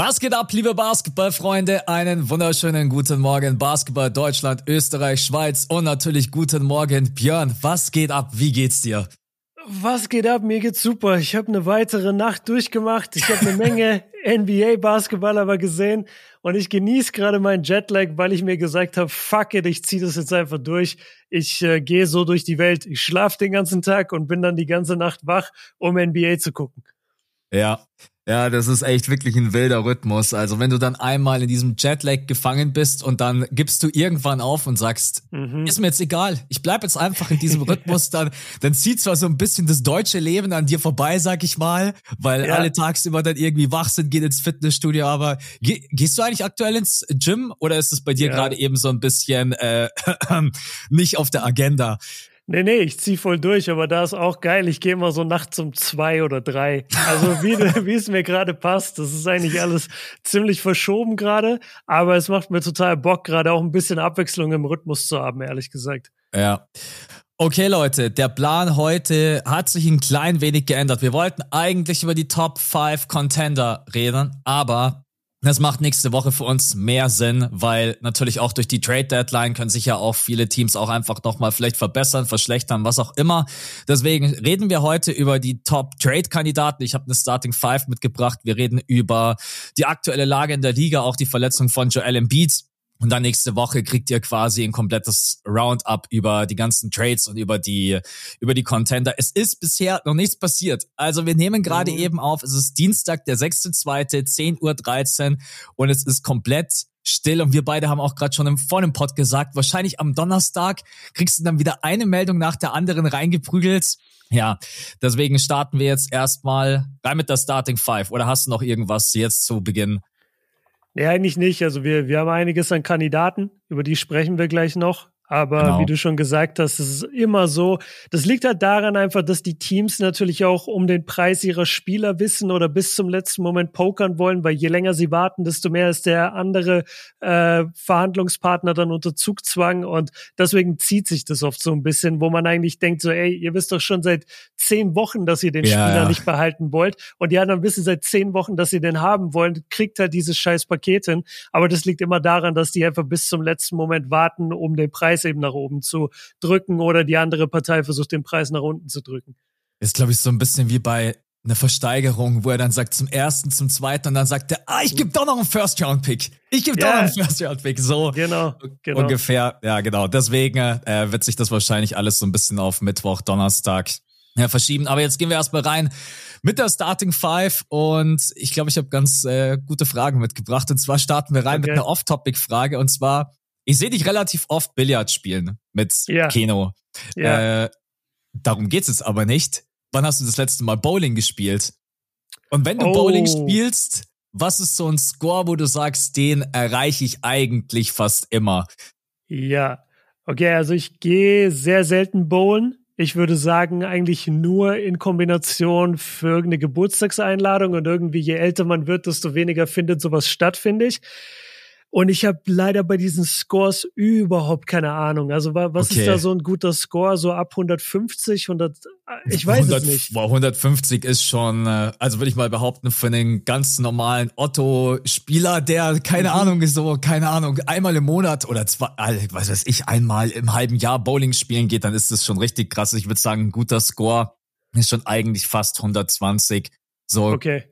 Was geht ab, liebe Basketballfreunde? Einen wunderschönen guten Morgen. Basketball Deutschland, Österreich, Schweiz und natürlich guten Morgen, Björn. Was geht ab? Wie geht's dir? Was geht ab? Mir geht's super. Ich habe eine weitere Nacht durchgemacht. Ich habe eine Menge NBA-Basketball aber gesehen und ich genieße gerade meinen Jetlag, weil ich mir gesagt habe, fuck it, ich ziehe das jetzt einfach durch. Ich äh, gehe so durch die Welt. Ich schlafe den ganzen Tag und bin dann die ganze Nacht wach, um NBA zu gucken. Ja, ja, das ist echt wirklich ein wilder Rhythmus. Also wenn du dann einmal in diesem Jetlag gefangen bist und dann gibst du irgendwann auf und sagst, mhm. ist mir jetzt egal, ich bleib jetzt einfach in diesem Rhythmus, dann, dann zieht zwar so ein bisschen das deutsche Leben an dir vorbei, sag ich mal, weil ja. alle tagsüber dann irgendwie wach sind, gehen ins Fitnessstudio, aber geh, gehst du eigentlich aktuell ins Gym oder ist es bei dir ja. gerade eben so ein bisschen äh, nicht auf der Agenda? Nee, nee, ich zieh voll durch, aber da ist auch geil. Ich gehe immer so nachts um zwei oder drei. Also wie, wie es mir gerade passt. Das ist eigentlich alles ziemlich verschoben gerade, aber es macht mir total Bock, gerade auch ein bisschen Abwechslung im Rhythmus zu haben, ehrlich gesagt. Ja. Okay, Leute, der Plan heute hat sich ein klein wenig geändert. Wir wollten eigentlich über die Top 5 Contender reden, aber das macht nächste Woche für uns mehr Sinn, weil natürlich auch durch die Trade Deadline können sich ja auch viele Teams auch einfach nochmal vielleicht verbessern, verschlechtern, was auch immer. Deswegen reden wir heute über die Top Trade Kandidaten. Ich habe eine Starting Five mitgebracht. Wir reden über die aktuelle Lage in der Liga, auch die Verletzung von Joel Embiid. Und dann nächste Woche kriegt ihr quasi ein komplettes Roundup über die ganzen Trades und über die, über die Contender. Es ist bisher noch nichts passiert. Also wir nehmen gerade mhm. eben auf, es ist Dienstag, der 6.2., 10.13 Uhr und es ist komplett still und wir beide haben auch gerade schon im, vor dem Pod gesagt, wahrscheinlich am Donnerstag kriegst du dann wieder eine Meldung nach der anderen reingeprügelt. Ja, deswegen starten wir jetzt erstmal rein mit der Starting Five. Oder hast du noch irgendwas jetzt zu Beginn Nee, eigentlich nicht. Also wir, wir haben einiges an Kandidaten, über die sprechen wir gleich noch. Aber genau. wie du schon gesagt hast, es ist immer so. Das liegt halt daran einfach, dass die Teams natürlich auch um den Preis ihrer Spieler wissen oder bis zum letzten Moment pokern wollen, weil je länger sie warten, desto mehr ist der andere äh, Verhandlungspartner dann unter Zugzwang und deswegen zieht sich das oft so ein bisschen, wo man eigentlich denkt so, ey, ihr wisst doch schon seit zehn Wochen, dass ihr den ja, Spieler ja. nicht behalten wollt und die anderen wissen seit zehn Wochen, dass ihr den haben wollen, kriegt halt dieses scheiß Paket hin. Aber das liegt immer daran, dass die einfach bis zum letzten Moment warten, um den Preis Preis eben nach oben zu drücken oder die andere Partei versucht, den Preis nach unten zu drücken. Ist, glaube ich, so ein bisschen wie bei einer Versteigerung, wo er dann sagt zum ersten, zum zweiten und dann sagt er, ah, ich gebe doch noch einen First-Round-Pick. Ich gebe ja. doch noch einen First-Round-Pick. So genau, genau. ungefähr. Ja, genau. Deswegen äh, wird sich das wahrscheinlich alles so ein bisschen auf Mittwoch, Donnerstag ja, verschieben. Aber jetzt gehen wir erstmal rein mit der Starting Five und ich glaube, ich habe ganz äh, gute Fragen mitgebracht. Und zwar starten wir rein okay. mit einer Off-Topic-Frage und zwar, ich sehe dich relativ oft Billard spielen mit ja. Keno. Ja. Äh, darum geht's jetzt aber nicht. Wann hast du das letzte Mal Bowling gespielt? Und wenn du oh. Bowling spielst, was ist so ein Score, wo du sagst, den erreiche ich eigentlich fast immer? Ja, okay, also ich gehe sehr selten bowlen. Ich würde sagen, eigentlich nur in Kombination für irgendeine Geburtstagseinladung und irgendwie je älter man wird, desto weniger findet sowas statt, finde ich. Und ich habe leider bei diesen Scores überhaupt keine Ahnung. Also was okay. ist da so ein guter Score? So ab 150, 100, ich weiß 100, es nicht. Wow, 150 ist schon, äh, also würde ich mal behaupten, für einen ganz normalen Otto-Spieler, der, keine mhm. Ahnung, so, keine Ahnung, einmal im Monat oder zwei, was weiß ich, einmal im halben Jahr Bowling spielen geht, dann ist das schon richtig krass. Ich würde sagen, ein guter Score ist schon eigentlich fast 120. So, okay.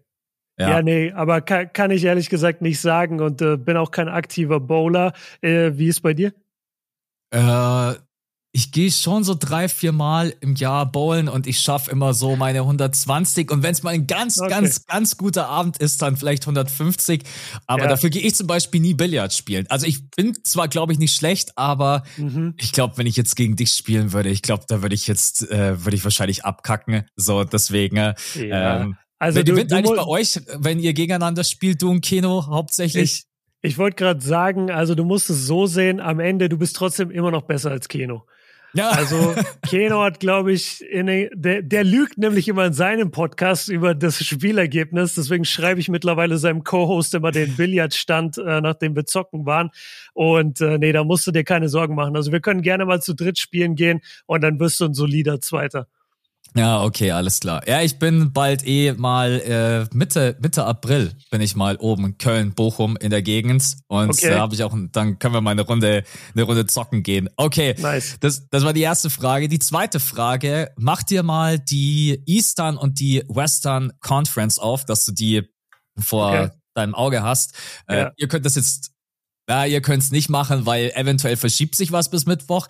Ja. ja, nee, aber kann, kann ich ehrlich gesagt nicht sagen und äh, bin auch kein aktiver Bowler. Äh, wie ist bei dir? Äh, ich gehe schon so drei, vier Mal im Jahr bowlen und ich schaffe immer so meine 120. Und wenn es mal ein ganz, okay. ganz, ganz guter Abend ist, dann vielleicht 150. Aber ja. dafür gehe ich zum Beispiel nie Billard spielen. Also ich bin zwar, glaube ich, nicht schlecht, aber mhm. ich glaube, wenn ich jetzt gegen dich spielen würde, ich glaube, da würde ich jetzt, äh, würde ich wahrscheinlich abkacken. So, deswegen. Äh, ja. Ähm, also Wer du, gewinnt du eigentlich bei euch, wenn ihr gegeneinander spielt, du und Keno hauptsächlich? Ich, ich wollte gerade sagen, also du musst es so sehen, am Ende, du bist trotzdem immer noch besser als Keno. Ja. Also Keno hat, glaube ich, in, der, der lügt nämlich immer in seinem Podcast über das Spielergebnis. Deswegen schreibe ich mittlerweile seinem Co-Host immer den Billardstand, äh, nachdem wir zocken waren. Und äh, nee, da musst du dir keine Sorgen machen. Also wir können gerne mal zu dritt spielen gehen und dann wirst du ein solider Zweiter. Ja, okay, alles klar. Ja, ich bin bald eh mal äh, Mitte Mitte April bin ich mal oben in Köln, Bochum in der Gegend und okay. da habe ich auch dann können wir mal eine Runde eine Runde zocken gehen. Okay. Nice. Das das war die erste Frage. Die zweite Frage, mach dir mal die Eastern und die Western Conference auf, dass du die vor okay. deinem Auge hast. Äh, ja. Äh, ihr könnt das jetzt ja, ihr könnt es nicht machen, weil eventuell verschiebt sich was bis Mittwoch.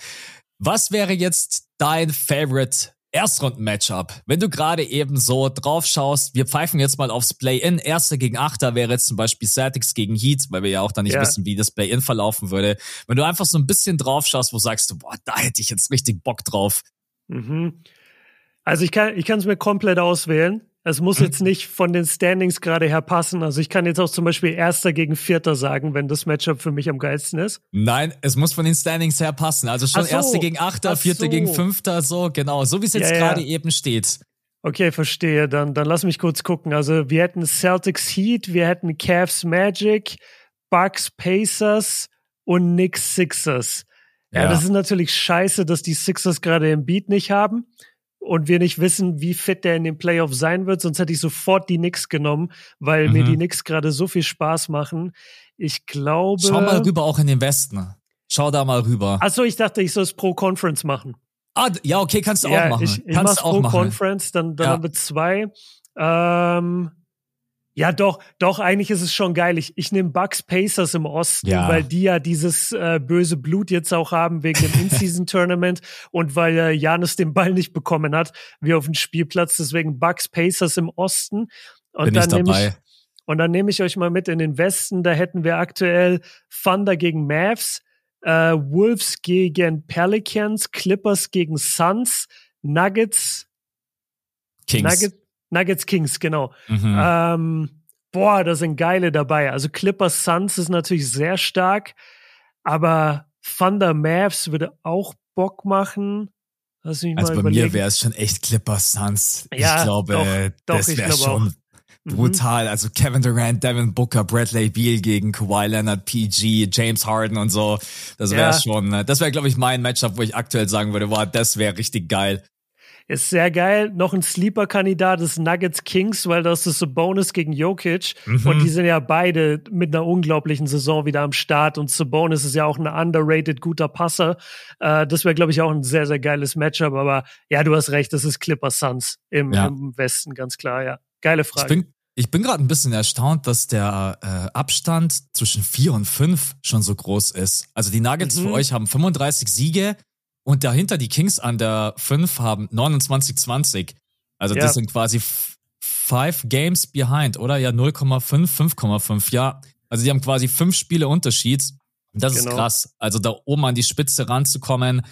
Was wäre jetzt dein Favorite Erstrunden-Matchup. Wenn du gerade eben so drauf schaust, wir pfeifen jetzt mal aufs Play-In. Erster gegen Achter wäre jetzt zum Beispiel Celtics gegen Heat, weil wir ja auch dann nicht ja. wissen, wie das Play-In verlaufen würde. Wenn du einfach so ein bisschen drauf schaust, wo sagst du, boah, da hätte ich jetzt richtig Bock drauf. Mhm. Also ich kann, ich kann es mir komplett auswählen. Es muss jetzt nicht von den Standings gerade her passen. Also ich kann jetzt auch zum Beispiel Erster gegen Vierter sagen, wenn das Matchup für mich am geilsten ist. Nein, es muss von den Standings her passen. Also schon so. Erster gegen Achter, Vierter so. gegen Fünfter, so genau. So wie es jetzt ja, gerade ja. eben steht. Okay, verstehe. Dann, dann lass mich kurz gucken. Also wir hätten Celtics Heat, wir hätten Cavs Magic, Bucks Pacers und Knicks Sixers. Ja, ja, das ist natürlich scheiße, dass die Sixers gerade im Beat nicht haben und wir nicht wissen, wie fit der in den Playoffs sein wird, sonst hätte ich sofort die Knicks genommen, weil mhm. mir die Knicks gerade so viel Spaß machen. Ich glaube. Schau mal rüber auch in den Westen. Schau da mal rüber. Achso, ich dachte, ich soll es pro Conference machen. Ah, ja, okay, kannst du ja, auch machen. Ich, ich kannst auch pro machen. Conference, dann, dann ja. haben wir zwei. Ähm, ja, doch, doch, eigentlich ist es schon geil. Ich, ich nehme Bucks Pacers im Osten, ja. weil die ja dieses äh, böse Blut jetzt auch haben wegen dem In-Season-Tournament und weil äh, Janis den Ball nicht bekommen hat, wie auf dem Spielplatz. Deswegen Bucks Pacers im Osten. Und Bin dann nehme ich, und dann nehme ich euch mal mit in den Westen. Da hätten wir aktuell Thunder gegen Mavs, äh, Wolves gegen Pelicans, Clippers gegen Suns, Nuggets, Kings. Nuggets, Nuggets Kings, genau. Mhm. Ähm, boah, da sind geile dabei. Also Clippers Suns ist natürlich sehr stark, aber Thunder Mavs würde auch Bock machen. Lass mich also mal bei überlegen. mir wäre es schon echt Clippers Suns. Ja, ich glaube, doch, doch, das wäre schon auch. Mhm. brutal. Also Kevin Durant, Devin Booker, Bradley Beal gegen Kawhi Leonard, PG, James Harden und so. Das wäre ja. schon, äh, das wäre glaube ich mein Matchup, wo ich aktuell sagen würde, wow, das wäre richtig geil. Ist sehr geil. Noch ein Sleeper-Kandidat ist Nuggets Kings, weil das ist so Bonus gegen Jokic. Mhm. Und die sind ja beide mit einer unglaublichen Saison wieder am Start. Und Sabonis ist ja auch ein underrated guter Passer. Äh, das wäre, glaube ich, auch ein sehr, sehr geiles Matchup. Aber ja, du hast recht, das ist Clippers Suns im, ja. im Westen, ganz klar, ja. Geile Frage. Ich bin, gerade ein bisschen erstaunt, dass der äh, Abstand zwischen vier und fünf schon so groß ist. Also die Nuggets mhm. für euch haben 35 Siege, und dahinter die Kings an der 5 haben 29-20. Also ja. das sind quasi five Games behind, oder? Ja, 0,5, 5,5. Ja, also die haben quasi fünf Spiele Unterschied. Das genau. ist krass. Also da oben an die Spitze ranzukommen,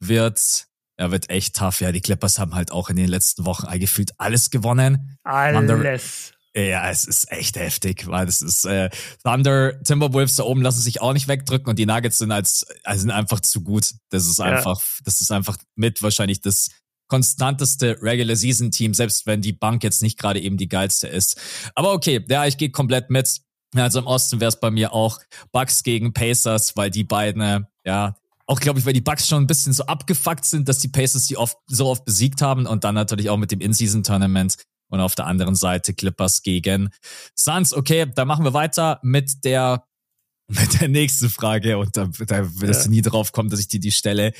wird, ja, wird echt tough. Ja, die Clippers haben halt auch in den letzten Wochen gefühlt alles gewonnen. Alles. Ja, es ist echt heftig, weil das ist äh, Thunder, Timberwolves da oben lassen sich auch nicht wegdrücken und die Nuggets sind als also sind einfach zu gut. Das ist einfach, ja. das ist einfach mit wahrscheinlich das konstanteste Regular Season Team, selbst wenn die Bank jetzt nicht gerade eben die geilste ist. Aber okay, ja, ich gehe komplett mit. Also im Osten wäre es bei mir auch Bucks gegen Pacers, weil die beiden, äh, ja, auch glaube ich, weil die Bucks schon ein bisschen so abgefuckt sind, dass die Pacers die oft so oft besiegt haben und dann natürlich auch mit dem In-Season-Tournament und auf der anderen Seite Clippers gegen Suns. Okay, dann machen wir weiter mit der mit der nächsten Frage und da, da wirst du nie drauf kommen, dass ich dir die stelle.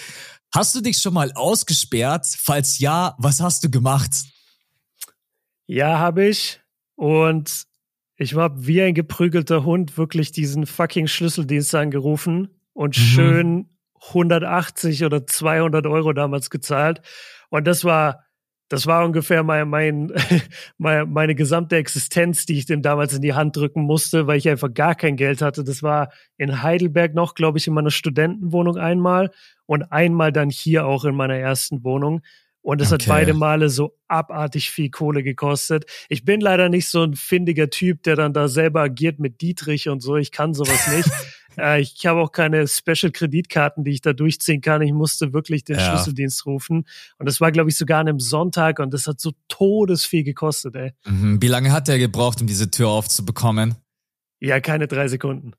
Hast du dich schon mal ausgesperrt? Falls ja, was hast du gemacht? Ja, habe ich. Und ich war wie ein geprügelter Hund wirklich diesen fucking Schlüsseldienst angerufen und mhm. schön 180 oder 200 Euro damals gezahlt. Und das war das war ungefähr mein, mein, meine, meine gesamte Existenz, die ich dem damals in die Hand drücken musste, weil ich einfach gar kein Geld hatte. Das war in Heidelberg noch, glaube ich, in meiner Studentenwohnung einmal und einmal dann hier auch in meiner ersten Wohnung. Und es okay. hat beide Male so abartig viel Kohle gekostet. Ich bin leider nicht so ein findiger Typ, der dann da selber agiert mit Dietrich und so. Ich kann sowas nicht. Äh, ich habe auch keine Special-Kreditkarten, die ich da durchziehen kann. Ich musste wirklich den ja. Schlüsseldienst rufen. Und das war, glaube ich, sogar an einem Sonntag und das hat so todesviel gekostet, ey. Mhm. Wie lange hat der gebraucht, um diese Tür aufzubekommen? Ja, keine drei Sekunden.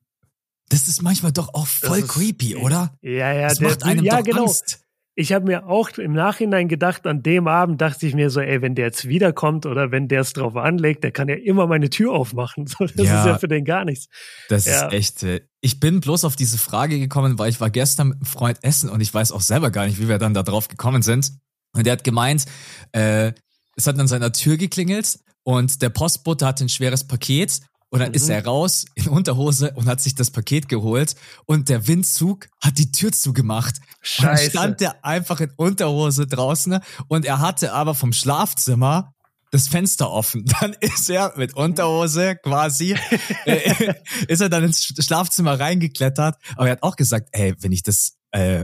Das ist manchmal doch auch voll ist, creepy, oder? Ja, ja. Das der, macht einem ja, doch genau. Angst. Ich habe mir auch im Nachhinein gedacht, an dem Abend dachte ich mir so, ey, wenn der jetzt wiederkommt oder wenn der es drauf anlegt, der kann ja immer meine Tür aufmachen. das ja, ist ja für den gar nichts. Das ja. ist echt. Äh, ich bin bloß auf diese Frage gekommen, weil ich war gestern mit einem Freund essen und ich weiß auch selber gar nicht, wie wir dann da drauf gekommen sind. Und der hat gemeint, äh, es hat an seiner Tür geklingelt und der Postbote hatte ein schweres Paket und dann mhm. ist er raus in Unterhose und hat sich das Paket geholt und der Windzug hat die Tür zugemacht. Scheiße. Und dann stand der einfach in Unterhose draußen und er hatte aber vom Schlafzimmer das Fenster offen. Dann ist er mit Unterhose quasi, äh, ist er dann ins Schlafzimmer reingeklettert. Aber er hat auch gesagt, ey, wenn ich das, äh,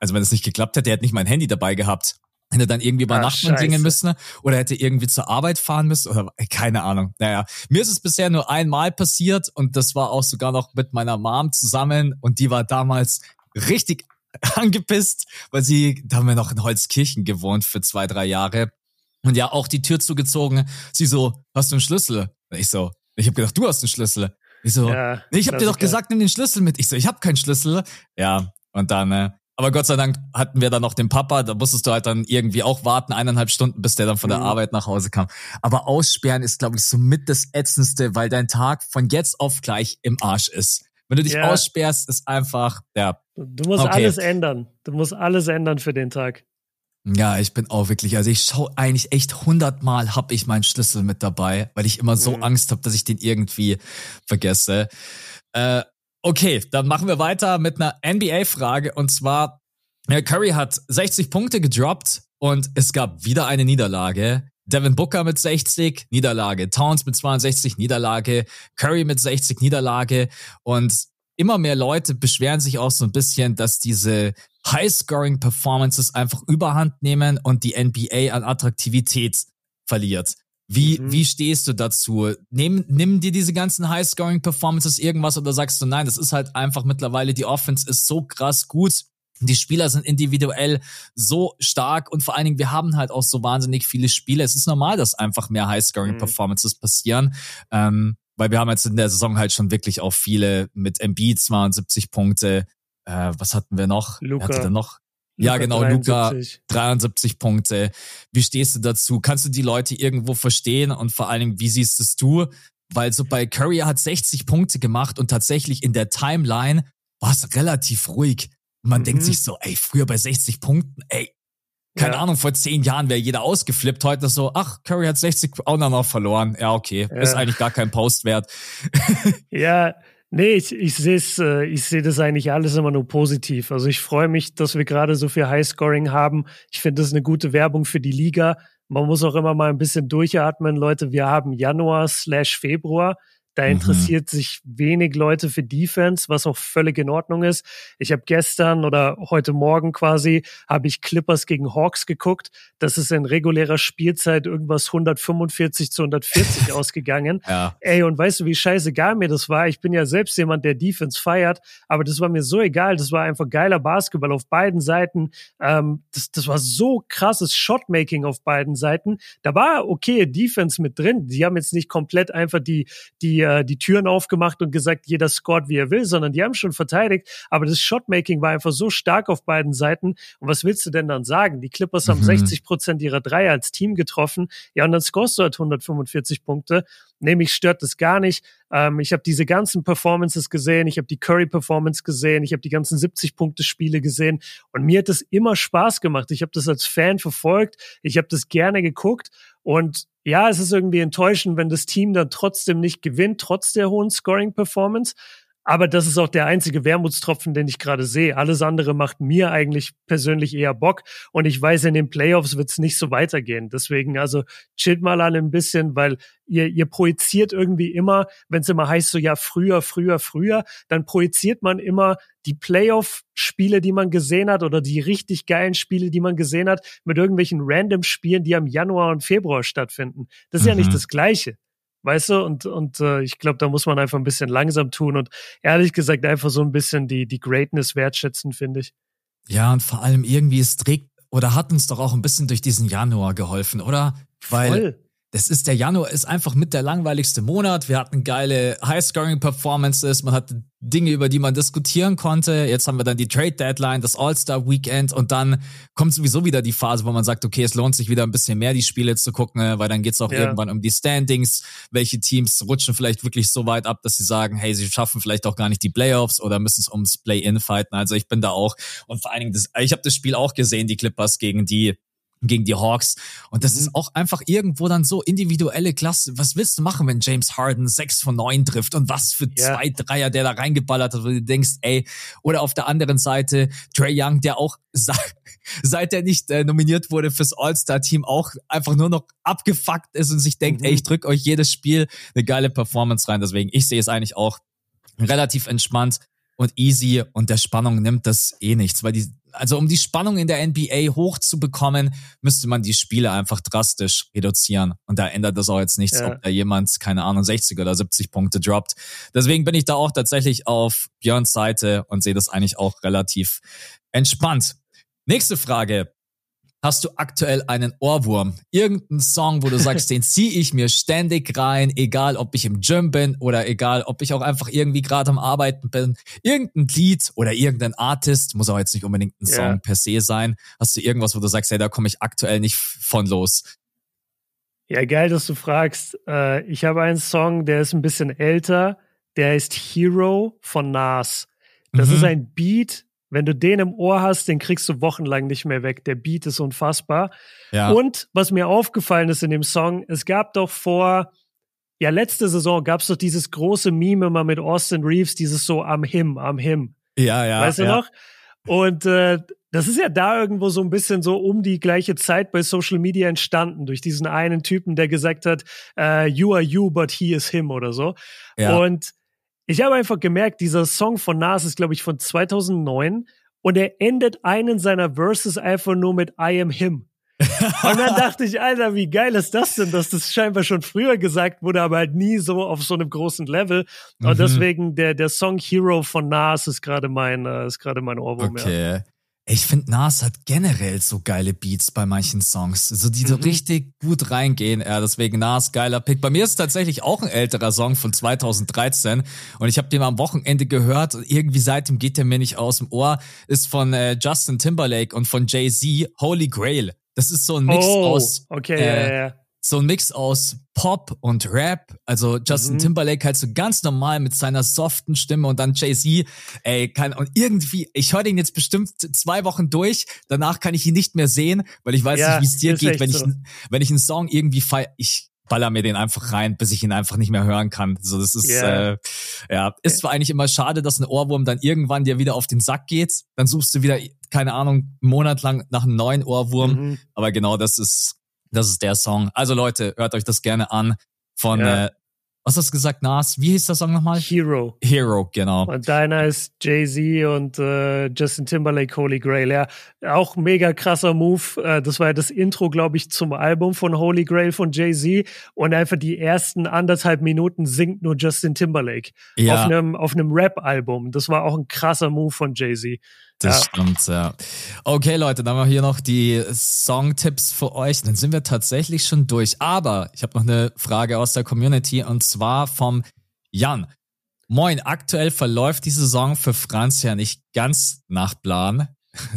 also wenn es nicht geklappt hätte, er hätte nicht mein Handy dabei gehabt hätte dann irgendwie über Nacht klingen müssen oder hätte irgendwie zur Arbeit fahren müssen oder keine Ahnung. Naja, mir ist es bisher nur einmal passiert und das war auch sogar noch mit meiner Mom zusammen und die war damals richtig angepisst, weil sie, da haben wir noch in Holzkirchen gewohnt für zwei, drei Jahre und ja auch die Tür zugezogen. Sie so, hast du einen Schlüssel? Ich so, ich habe gedacht, du hast einen Schlüssel. Ich so, ja, nee, ich habe dir doch gesagt, nimm den Schlüssel mit. Ich so, ich habe keinen Schlüssel. Ja, und dann äh, aber Gott sei Dank hatten wir dann noch den Papa, da musstest du halt dann irgendwie auch warten, eineinhalb Stunden, bis der dann von der mhm. Arbeit nach Hause kam. Aber aussperren ist, glaube ich, so mit das Ätzendste, weil dein Tag von jetzt auf gleich im Arsch ist. Wenn du dich ja. aussperrst, ist einfach, ja. Du musst okay. alles ändern. Du musst alles ändern für den Tag. Ja, ich bin auch wirklich, also ich schaue eigentlich echt hundertmal hab ich meinen Schlüssel mit dabei, weil ich immer so mhm. Angst habe, dass ich den irgendwie vergesse. Äh, Okay, dann machen wir weiter mit einer NBA-Frage und zwar, Curry hat 60 Punkte gedroppt und es gab wieder eine Niederlage. Devin Booker mit 60, Niederlage. Towns mit 62, Niederlage. Curry mit 60, Niederlage. Und immer mehr Leute beschweren sich auch so ein bisschen, dass diese High-Scoring-Performances einfach überhand nehmen und die NBA an Attraktivität verliert. Wie, mhm. wie stehst du dazu? Nimm, nimm dir diese ganzen High-Scoring-Performances irgendwas oder sagst du, nein, das ist halt einfach mittlerweile, die Offense ist so krass gut. Die Spieler sind individuell so stark und vor allen Dingen, wir haben halt auch so wahnsinnig viele Spiele. Es ist normal, dass einfach mehr High-Scoring-Performances mhm. passieren. Ähm, weil wir haben jetzt in der Saison halt schon wirklich auch viele mit MB 72 Punkte. Äh, was hatten wir noch? Luca. Wer hatte noch? Ja, genau, 73. Luca, 73 Punkte. Wie stehst du dazu? Kannst du die Leute irgendwo verstehen und vor allen Dingen, wie siehst es du? Weil so bei Curry hat 60 Punkte gemacht und tatsächlich in der Timeline war es relativ ruhig. Und man mhm. denkt sich so, ey, früher bei 60 Punkten, ey, keine ja. Ahnung, vor zehn Jahren wäre jeder ausgeflippt. Heute so, ach, Curry hat 60 auch noch verloren. Ja, okay, ja. ist eigentlich gar kein Post wert. ja, Nee, ich, ich sehe es, äh, ich sehe das eigentlich alles immer nur positiv. Also ich freue mich, dass wir gerade so viel Highscoring haben. Ich finde das eine gute Werbung für die Liga. Man muss auch immer mal ein bisschen durchatmen, Leute. Wir haben Januar slash Februar. Da mhm. interessiert mhm. sich wenig Leute für Defense, was auch völlig in Ordnung ist. Ich habe gestern oder heute Morgen quasi habe ich Clippers gegen Hawks geguckt. Das ist in regulärer Spielzeit irgendwas 145 zu 140 ausgegangen. Ja. Ey, und weißt du, wie scheißegal mir das war? Ich bin ja selbst jemand, der Defense feiert, aber das war mir so egal. Das war einfach geiler Basketball auf beiden Seiten. Ähm, das, das war so krasses Shotmaking auf beiden Seiten. Da war okay Defense mit drin. Die haben jetzt nicht komplett einfach die, die äh, die Türen aufgemacht und gesagt, jeder scored, wie er will, sondern die haben schon verteidigt. Aber das Shotmaking war einfach so stark auf beiden Seiten. Und was willst du denn dann sagen? Die Clippers mhm. haben 60 Prozent ihrer Dreier als Team getroffen. Ja, und dann scorest du halt 145 Punkte. Nämlich stört das gar nicht. Ähm, ich habe diese ganzen Performances gesehen, ich habe die Curry-Performance gesehen, ich habe die ganzen 70-Punkte-Spiele gesehen und mir hat das immer Spaß gemacht. Ich habe das als Fan verfolgt, ich habe das gerne geguckt und ja, es ist irgendwie enttäuschend, wenn das Team dann trotzdem nicht gewinnt, trotz der hohen Scoring-Performance. Aber das ist auch der einzige Wermutstropfen, den ich gerade sehe. Alles andere macht mir eigentlich persönlich eher Bock. Und ich weiß, in den Playoffs wird es nicht so weitergehen. Deswegen, also chillt mal alle ein bisschen, weil ihr, ihr projiziert irgendwie immer, wenn es immer heißt, so ja, früher, früher, früher, dann projiziert man immer die Playoff-Spiele, die man gesehen hat, oder die richtig geilen Spiele, die man gesehen hat, mit irgendwelchen Random-Spielen, die am Januar und Februar stattfinden. Das ist mhm. ja nicht mhm. das Gleiche weißt du? Und, und äh, ich glaube, da muss man einfach ein bisschen langsam tun und ehrlich gesagt einfach so ein bisschen die, die Greatness wertschätzen, finde ich. Ja, und vor allem irgendwie, es trägt oder hat uns doch auch ein bisschen durch diesen Januar geholfen, oder? Weil Voll. Das ist der Januar ist einfach mit der langweiligste Monat. Wir hatten geile High-Scoring-Performances, man hatte Dinge, über die man diskutieren konnte. Jetzt haben wir dann die Trade-Deadline, das All-Star-Weekend und dann kommt sowieso wieder die Phase, wo man sagt, okay, es lohnt sich wieder ein bisschen mehr, die Spiele zu gucken, ne, weil dann geht's auch ja. irgendwann um die Standings. Welche Teams rutschen vielleicht wirklich so weit ab, dass sie sagen, hey, sie schaffen vielleicht auch gar nicht die Playoffs oder müssen es ums Play-In fighten. Also ich bin da auch und vor allen Dingen, das, ich habe das Spiel auch gesehen, die Clippers gegen die gegen die Hawks. Und das mhm. ist auch einfach irgendwo dann so individuelle Klasse. Was willst du machen, wenn James Harden sechs von neun trifft und was für ja. zwei Dreier der da reingeballert hat, wo du denkst, ey, oder auf der anderen Seite Trey Young, der auch seit er nicht äh, nominiert wurde fürs All-Star-Team auch einfach nur noch abgefuckt ist und sich denkt, mhm. ey, ich drück euch jedes Spiel eine geile Performance rein. Deswegen, ich sehe es eigentlich auch relativ entspannt und easy und der Spannung nimmt das eh nichts, weil die also um die Spannung in der NBA hochzubekommen, müsste man die Spiele einfach drastisch reduzieren. Und da ändert das auch jetzt nichts, ja. ob da jemand, keine Ahnung, 60 oder 70 Punkte droppt. Deswegen bin ich da auch tatsächlich auf Björns Seite und sehe das eigentlich auch relativ entspannt. Nächste Frage. Hast du aktuell einen Ohrwurm? Irgendeinen Song, wo du sagst, den ziehe ich mir ständig rein, egal ob ich im Gym bin oder egal ob ich auch einfach irgendwie gerade am Arbeiten bin. Irgendein Lied oder irgendein Artist, muss auch jetzt nicht unbedingt ein Song yeah. per se sein. Hast du irgendwas, wo du sagst, hey, da komme ich aktuell nicht von los? Ja, geil, dass du fragst. Äh, ich habe einen Song, der ist ein bisschen älter. Der heißt Hero von Nas. Das mhm. ist ein Beat, wenn du den im Ohr hast, den kriegst du wochenlang nicht mehr weg. Der Beat ist unfassbar. Ja. Und was mir aufgefallen ist in dem Song, es gab doch vor, ja, letzte Saison gab es doch dieses große Meme immer mit Austin Reeves, dieses so am Him, am Him. Ja, ja. Weißt du ja. noch? Und äh, das ist ja da irgendwo so ein bisschen so um die gleiche Zeit bei Social Media entstanden, durch diesen einen Typen, der gesagt hat, uh, you are you, but he is him oder so. Ja. Und ich habe einfach gemerkt, dieser Song von Nas ist, glaube ich, von 2009 und er endet einen seiner Verses einfach nur mit I am him. und dann dachte ich, Alter, wie geil ist das denn, dass das scheinbar schon früher gesagt wurde, aber halt nie so auf so einem großen Level. Und mhm. deswegen der, der Song Hero von Nas ist gerade mein, äh, ist gerade mein Ohrwurm. Okay. Ja. Ich finde, Nas hat generell so geile Beats bei manchen Songs, so die so mhm. richtig gut reingehen. Ja, deswegen Nas geiler Pick. Bei mir ist es tatsächlich auch ein älterer Song von 2013 und ich habe den am Wochenende gehört und irgendwie seitdem geht der mir nicht aus dem Ohr. Ist von äh, Justin Timberlake und von Jay Z Holy Grail. Das ist so ein Mix oh, aus okay, äh, ja, ja so ein Mix aus Pop und Rap. Also Justin mhm. Timberlake halt so ganz normal mit seiner soften Stimme und dann Jay-Z, ey, kann, und irgendwie, ich höre den jetzt bestimmt zwei Wochen durch, danach kann ich ihn nicht mehr sehen, weil ich weiß ja, nicht, wie es dir geht, wenn so. ich, wenn ich einen Song irgendwie feier, ich baller mir den einfach rein, bis ich ihn einfach nicht mehr hören kann. So, das ist, yeah. äh, ja, ist zwar eigentlich immer schade, dass ein Ohrwurm dann irgendwann dir wieder auf den Sack geht, dann suchst du wieder, keine Ahnung, einen Monat lang nach einem neuen Ohrwurm, mhm. aber genau das ist, das ist der Song. Also Leute, hört euch das gerne an von, ja. äh, was hast du gesagt, Nas? Wie hieß der Song nochmal? Hero. Hero, genau. Und deiner ist Jay-Z und äh, Justin Timberlake, Holy Grail. Ja, auch mega krasser Move. Äh, das war ja das Intro, glaube ich, zum Album von Holy Grail von Jay-Z. Und einfach die ersten anderthalb Minuten singt nur Justin Timberlake. Ja. Auf einem, auf einem Rap-Album. Das war auch ein krasser Move von Jay-Z. Das ja. stimmt, ja. Okay, Leute, dann haben wir hier noch die Songtipps für euch. Dann sind wir tatsächlich schon durch. Aber ich habe noch eine Frage aus der Community und zwar vom Jan. Moin, aktuell verläuft die Saison für Franz ja nicht ganz nach Plan.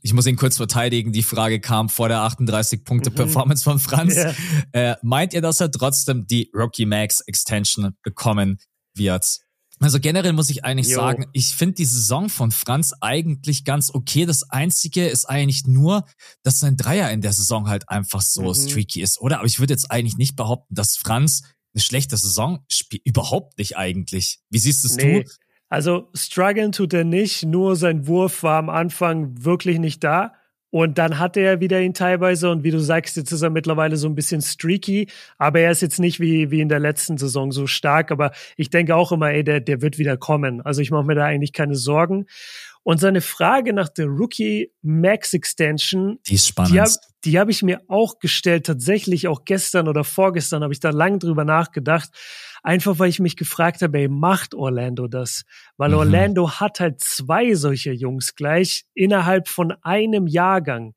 Ich muss ihn kurz verteidigen. Die Frage kam vor der 38-Punkte-Performance von Franz. Yeah. Äh, meint ihr, dass er trotzdem die Rookie Max Extension bekommen wird? Also generell muss ich eigentlich jo. sagen, ich finde die Saison von Franz eigentlich ganz okay. Das Einzige ist eigentlich nur, dass sein Dreier in der Saison halt einfach so mhm. streaky ist, oder? Aber ich würde jetzt eigentlich nicht behaupten, dass Franz eine schlechte Saison spielt. Überhaupt nicht eigentlich. Wie siehst es nee. du? Also strugglen tut er nicht, nur sein Wurf war am Anfang wirklich nicht da. Und dann hatte er wieder ihn teilweise und wie du sagst, jetzt ist er mittlerweile so ein bisschen streaky, aber er ist jetzt nicht wie, wie in der letzten Saison so stark, aber ich denke auch immer, ey, der, der wird wieder kommen. Also ich mache mir da eigentlich keine Sorgen. Und seine Frage nach der Rookie Max Extension, die ist spannend. Die habe hab ich mir auch gestellt, tatsächlich auch gestern oder vorgestern habe ich da lang drüber nachgedacht. Einfach weil ich mich gefragt habe, ey, macht Orlando das? Weil mhm. Orlando hat halt zwei solche Jungs gleich innerhalb von einem Jahrgang.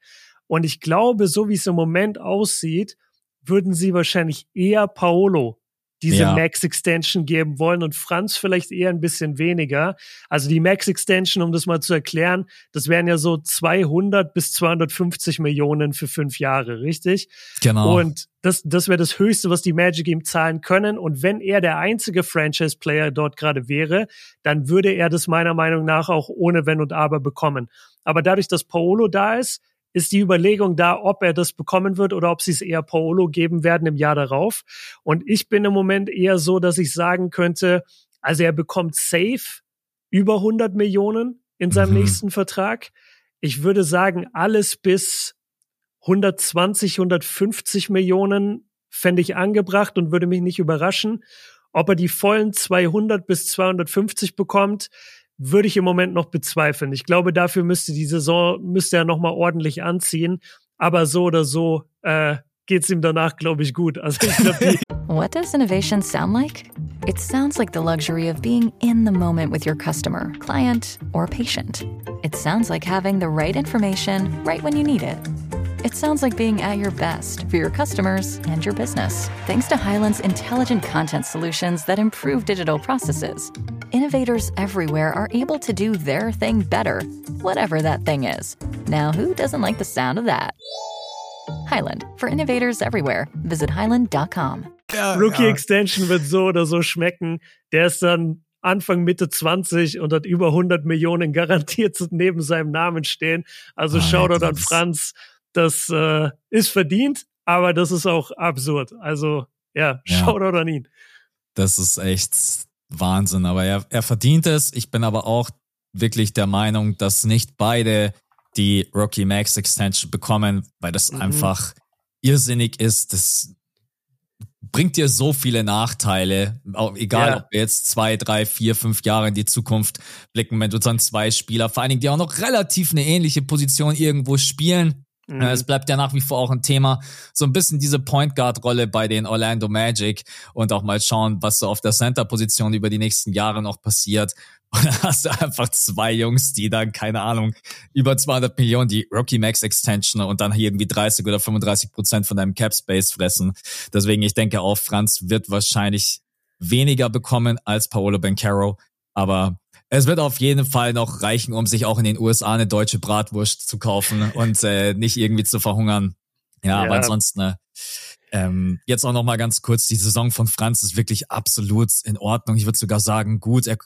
Und ich glaube, so wie es im Moment aussieht, würden sie wahrscheinlich eher Paolo diese ja. Max Extension geben wollen und Franz vielleicht eher ein bisschen weniger. Also die Max Extension, um das mal zu erklären, das wären ja so 200 bis 250 Millionen für fünf Jahre, richtig? Genau. Und das, das wäre das Höchste, was die Magic ihm zahlen können. Und wenn er der einzige Franchise-Player dort gerade wäre, dann würde er das meiner Meinung nach auch ohne Wenn und Aber bekommen. Aber dadurch, dass Paolo da ist, ist die Überlegung da, ob er das bekommen wird oder ob sie es eher Paolo geben werden im Jahr darauf. Und ich bin im Moment eher so, dass ich sagen könnte, also er bekommt safe über 100 Millionen in seinem mhm. nächsten Vertrag. Ich würde sagen, alles bis 120, 150 Millionen fände ich angebracht und würde mich nicht überraschen. Ob er die vollen 200 bis 250 bekommt, würde ich im Moment noch bezweifeln. Ich glaube, dafür müsste die Saison, müsste er nochmal ordentlich anziehen. Aber so oder so äh, geht's ihm danach, glaube ich, gut. Also ich glaub, die What does innovation sound like? It sounds like the luxury of being in the moment with your customer, client, or patient. It sounds like having the right information right when you need it. It sounds like being at your best for your customers and your business. Thanks to Highland's intelligent content solutions that improve digital processes, innovators everywhere are able to do their thing better, whatever that thing is. Now, who doesn't like the sound of that? Highland, for innovators everywhere. Visit highland.com. Ja, Rookie ja. Extension wird so oder so schmecken. Der ist dann Anfang Mitte 20 und hat über 100 Millionen garantiert neben seinem Namen stehen. Also oh, Shoutout an Franz. Das äh, ist verdient, aber das ist auch absurd. Also ja, ja. Shoutout an ihn. Das ist echt Wahnsinn, aber er, er verdient es. Ich bin aber auch wirklich der Meinung, dass nicht beide die Rocky Max Extension bekommen, weil das mhm. einfach irrsinnig ist. Das bringt dir so viele Nachteile, egal ja. ob wir jetzt zwei, drei, vier, fünf Jahre in die Zukunft blicken, wenn du dann zwei Spieler, vor allen Dingen, die auch noch relativ eine ähnliche Position irgendwo spielen, Mhm. Es bleibt ja nach wie vor auch ein Thema. So ein bisschen diese Point Guard Rolle bei den Orlando Magic und auch mal schauen, was so auf der Center Position über die nächsten Jahre noch passiert. Und dann hast du einfach zwei Jungs, die dann, keine Ahnung, über 200 Millionen die Rookie Max Extension und dann irgendwie 30 oder 35 Prozent von deinem Cap Space fressen. Deswegen, ich denke auch, Franz wird wahrscheinlich weniger bekommen als Paolo Bencaro. Aber es wird auf jeden Fall noch reichen, um sich auch in den USA eine deutsche Bratwurst zu kaufen und äh, nicht irgendwie zu verhungern. Ja, ja. aber ansonsten, ne, ähm, jetzt auch noch mal ganz kurz, die Saison von Franz ist wirklich absolut in Ordnung. Ich würde sogar sagen, gut. Er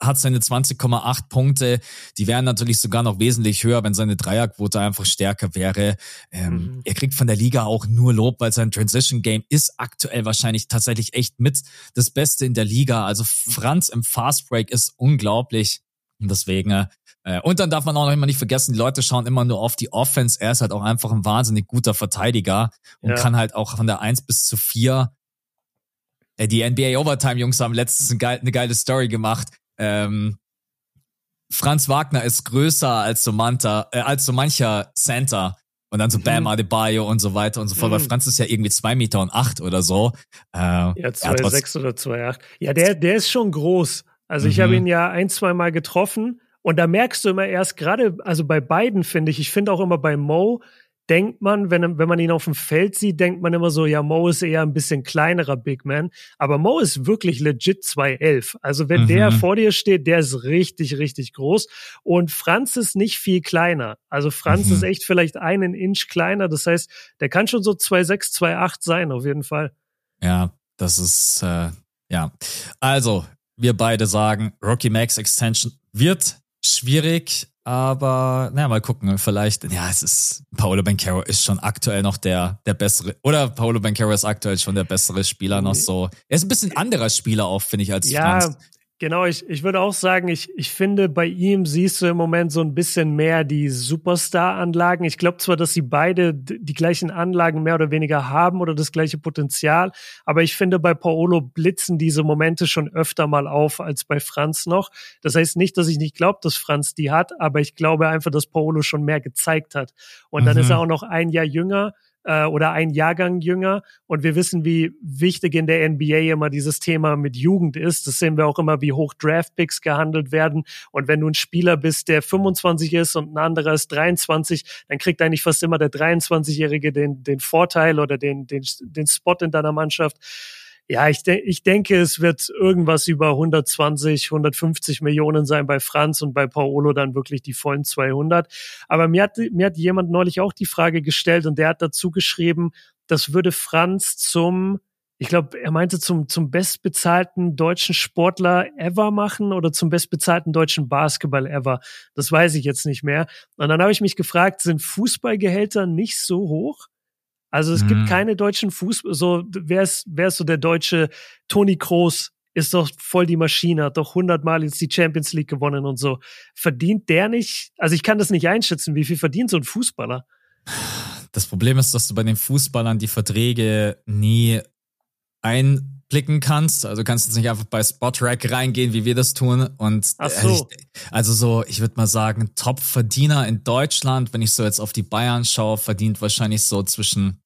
hat seine 20,8 Punkte. Die wären natürlich sogar noch wesentlich höher, wenn seine Dreierquote einfach stärker wäre. Ähm, mhm. Er kriegt von der Liga auch nur Lob, weil sein Transition Game ist aktuell wahrscheinlich tatsächlich echt mit das Beste in der Liga. Also Franz im Fast Break ist unglaublich. Und deswegen, äh, und dann darf man auch noch immer nicht vergessen, die Leute schauen immer nur auf die Offense. Er ist halt auch einfach ein wahnsinnig guter Verteidiger und ja. kann halt auch von der 1 bis zu 4 äh, die NBA Overtime Jungs haben letztens eine geile Story gemacht. Ähm, Franz Wagner ist größer als so, Manta, äh, als so mancher Center. Und dann so mhm. Bam Adebayo und so weiter und so fort. Mhm. Weil Franz ist ja irgendwie zwei Meter und acht oder so. Äh, ja, zwei sechs oder zwei acht. Ja, der, der ist schon groß. Also mhm. ich habe ihn ja ein, zwei Mal getroffen. Und da merkst du immer erst gerade, also bei beiden finde ich, ich finde auch immer bei Mo, denkt man, wenn, wenn man ihn auf dem Feld sieht, denkt man immer so, ja, Mo ist eher ein bisschen kleinerer Big Man. Aber Mo ist wirklich legit 211. Also wenn mhm. der vor dir steht, der ist richtig, richtig groß. Und Franz ist nicht viel kleiner. Also Franz mhm. ist echt vielleicht einen Inch kleiner. Das heißt, der kann schon so 2,6, 2,8 sein, auf jeden Fall. Ja, das ist, äh, ja. Also, wir beide sagen, Rocky Max Extension wird schwierig. Aber, naja, mal gucken. Vielleicht, ja, es ist, Paolo Bencaro ist schon aktuell noch der, der bessere, oder Paolo Bencaro ist aktuell schon der bessere Spieler noch so. Er ist ein bisschen anderer Spieler auch, finde ich, als ja, Franz. Genau, ich, ich würde auch sagen, ich, ich finde, bei ihm siehst du im Moment so ein bisschen mehr die Superstar-Anlagen. Ich glaube zwar, dass sie beide die gleichen Anlagen mehr oder weniger haben oder das gleiche Potenzial, aber ich finde, bei Paolo blitzen diese Momente schon öfter mal auf als bei Franz noch. Das heißt nicht, dass ich nicht glaube, dass Franz die hat, aber ich glaube einfach, dass Paolo schon mehr gezeigt hat. Und dann ist mhm. er auch noch ein Jahr jünger. Äh, oder ein Jahrgang jünger. Und wir wissen, wie wichtig in der NBA immer dieses Thema mit Jugend ist. Das sehen wir auch immer, wie hoch Draftpicks gehandelt werden. Und wenn du ein Spieler bist, der 25 ist und ein anderer ist 23, dann kriegt eigentlich fast immer der 23-Jährige den, den Vorteil oder den, den, den Spot in deiner Mannschaft. Ja, ich, de ich denke, es wird irgendwas über 120, 150 Millionen sein bei Franz und bei Paolo dann wirklich die vollen 200. Aber mir hat, mir hat jemand neulich auch die Frage gestellt und der hat dazu geschrieben, das würde Franz zum, ich glaube, er meinte zum, zum bestbezahlten deutschen Sportler ever machen oder zum bestbezahlten deutschen Basketball ever. Das weiß ich jetzt nicht mehr. Und dann habe ich mich gefragt, sind Fußballgehälter nicht so hoch? Also es mhm. gibt keine deutschen Fußball, so wer ist, wer ist so der deutsche Toni Kroos ist doch voll die Maschine, hat doch hundertmal jetzt die Champions League gewonnen und so. Verdient der nicht? Also ich kann das nicht einschätzen, wie viel verdient so ein Fußballer? Das Problem ist, dass du bei den Fußballern die Verträge nie einblicken kannst. Also du kannst jetzt nicht einfach bei Spotrack reingehen, wie wir das tun. Und Ach so. also, ich, also so, ich würde mal sagen, Top-Verdiener in Deutschland, wenn ich so jetzt auf die Bayern schaue, verdient wahrscheinlich so zwischen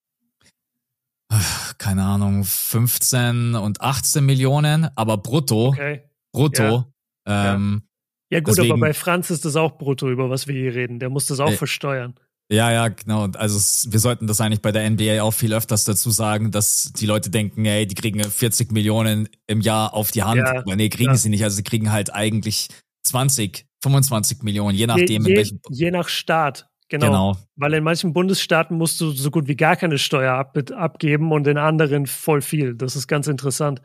keine Ahnung, 15 und 18 Millionen, aber brutto. Okay. Brutto. Ja, ähm, ja. ja gut, deswegen, aber bei Franz ist das auch brutto, über was wir hier reden. Der muss das auch äh, versteuern. Ja, ja, genau. Also wir sollten das eigentlich bei der NBA auch viel öfters dazu sagen, dass die Leute denken, ey, die kriegen 40 Millionen im Jahr auf die Hand. Ja, aber nee, kriegen ja. sie nicht. Also sie kriegen halt eigentlich 20, 25 Millionen, je nachdem. Je, je, je nach Staat. Genau, genau. Weil in manchen Bundesstaaten musst du so gut wie gar keine Steuer ab abgeben und in anderen voll viel. Das ist ganz interessant.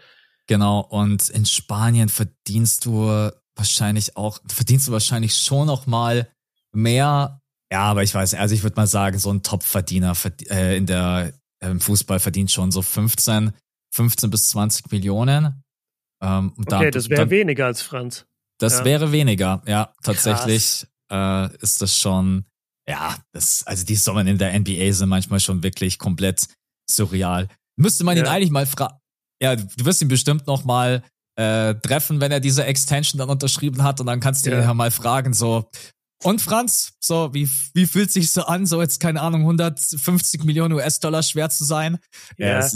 Genau. Und in Spanien verdienst du wahrscheinlich auch, verdienst du wahrscheinlich schon noch mal mehr. Ja, aber ich weiß, also ich würde mal sagen, so ein Top-Verdiener äh, in der im Fußball verdient schon so 15, 15 bis 20 Millionen. Ähm, okay, dann, das wäre weniger als Franz. Das ja. wäre weniger, ja, tatsächlich äh, ist das schon ja, das, also die Sommer in der NBA sind manchmal schon wirklich komplett surreal. Müsste man ja. ihn eigentlich mal fragen. Ja, du wirst ihn bestimmt noch mal äh, treffen, wenn er diese Extension dann unterschrieben hat und dann kannst du ja. ihn ja mal fragen, so, und Franz, so, wie, wie fühlt sich so an, so jetzt, keine Ahnung, 150 Millionen US-Dollar schwer zu sein? Ja, ja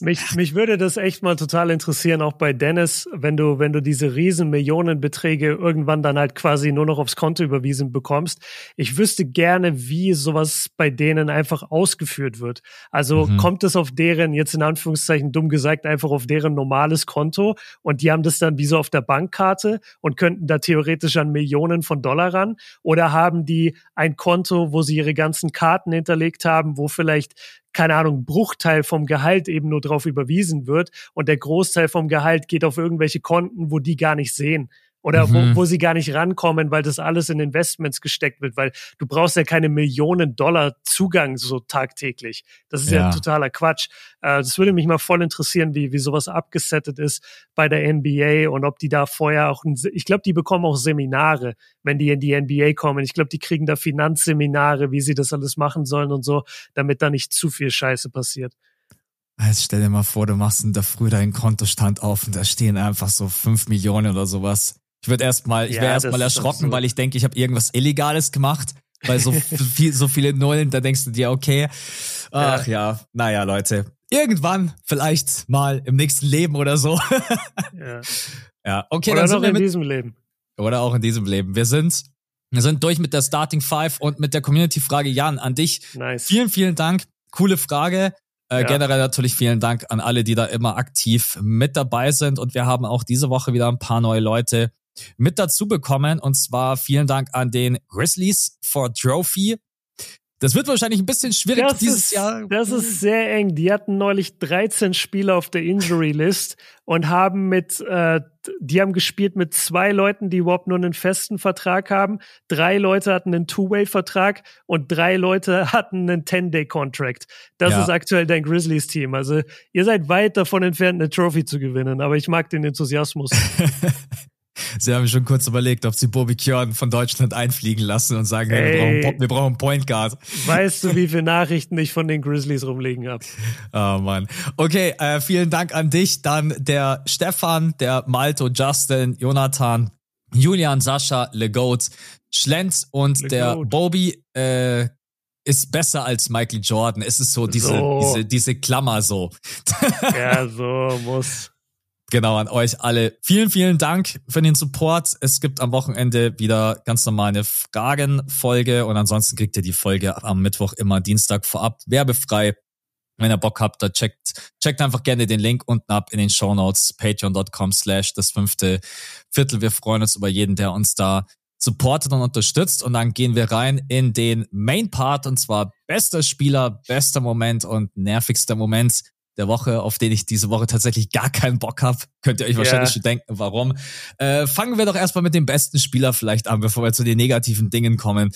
mich, mich würde das echt mal total interessieren, auch bei Dennis, wenn du, wenn du diese riesen Millionenbeträge irgendwann dann halt quasi nur noch aufs Konto überwiesen bekommst. Ich wüsste gerne, wie sowas bei denen einfach ausgeführt wird. Also mhm. kommt es auf deren, jetzt in Anführungszeichen dumm gesagt, einfach auf deren normales Konto und die haben das dann wie so auf der Bankkarte und könnten da theoretisch an Millionen von Dollar ran oder haben die ein Konto, wo sie ihre ganzen Karten hinterlegt haben, wo vielleicht keine Ahnung, Bruchteil vom Gehalt eben nur drauf überwiesen wird und der Großteil vom Gehalt geht auf irgendwelche Konten, wo die gar nicht sehen oder mhm. wo, wo sie gar nicht rankommen, weil das alles in Investments gesteckt wird, weil du brauchst ja keine Millionen Dollar Zugang so tagtäglich. Das ist ja, ja totaler Quatsch. Äh, das würde mich mal voll interessieren, wie, wie sowas abgesettet ist bei der NBA und ob die da vorher auch, ein, ich glaube, die bekommen auch Seminare, wenn die in die NBA kommen. Ich glaube, die kriegen da Finanzseminare, wie sie das alles machen sollen und so, damit da nicht zu viel Scheiße passiert. Jetzt stell dir mal vor, du machst in der Früh deinen Kontostand auf und da stehen einfach so fünf Millionen oder sowas. Ich würde erstmal, ich wäre ja, erstmal erschrocken, weil ich denke, ich habe irgendwas Illegales gemacht, weil so viel, so viele Nullen, da denkst du dir, okay, ach ja. ja, naja, Leute, irgendwann, vielleicht mal im nächsten Leben oder so. ja. ja, okay, oder dann wir in mit, diesem Leben. Oder auch in diesem Leben. Wir sind, wir sind durch mit der Starting Five und mit der Community-Frage. Jan, an dich. Nice. Vielen, vielen Dank. Coole Frage. Äh, ja. Generell natürlich vielen Dank an alle, die da immer aktiv mit dabei sind. Und wir haben auch diese Woche wieder ein paar neue Leute mit dazu bekommen. Und zwar vielen Dank an den Grizzlies for Trophy. Das wird wahrscheinlich ein bisschen schwierig das dieses ist, Jahr. Das ist sehr eng. Die hatten neulich 13 Spieler auf der Injury List und haben mit, äh, die haben gespielt mit zwei Leuten, die überhaupt nur einen festen Vertrag haben. Drei Leute hatten einen Two-Way-Vertrag und drei Leute hatten einen 10-Day-Contract. Das ja. ist aktuell dein Grizzlies-Team. Also ihr seid weit davon entfernt, eine Trophy zu gewinnen, aber ich mag den Enthusiasmus. Sie haben schon kurz überlegt, ob sie Bobby Kjörn von Deutschland einfliegen lassen und sagen, hey, wir, brauchen, wir brauchen einen Point Guard. Weißt du, wie viele Nachrichten ich von den Grizzlies rumliegen habe? Oh Mann. Okay, äh, vielen Dank an dich. Dann der Stefan, der Malto, Justin, Jonathan, Julian, Sascha, Le Goat, Schlenz und Le der Goat. Bobby. Äh, ist besser als Michael Jordan. Es ist so diese, so. diese, diese Klammer so. ja, so muss. Genau, an euch alle. Vielen, vielen Dank für den Support. Es gibt am Wochenende wieder ganz normal eine Fragenfolge und ansonsten kriegt ihr die Folge am Mittwoch immer Dienstag vorab werbefrei. Wenn ihr Bock habt, da checkt, checkt einfach gerne den Link unten ab in den Show Notes, patreon.com slash das fünfte Viertel. Wir freuen uns über jeden, der uns da supportet und unterstützt. Und dann gehen wir rein in den Main Part und zwar bester Spieler, bester Moment und nervigster Moment der Woche, auf den ich diese Woche tatsächlich gar keinen Bock habe. Könnt ihr euch wahrscheinlich yeah. schon denken, warum. Äh, fangen wir doch erstmal mit dem besten Spieler vielleicht an, bevor wir zu den negativen Dingen kommen.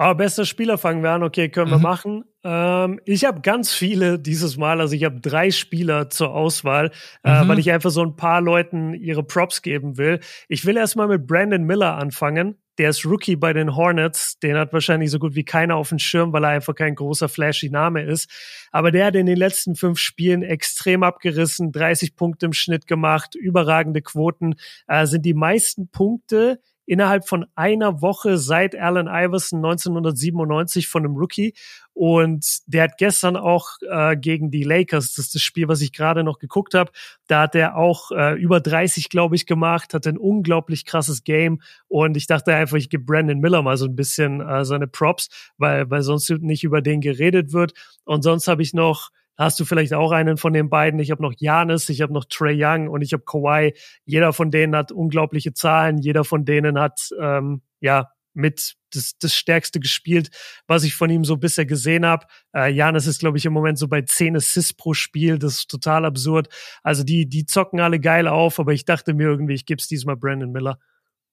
Aber bester Spieler fangen wir an. Okay, können wir mhm. machen. Ähm, ich habe ganz viele dieses Mal. Also ich habe drei Spieler zur Auswahl, äh, mhm. weil ich einfach so ein paar Leuten ihre Props geben will. Ich will erstmal mit Brandon Miller anfangen. Der ist Rookie bei den Hornets. Den hat wahrscheinlich so gut wie keiner auf dem Schirm, weil er einfach kein großer flashy Name ist. Aber der hat in den letzten fünf Spielen extrem abgerissen, 30 Punkte im Schnitt gemacht, überragende Quoten, äh, sind die meisten Punkte innerhalb von einer Woche seit Allen Iverson 1997 von einem Rookie. Und der hat gestern auch äh, gegen die Lakers, das ist das Spiel, was ich gerade noch geguckt habe, da hat er auch äh, über 30, glaube ich, gemacht, hat ein unglaublich krasses Game. Und ich dachte einfach, ich gebe Brandon Miller mal so ein bisschen äh, seine Props, weil, weil sonst nicht über den geredet wird. Und sonst habe ich noch hast du vielleicht auch einen von den beiden. Ich habe noch Janis, ich habe noch Trey Young und ich habe Kawhi. Jeder von denen hat unglaubliche Zahlen. Jeder von denen hat ähm, ja mit das, das Stärkste gespielt, was ich von ihm so bisher gesehen habe. Äh, Janis ist, glaube ich, im Moment so bei 10 Assists pro Spiel. Das ist total absurd. Also die, die zocken alle geil auf, aber ich dachte mir irgendwie, ich gebe es diesmal Brandon Miller.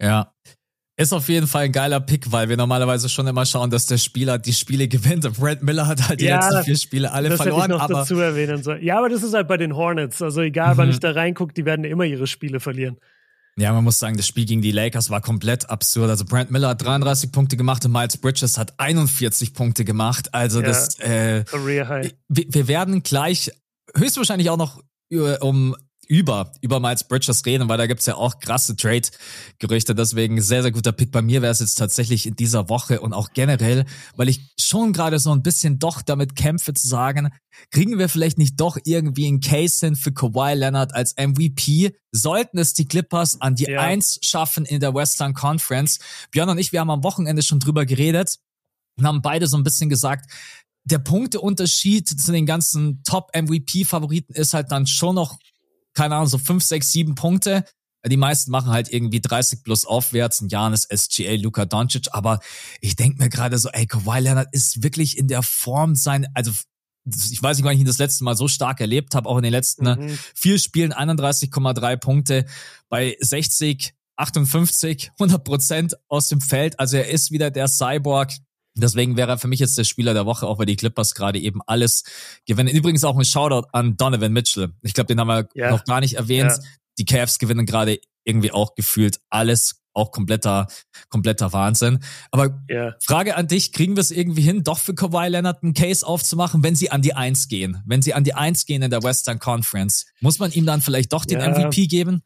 Ja, ist auf jeden Fall ein geiler Pick, weil wir normalerweise schon immer schauen, dass der Spieler die Spiele gewinnt. Brad Miller hat halt die ja, letzten vier Spiele alle das verloren. Hätte ich noch aber dazu erwähnen soll. Ja, aber das ist halt bei den Hornets. Also egal, mhm. wann ich da reingucke, die werden immer ihre Spiele verlieren. Ja, man muss sagen, das Spiel gegen die Lakers war komplett absurd. Also Brent Miller hat 33 Punkte gemacht und Miles Bridges hat 41 Punkte gemacht. Also ja, das, äh, wir, wir werden gleich höchstwahrscheinlich auch noch um über, über Miles Bridges reden, weil da gibt's ja auch krasse Trade-Gerüchte. Deswegen sehr, sehr guter Pick. Bei mir wäre es jetzt tatsächlich in dieser Woche und auch generell, weil ich schon gerade so ein bisschen doch damit kämpfe zu sagen, kriegen wir vielleicht nicht doch irgendwie einen Case hin für Kawhi Leonard als MVP? Sollten es die Clippers an die ja. Eins schaffen in der Western Conference? Björn und ich, wir haben am Wochenende schon drüber geredet und haben beide so ein bisschen gesagt, der Punkteunterschied zu den ganzen Top-MVP-Favoriten ist halt dann schon noch keine Ahnung, so fünf, sechs, sieben Punkte. Die meisten machen halt irgendwie 30 plus aufwärts, ein Janis, SGA, Luka Doncic, aber ich denke mir gerade so, ey, Kawhi Leonard ist wirklich in der Form sein, also ich weiß nicht, wann ich ihn das letzte Mal so stark erlebt habe, auch in den letzten ne, mhm. vier Spielen 31,3 Punkte bei 60, 58, 100 Prozent aus dem Feld. Also er ist wieder der Cyborg, Deswegen wäre er für mich jetzt der Spieler der Woche, auch weil die Clippers gerade eben alles gewinnen. Übrigens auch ein Shoutout an Donovan Mitchell. Ich glaube, den haben wir ja. noch gar nicht erwähnt. Ja. Die Cavs gewinnen gerade irgendwie auch gefühlt alles, auch kompletter, kompletter Wahnsinn. Aber ja. Frage an dich, kriegen wir es irgendwie hin, doch für Kawhi Leonard einen Case aufzumachen, wenn sie an die Eins gehen? Wenn sie an die Eins gehen in der Western Conference, muss man ihm dann vielleicht doch den MVP geben?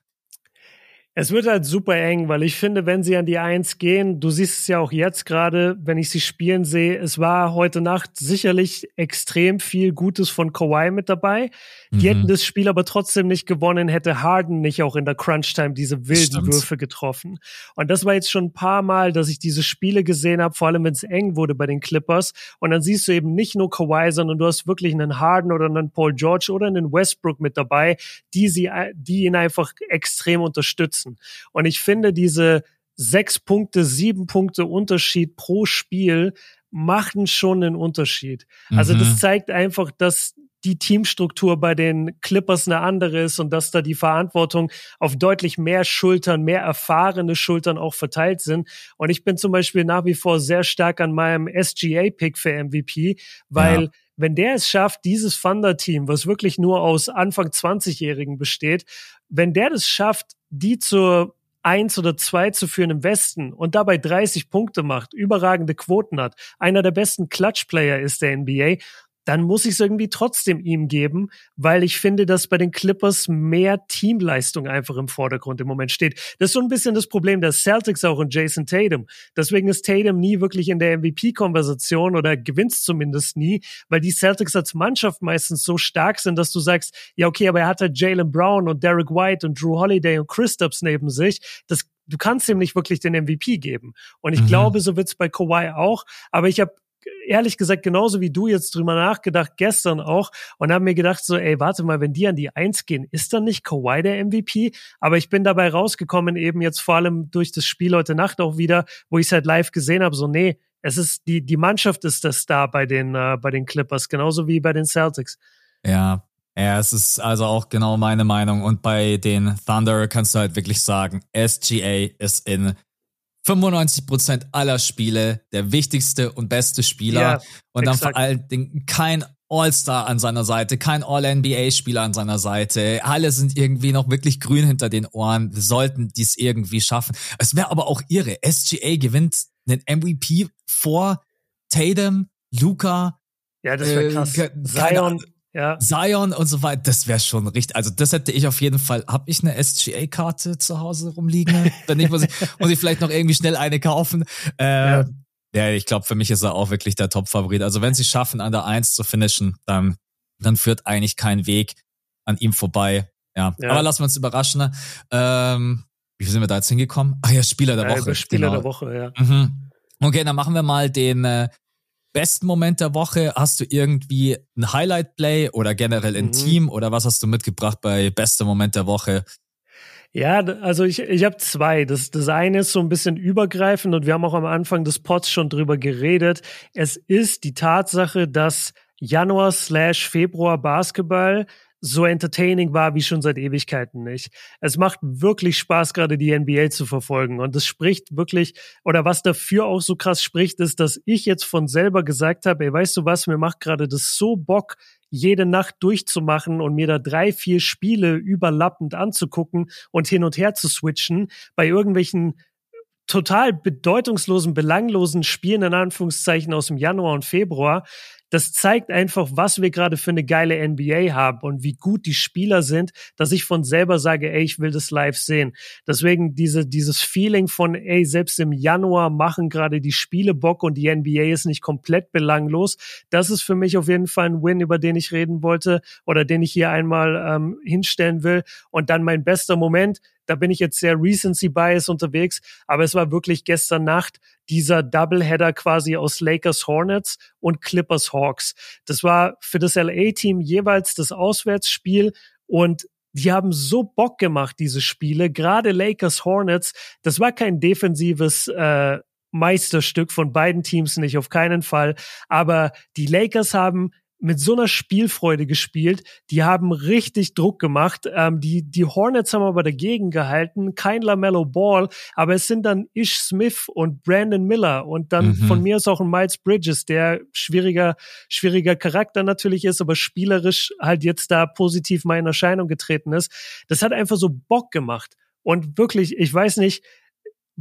Es wird halt super eng, weil ich finde, wenn sie an die Eins gehen, du siehst es ja auch jetzt gerade, wenn ich sie spielen sehe, es war heute Nacht sicherlich extrem viel Gutes von Kawhi mit dabei. Die mhm. hätten das Spiel aber trotzdem nicht gewonnen, hätte Harden nicht auch in der Crunch-Time diese wilden Stimmt. Würfe getroffen. Und das war jetzt schon ein paar Mal, dass ich diese Spiele gesehen habe, vor allem wenn es eng wurde bei den Clippers. Und dann siehst du eben nicht nur Kawhi, sondern du hast wirklich einen Harden oder einen Paul George oder einen Westbrook mit dabei, die sie, die ihn einfach extrem unterstützen lassen. Und ich finde, diese sechs Punkte, sieben Punkte Unterschied pro Spiel machen schon einen Unterschied. Also das mhm. zeigt einfach, dass die Teamstruktur bei den Clippers eine andere ist und dass da die Verantwortung auf deutlich mehr Schultern, mehr erfahrene Schultern auch verteilt sind. Und ich bin zum Beispiel nach wie vor sehr stark an meinem SGA-Pick für MVP, weil ja. Wenn der es schafft, dieses Thunder-Team, was wirklich nur aus Anfang 20-Jährigen besteht, wenn der das schafft, die zur eins oder zwei zu führen im Westen und dabei 30 Punkte macht, überragende Quoten hat, einer der besten Clutch-Player ist der NBA, dann muss ich es irgendwie trotzdem ihm geben, weil ich finde, dass bei den Clippers mehr Teamleistung einfach im Vordergrund im Moment steht. Das ist so ein bisschen das Problem der Celtics auch und Jason Tatum. Deswegen ist Tatum nie wirklich in der MVP-Konversation oder gewinnt zumindest nie, weil die Celtics als Mannschaft meistens so stark sind, dass du sagst, ja okay, aber er hat halt Jalen Brown und Derek White und Drew Holiday und Kristaps neben sich. Das du kannst ihm nicht wirklich den MVP geben. Und ich mhm. glaube, so wird's bei Kawhi auch. Aber ich habe ehrlich gesagt genauso wie du jetzt drüber nachgedacht, gestern auch, und habe mir gedacht so, ey, warte mal, wenn die an die Eins gehen, ist dann nicht Kawhi der MVP? Aber ich bin dabei rausgekommen, eben jetzt vor allem durch das Spiel heute Nacht auch wieder, wo ich es halt live gesehen habe, so, nee, es ist, die, die Mannschaft ist der Star bei den, äh, bei den Clippers, genauso wie bei den Celtics. Ja, ja, es ist also auch genau meine Meinung. Und bei den Thunder kannst du halt wirklich sagen, SGA ist in 95% aller Spiele der wichtigste und beste Spieler. Ja, und dann exakt. vor allen Dingen kein All-Star an seiner Seite, kein All-NBA-Spieler an seiner Seite. Alle sind irgendwie noch wirklich grün hinter den Ohren. Wir sollten dies irgendwie schaffen. Es wäre aber auch irre. SGA gewinnt einen MVP vor Tatum, Luca. Ja, das wäre äh, krass. Zion, ja. Zion und so weiter, das wäre schon richtig. Also das hätte ich auf jeden Fall. Hab ich eine SGA-Karte zu Hause rumliegen? Wenn nicht, muss ich, muss ich vielleicht noch irgendwie schnell eine kaufen. Äh, ja. ja, ich glaube, für mich ist er auch wirklich der Top-Favorit. Also wenn sie schaffen, an der Eins zu finishen, dann, dann führt eigentlich kein Weg an ihm vorbei. Ja, ja. aber lassen wir uns überraschen. Ähm, wie sind wir da jetzt hingekommen? Ah ja, Spieler der Woche. Spieler genau. der Woche, ja. Mhm. Okay, dann machen wir mal den äh, besten Moment der Woche? Hast du irgendwie ein Highlight-Play oder generell ein mhm. Team oder was hast du mitgebracht bei bester Moment der Woche? Ja, also ich, ich habe zwei. Das, das eine ist so ein bisschen übergreifend und wir haben auch am Anfang des Pods schon drüber geredet. Es ist die Tatsache, dass Januar slash Februar Basketball so entertaining war wie schon seit Ewigkeiten nicht. Es macht wirklich Spaß, gerade die NBA zu verfolgen. Und das spricht wirklich, oder was dafür auch so krass spricht, ist, dass ich jetzt von selber gesagt habe, ey, weißt du was, mir macht gerade das so Bock, jede Nacht durchzumachen und mir da drei, vier Spiele überlappend anzugucken und hin und her zu switchen bei irgendwelchen total bedeutungslosen, belanglosen Spielen in Anführungszeichen aus dem Januar und Februar das zeigt einfach, was wir gerade für eine geile NBA haben und wie gut die Spieler sind, dass ich von selber sage, ey, ich will das live sehen. Deswegen diese, dieses Feeling von, ey, selbst im Januar machen gerade die Spiele Bock und die NBA ist nicht komplett belanglos. Das ist für mich auf jeden Fall ein Win, über den ich reden wollte oder den ich hier einmal ähm, hinstellen will. Und dann mein bester Moment, da bin ich jetzt sehr Recency Bias unterwegs, aber es war wirklich gestern Nacht dieser Doubleheader quasi aus Lakers Hornets und Clippers Hawks. Das war für das LA-Team jeweils das Auswärtsspiel und die haben so Bock gemacht, diese Spiele. Gerade Lakers Hornets, das war kein defensives äh, Meisterstück von beiden Teams nicht, auf keinen Fall. Aber die Lakers haben mit so einer Spielfreude gespielt. Die haben richtig Druck gemacht. Ähm, die, die Hornets haben aber dagegen gehalten. Kein LaMelo Ball, aber es sind dann Ish Smith und Brandon Miller und dann mhm. von mir ist auch ein Miles Bridges, der schwieriger, schwieriger Charakter natürlich ist, aber spielerisch halt jetzt da positiv mal in Erscheinung getreten ist. Das hat einfach so Bock gemacht. Und wirklich, ich weiß nicht,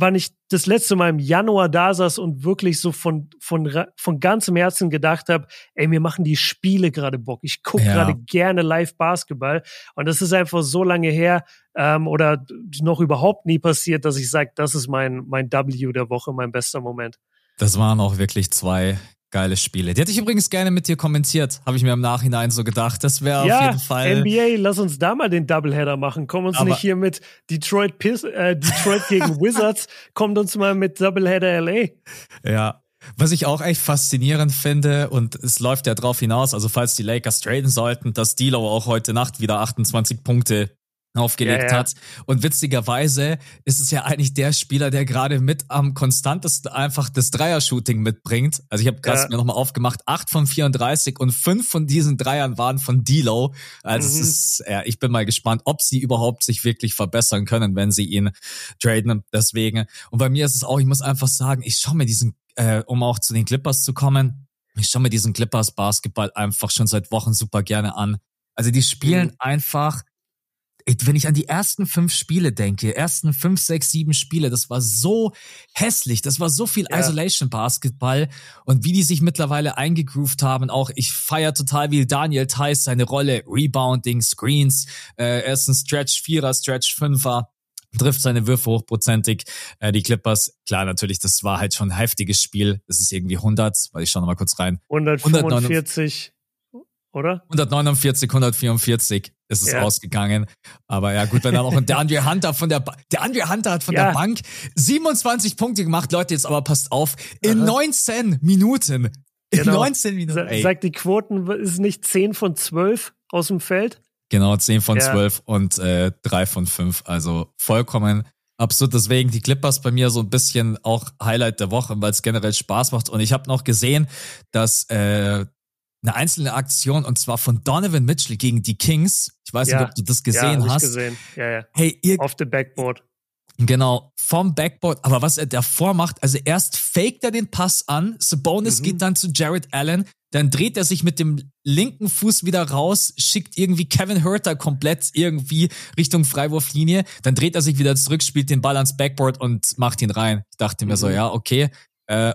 wann ich das letzte Mal im Januar da saß und wirklich so von, von, von ganzem Herzen gedacht habe, ey, mir machen die Spiele gerade Bock. Ich gucke ja. gerade gerne live Basketball. Und das ist einfach so lange her ähm, oder noch überhaupt nie passiert, dass ich sage, das ist mein, mein W der Woche, mein bester Moment. Das waren auch wirklich zwei Geile Spiele. Die hätte ich übrigens gerne mit dir kommentiert, habe ich mir im Nachhinein so gedacht. Das wäre ja, auf jeden Fall. NBA, lass uns da mal den Doubleheader machen. Komm uns Aber nicht hier mit Detroit, Piss, äh, Detroit gegen Wizards, kommt uns mal mit Doubleheader LA. Ja. Was ich auch echt faszinierend finde, und es läuft ja drauf hinaus, also falls die Lakers traden sollten, dass D'Lo auch heute Nacht wieder 28 Punkte aufgelegt ja, ja. hat. Und witzigerweise ist es ja eigentlich der Spieler, der gerade mit am konstantesten einfach das Dreier-Shooting mitbringt. Also ich habe gerade ja. mir nochmal aufgemacht, acht von 34 und fünf von diesen Dreiern waren von D'Lo. Also mhm. es ist, ja, ich bin mal gespannt, ob sie überhaupt sich wirklich verbessern können, wenn sie ihn traden. Deswegen. Und bei mir ist es auch, ich muss einfach sagen, ich schaue mir diesen, äh, um auch zu den Clippers zu kommen, ich schaue mir diesen Clippers Basketball einfach schon seit Wochen super gerne an. Also die spielen mhm. einfach wenn ich an die ersten fünf Spiele denke, ersten fünf, sechs, sieben Spiele, das war so hässlich, das war so viel ja. Isolation Basketball und wie die sich mittlerweile eingegroovt haben, auch ich feier total wie Daniel Theiss seine Rolle, Rebounding, Screens, äh, er ist ein Stretch Vierer, Stretch Fünfer, trifft seine Würfe hochprozentig. Äh, die Clippers, klar, natürlich, das war halt schon ein heftiges Spiel. Das ist irgendwie 100, weil ich schau noch mal kurz rein. 145 oder? 149, 144 ist es ja. ausgegangen. Aber ja, gut, wenn dann auch der Andre Hunter von der, ba der Andre Hunter hat von ja. der Bank 27 Punkte gemacht. Leute, jetzt aber passt auf. In Aha. 19 Minuten. In genau. 19 Minuten. Ey. Sagt die Quoten, ist nicht 10 von 12 aus dem Feld? Genau, 10 von ja. 12 und äh, 3 von 5. Also vollkommen absurd. Deswegen die Clippers bei mir so ein bisschen auch Highlight der Woche, weil es generell Spaß macht. Und ich habe noch gesehen, dass äh, eine einzelne Aktion und zwar von Donovan Mitchell gegen die Kings. Ich weiß ja. nicht, ob du das gesehen ja, hast. Ich gesehen. Ja, ja. Hey, ihr, Auf dem Backboard. Genau, vom Backboard. Aber was er davor macht, also erst faked er den Pass an, Sabonis mhm. geht dann zu Jared Allen, dann dreht er sich mit dem linken Fuß wieder raus, schickt irgendwie Kevin Hurter komplett irgendwie Richtung Freiwurflinie, dann dreht er sich wieder zurück, spielt den Ball ans Backboard und macht ihn rein. Ich dachte mir so, mhm. ja, okay, äh,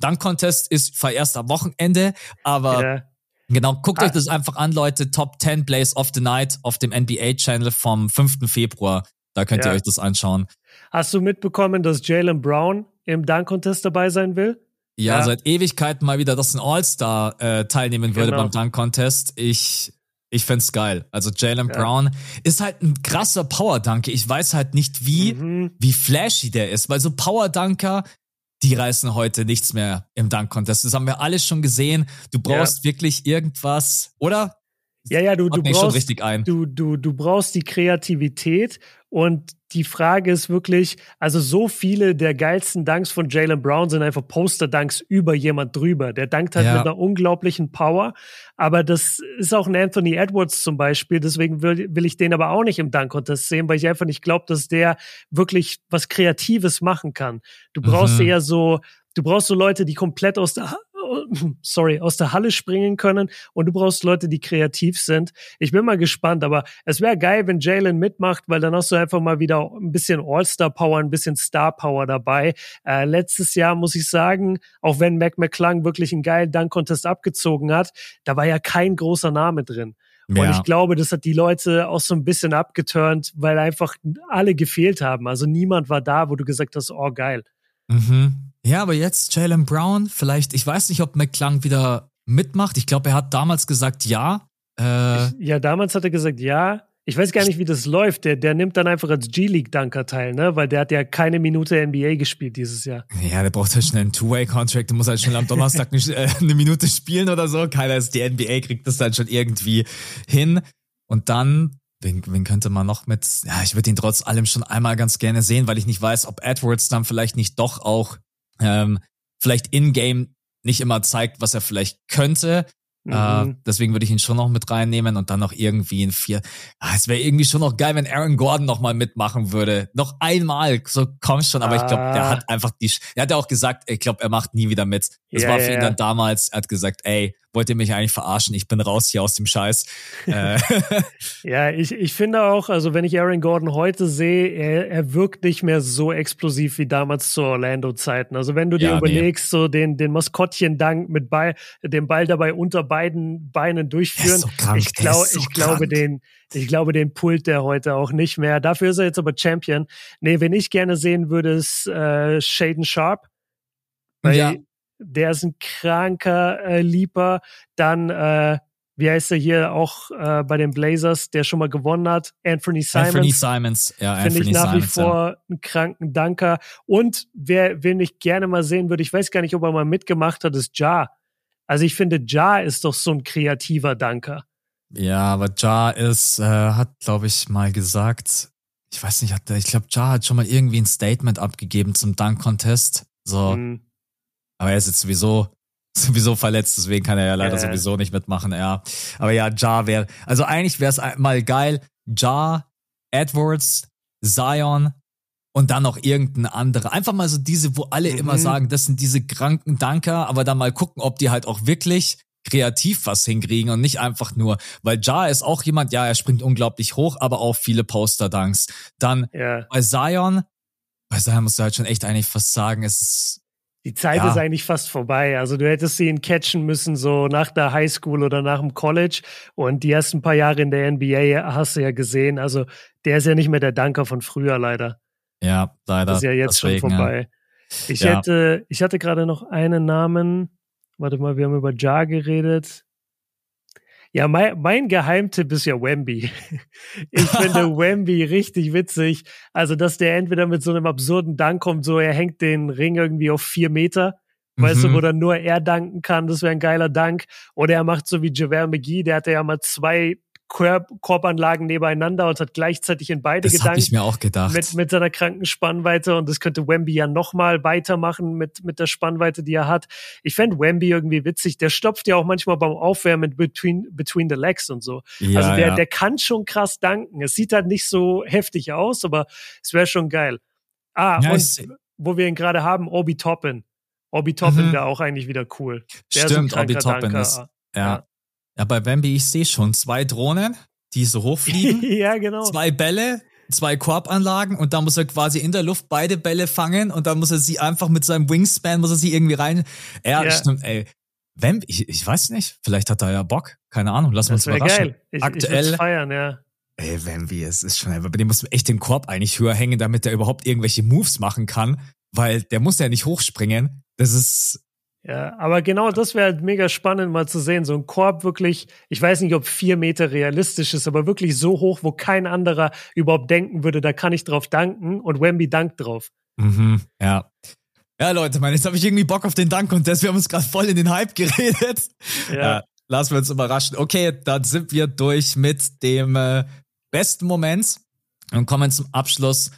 Dunk Contest ist vorerst am Wochenende, aber ja. genau, guckt ah. euch das einfach an, Leute. Top 10 Plays of the Night auf dem NBA Channel vom 5. Februar. Da könnt ja. ihr euch das anschauen. Hast du mitbekommen, dass Jalen Brown im Dunk Contest dabei sein will? Ja, ja. seit Ewigkeiten mal wieder, dass ein All-Star äh, teilnehmen würde genau. beim Dunk Contest. Ich ich find's geil. Also Jalen ja. Brown ist halt ein krasser Power-Dunker. Ich weiß halt nicht, wie, mhm. wie flashy der ist, weil so Power-Dunker, die reißen heute nichts mehr im Dunk-Contest. Das haben wir alles schon gesehen. Du brauchst ja. wirklich irgendwas, oder? Ja, ja, du, du brauchst, Du, du, du brauchst die Kreativität und die Frage ist wirklich, also so viele der geilsten Dunks von Jalen Brown sind einfach Poster-Dunks über jemand drüber. Der dankt halt ja. mit einer unglaublichen Power. Aber das ist auch ein Anthony Edwards zum Beispiel. Deswegen will, will ich den aber auch nicht im Dunk-Contest sehen, weil ich einfach nicht glaube, dass der wirklich was Kreatives machen kann. Du brauchst mhm. eher so, du brauchst so Leute, die komplett aus der sorry, aus der Halle springen können und du brauchst Leute, die kreativ sind. Ich bin mal gespannt, aber es wäre geil, wenn Jalen mitmacht, weil dann hast du einfach mal wieder ein bisschen All-Star-Power, ein bisschen Star-Power dabei. Äh, letztes Jahr muss ich sagen, auch wenn Mac McClung wirklich einen geilen Dunk-Contest abgezogen hat, da war ja kein großer Name drin. Ja. Und ich glaube, das hat die Leute auch so ein bisschen abgeturnt, weil einfach alle gefehlt haben. Also niemand war da, wo du gesagt hast, oh geil. Mhm. Ja, aber jetzt Jalen Brown, vielleicht, ich weiß nicht, ob McClung wieder mitmacht. Ich glaube, er hat damals gesagt ja. Äh, ja, damals hat er gesagt ja. Ich weiß gar nicht, wie das läuft. Der, der nimmt dann einfach als G-League-Dunker teil, ne? Weil der hat ja keine Minute NBA gespielt dieses Jahr. Ja, der braucht halt schnell einen Two-Way-Contract. Der muss halt schnell am Donnerstag eine, äh, eine Minute spielen oder so. Keiner ist die NBA, kriegt das dann schon irgendwie hin. Und dann Wen, wen könnte man noch mit? Ja, ich würde ihn trotz allem schon einmal ganz gerne sehen, weil ich nicht weiß, ob Edwards dann vielleicht nicht doch auch ähm, vielleicht in-game nicht immer zeigt, was er vielleicht könnte. Äh, mhm. Äh, deswegen würde ich ihn schon noch mit reinnehmen und dann noch irgendwie in vier. Ah, es wäre irgendwie schon noch geil, wenn Aaron Gordon noch mal mitmachen würde. Noch einmal, so komm schon. Aber ah. ich glaube, der hat einfach die. Er hat ja auch gesagt, ich glaube, er macht nie wieder mit. Das ja, war für ja, ihn dann damals. Er hat gesagt, ey, wollt ihr mich eigentlich verarschen? Ich bin raus hier aus dem Scheiß. Äh. ja, ich, ich finde auch, also wenn ich Aaron Gordon heute sehe, er, er wirkt nicht mehr so explosiv wie damals zu Orlando-Zeiten. Also wenn du dir ja, überlegst, nee. so den, den Maskottchen-Dank mit Ball, den Ball dabei unter beiden Beinen durchführen, so krank, ich, glaub, so ich glaube, den, ich glaube, den pult der heute auch nicht mehr. Dafür ist er jetzt aber Champion. Nee, wenn ich gerne sehen würde, ist äh, Shaden Sharp. Weil ja der ist ein kranker äh, Leaper. Dann, äh, wie heißt er hier auch äh, bei den Blazers, der schon mal gewonnen hat? Anthony Simons. Anthony Simons, ja, Finde ich nach Simons, wie vor ja. einen kranken Danker. Und wer, wen ich gerne mal sehen würde, ich weiß gar nicht, ob er mal mitgemacht hat, ist Ja. Also ich finde, Ja ist doch so ein kreativer Danker. Ja, aber Ja ist, äh, hat, glaube ich, mal gesagt, ich weiß nicht, hat ich glaube, Ja hat schon mal irgendwie ein Statement abgegeben zum Dunk-Contest. So, hm. Aber er ist jetzt sowieso sowieso verletzt, deswegen kann er ja leider äh. sowieso nicht mitmachen, ja. Aber ja, Ja wäre, also eigentlich wäre es mal geil, Ja, Edwards, Zion und dann noch irgendein anderer. Einfach mal so diese, wo alle mhm. immer sagen, das sind diese kranken Danker, aber dann mal gucken, ob die halt auch wirklich kreativ was hinkriegen und nicht einfach nur, weil Ja ist auch jemand, ja, er springt unglaublich hoch, aber auch viele Poster-Dunks. Dann ja. bei Zion, bei Zion musst du halt schon echt eigentlich fast sagen, es ist die Zeit ja. ist eigentlich fast vorbei. Also du hättest ihn catchen müssen, so nach der Highschool oder nach dem College. Und die ersten paar Jahre in der NBA hast du ja gesehen. Also der ist ja nicht mehr der Danker von früher, leider. Ja, leider. Das ist ja jetzt Deswegen, schon vorbei. Ja. Ich ja. hätte, ich hatte gerade noch einen Namen. Warte mal, wir haben über Jar geredet. Ja, mein, mein Geheimtipp ist ja Wemby. Ich finde Wemby richtig witzig. Also, dass der entweder mit so einem absurden Dank kommt, so er hängt den Ring irgendwie auf vier Meter, mhm. weißt du, wo mhm. dann nur er danken kann, das wäre ein geiler Dank. Oder er macht so wie Javel McGee, der hatte ja mal zwei Korbanlagen nebeneinander und hat gleichzeitig in beide das gedankt. ich mir auch gedacht. Mit, mit seiner kranken Spannweite und das könnte Wemby ja nochmal weitermachen mit, mit der Spannweite, die er hat. Ich fände Wemby irgendwie witzig. Der stopft ja auch manchmal beim Aufwärmen between, between the legs und so. Ja, also der, ja. der kann schon krass danken. Es sieht halt nicht so heftig aus, aber es wäre schon geil. Ah, ja, und wo wir ihn gerade haben, Obi Toppin. Obi Toppin mhm. wäre auch eigentlich wieder cool. Der Stimmt, Obi Toppin ist, ja. Ja, bei Bambi, ich sehe schon zwei Drohnen, die so hochfliegen. ja, genau. Zwei Bälle, zwei Korbanlagen und da muss er quasi in der Luft beide Bälle fangen und dann muss er sie einfach mit seinem Wingspan, muss er sie irgendwie rein. Ja, ja. stimmt, ey. Wemby, ich, ich weiß nicht, vielleicht hat er ja Bock. Keine Ahnung, lass uns überraschen. Geil. Ich, Aktuell. Ich feiern, ja. Ey, Wemby, es ist schon, bei dem muss man echt den Korb eigentlich höher hängen, damit er überhaupt irgendwelche Moves machen kann, weil der muss ja nicht hochspringen. Das ist, ja, aber genau das wäre halt mega spannend mal zu sehen. So ein Korb wirklich, ich weiß nicht, ob vier Meter realistisch ist, aber wirklich so hoch, wo kein anderer überhaupt denken würde, da kann ich drauf danken und Wemby dankt drauf. Mhm, ja. Ja, Leute, man, jetzt habe ich irgendwie Bock auf den Dank und das, wir haben uns gerade voll in den Hype geredet. Ja. ja. Lassen wir uns überraschen. Okay, dann sind wir durch mit dem äh, besten Moment und kommen zum Abschluss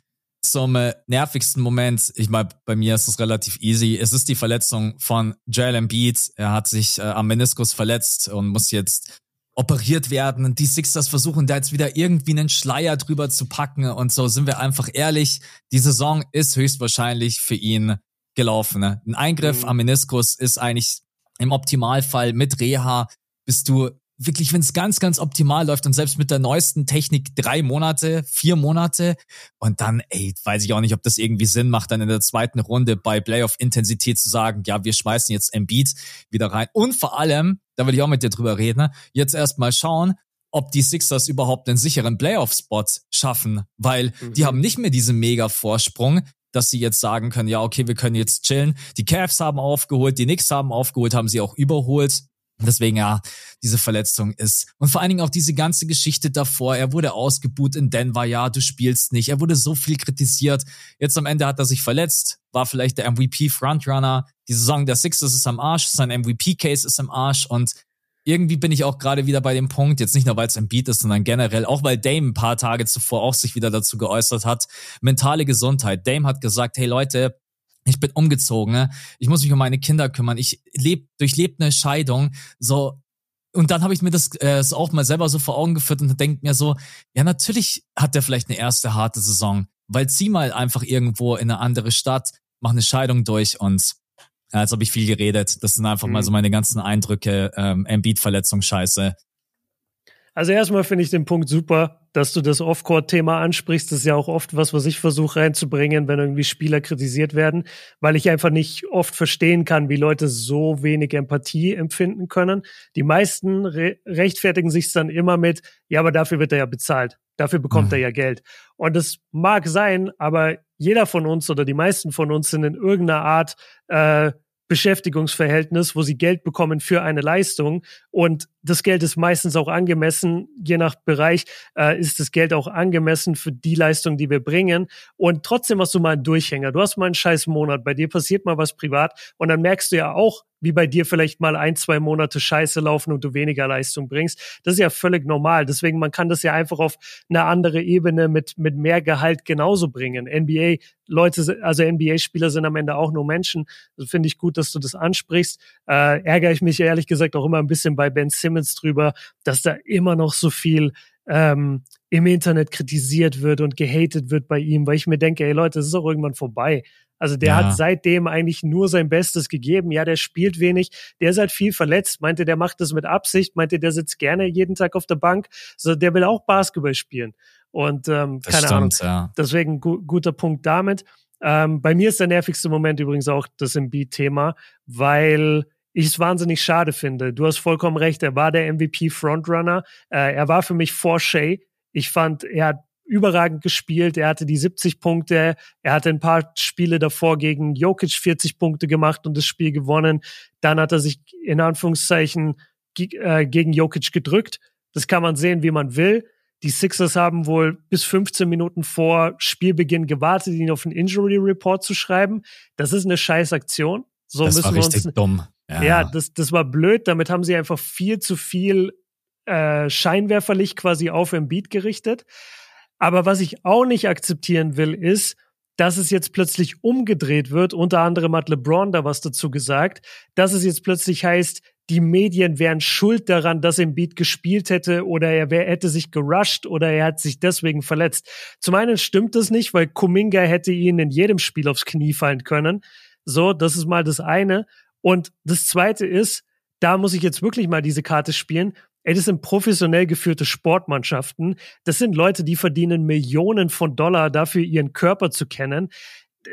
zum äh, nervigsten Moment, ich meine, bei mir ist es relativ easy. Es ist die Verletzung von Joel Embiid. Er hat sich äh, am Meniskus verletzt und muss jetzt operiert werden. Die Sixers versuchen da jetzt wieder irgendwie einen Schleier drüber zu packen. Und so sind wir einfach ehrlich, die Saison ist höchstwahrscheinlich für ihn gelaufen. Ne? Ein Eingriff mhm. am Meniskus ist eigentlich im Optimalfall mit Reha bist du wirklich, wenn es ganz, ganz optimal läuft und selbst mit der neuesten Technik drei Monate, vier Monate und dann, ey, weiß ich auch nicht, ob das irgendwie Sinn macht, dann in der zweiten Runde bei Playoff-Intensität zu sagen, ja, wir schmeißen jetzt Embiid wieder rein. Und vor allem, da will ich auch mit dir drüber reden, jetzt erstmal schauen, ob die Sixers überhaupt einen sicheren Playoff-Spot schaffen, weil mhm. die haben nicht mehr diesen Mega-Vorsprung, dass sie jetzt sagen können, ja, okay, wir können jetzt chillen. Die Cavs haben aufgeholt, die Knicks haben aufgeholt, haben sie auch überholt. Deswegen ja, diese Verletzung ist. Und vor allen Dingen auch diese ganze Geschichte davor. Er wurde ausgebuht in Denver, ja, du spielst nicht. Er wurde so viel kritisiert. Jetzt am Ende hat er sich verletzt, war vielleicht der MVP-Frontrunner. Die Saison der Sixers ist am Arsch, sein MVP-Case ist am Arsch und irgendwie bin ich auch gerade wieder bei dem Punkt, jetzt nicht nur weil es ein Beat ist, sondern generell, auch weil Dame ein paar Tage zuvor auch sich wieder dazu geäußert hat, mentale Gesundheit. Dame hat gesagt, hey Leute, ich bin umgezogen, ne? ich muss mich um meine Kinder kümmern, ich lebe durchlebt eine Scheidung, so und dann habe ich mir das äh, so auch mal selber so vor Augen geführt und denke mir so, ja natürlich hat der vielleicht eine erste harte Saison, weil zieh mal einfach irgendwo in eine andere Stadt, mach eine Scheidung durch und ja, jetzt habe ich viel geredet. Das sind einfach mhm. mal so meine ganzen Eindrücke, ähm, Embiid-Verletzung, scheiße. Also erstmal finde ich den Punkt super, dass du das Off-Court-Thema ansprichst. Das ist ja auch oft was, was ich versuche reinzubringen, wenn irgendwie Spieler kritisiert werden, weil ich einfach nicht oft verstehen kann, wie Leute so wenig Empathie empfinden können. Die meisten re rechtfertigen sich dann immer mit, ja, aber dafür wird er ja bezahlt. Dafür bekommt mhm. er ja Geld. Und das mag sein, aber jeder von uns oder die meisten von uns sind in irgendeiner Art äh, Beschäftigungsverhältnis, wo sie Geld bekommen für eine Leistung. Und das Geld ist meistens auch angemessen, je nach Bereich äh, ist das Geld auch angemessen für die Leistung, die wir bringen. Und trotzdem hast du mal einen Durchhänger. Du hast mal einen scheiß Monat, bei dir passiert mal was privat und dann merkst du ja auch, wie bei dir vielleicht mal ein, zwei Monate Scheiße laufen und du weniger Leistung bringst. Das ist ja völlig normal. Deswegen, man kann das ja einfach auf eine andere Ebene mit, mit mehr Gehalt genauso bringen. NBA, Leute, also NBA-Spieler sind am Ende auch nur Menschen. Also finde ich gut, dass du das ansprichst. Äh, ärgere ich mich ehrlich gesagt auch immer ein bisschen bei Ben Simmons drüber, dass da immer noch so viel ähm, im Internet kritisiert wird und gehatet wird bei ihm, weil ich mir denke, ey Leute, es ist auch irgendwann vorbei. Also der ja. hat seitdem eigentlich nur sein Bestes gegeben. Ja, der spielt wenig. Der ist halt viel verletzt. Meinte, der macht das mit Absicht. Meinte, der sitzt gerne jeden Tag auf der Bank. So, der will auch Basketball spielen. Und ähm, keine stimmt, Ahnung. Ja. Deswegen gu guter Punkt damit. Ähm, bei mir ist der nervigste Moment übrigens auch das Embiid-Thema, weil ich es wahnsinnig schade finde. Du hast vollkommen recht, er war der MVP-Frontrunner. Äh, er war für mich vor Shea. Ich fand, er hat überragend gespielt. Er hatte die 70 Punkte. Er hatte ein paar Spiele davor gegen Jokic 40 Punkte gemacht und das Spiel gewonnen. Dann hat er sich in Anführungszeichen äh, gegen Jokic gedrückt. Das kann man sehen, wie man will. Die Sixers haben wohl bis 15 Minuten vor Spielbeginn gewartet, ihn auf einen Injury Report zu schreiben. Das ist eine scheiß Aktion. So das müssen war wir richtig uns, dumm. Ja, ja, das, das war blöd. Damit haben sie einfach viel zu viel äh, Scheinwerferlicht quasi auf Embiid gerichtet. Aber was ich auch nicht akzeptieren will, ist, dass es jetzt plötzlich umgedreht wird. Unter anderem hat LeBron da was dazu gesagt, dass es jetzt plötzlich heißt, die Medien wären schuld daran, dass Embiid gespielt hätte oder er wär, hätte sich gerusht oder er hat sich deswegen verletzt. Zum einen stimmt das nicht, weil Kuminga hätte ihn in jedem Spiel aufs Knie fallen können. So, das ist mal das eine. Und das zweite ist, da muss ich jetzt wirklich mal diese Karte spielen. Ey, das sind professionell geführte Sportmannschaften. Das sind Leute, die verdienen Millionen von Dollar dafür, ihren Körper zu kennen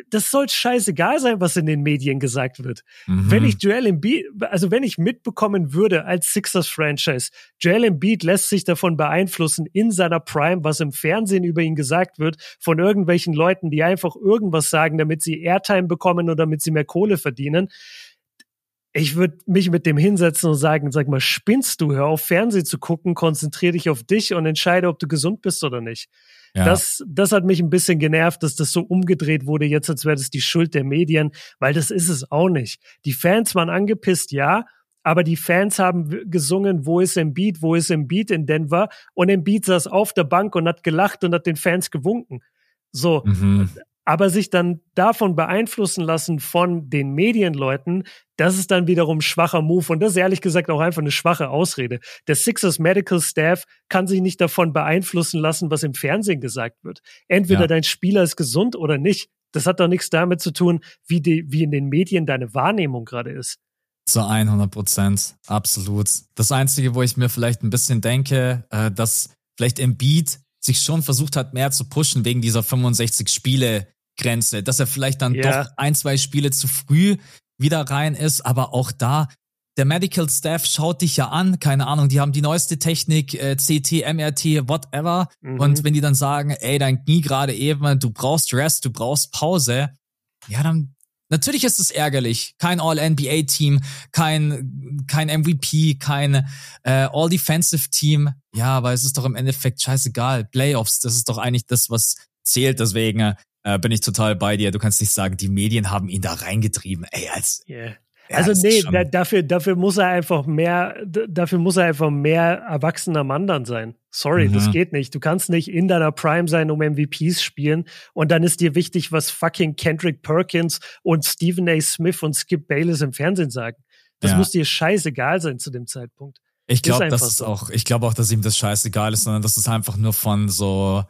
das soll scheißegal sein, was in den Medien gesagt wird. Mhm. Wenn ich Joel Embiid, also wenn ich mitbekommen würde als Sixers-Franchise, Joel Embiid lässt sich davon beeinflussen in seiner Prime, was im Fernsehen über ihn gesagt wird, von irgendwelchen Leuten, die einfach irgendwas sagen, damit sie Airtime bekommen oder damit sie mehr Kohle verdienen. Ich würde mich mit dem hinsetzen und sagen, sag mal, spinnst du? Hör auf, Fernsehen zu gucken, konzentrier dich auf dich und entscheide, ob du gesund bist oder nicht. Ja. Das, das hat mich ein bisschen genervt, dass das so umgedreht wurde, jetzt als wäre das die Schuld der Medien, weil das ist es auch nicht. Die Fans waren angepisst, ja, aber die Fans haben gesungen, wo ist Embiid, wo ist Embiid in Denver und Embiid saß auf der Bank und hat gelacht und hat den Fans gewunken. So, mhm aber sich dann davon beeinflussen lassen von den Medienleuten, das ist dann wiederum schwacher Move und das ist ehrlich gesagt auch einfach eine schwache Ausrede. Der Sixers Medical Staff kann sich nicht davon beeinflussen lassen, was im Fernsehen gesagt wird. Entweder ja. dein Spieler ist gesund oder nicht. Das hat doch nichts damit zu tun, wie, die, wie in den Medien deine Wahrnehmung gerade ist. Zu 100 Prozent, absolut. Das Einzige, wo ich mir vielleicht ein bisschen denke, äh, dass vielleicht Beat sich schon versucht hat, mehr zu pushen wegen dieser 65 Spiele Grenze, dass er vielleicht dann ja. doch ein, zwei Spiele zu früh wieder rein ist, aber auch da, der Medical Staff schaut dich ja an, keine Ahnung, die haben die neueste Technik, äh, CT, MRT, whatever. Mhm. Und wenn die dann sagen, ey, dein Knie gerade eben, du brauchst Rest, du brauchst Pause, ja, dann natürlich ist es ärgerlich. Kein All-NBA-Team, kein, kein MVP, kein äh, All-Defensive-Team. Ja, aber es ist doch im Endeffekt scheißegal. Playoffs, das ist doch eigentlich das, was zählt. Deswegen äh, bin ich total bei dir. Du kannst nicht sagen, die Medien haben ihn da reingetrieben. Ey, als yeah. Ja, also nee, da, dafür, dafür muss er einfach mehr, dafür muss er einfach mehr erwachsener Mann dann sein. Sorry, mhm. das geht nicht. Du kannst nicht in deiner Prime sein, um MVPs spielen und dann ist dir wichtig, was fucking Kendrick Perkins und Stephen A. Smith und Skip Bayless im Fernsehen sagen. Das ja. muss dir scheißegal sein zu dem Zeitpunkt. Ich glaube, das ist so. auch, ich glaube auch, dass ihm das scheißegal ist, sondern dass es einfach nur von so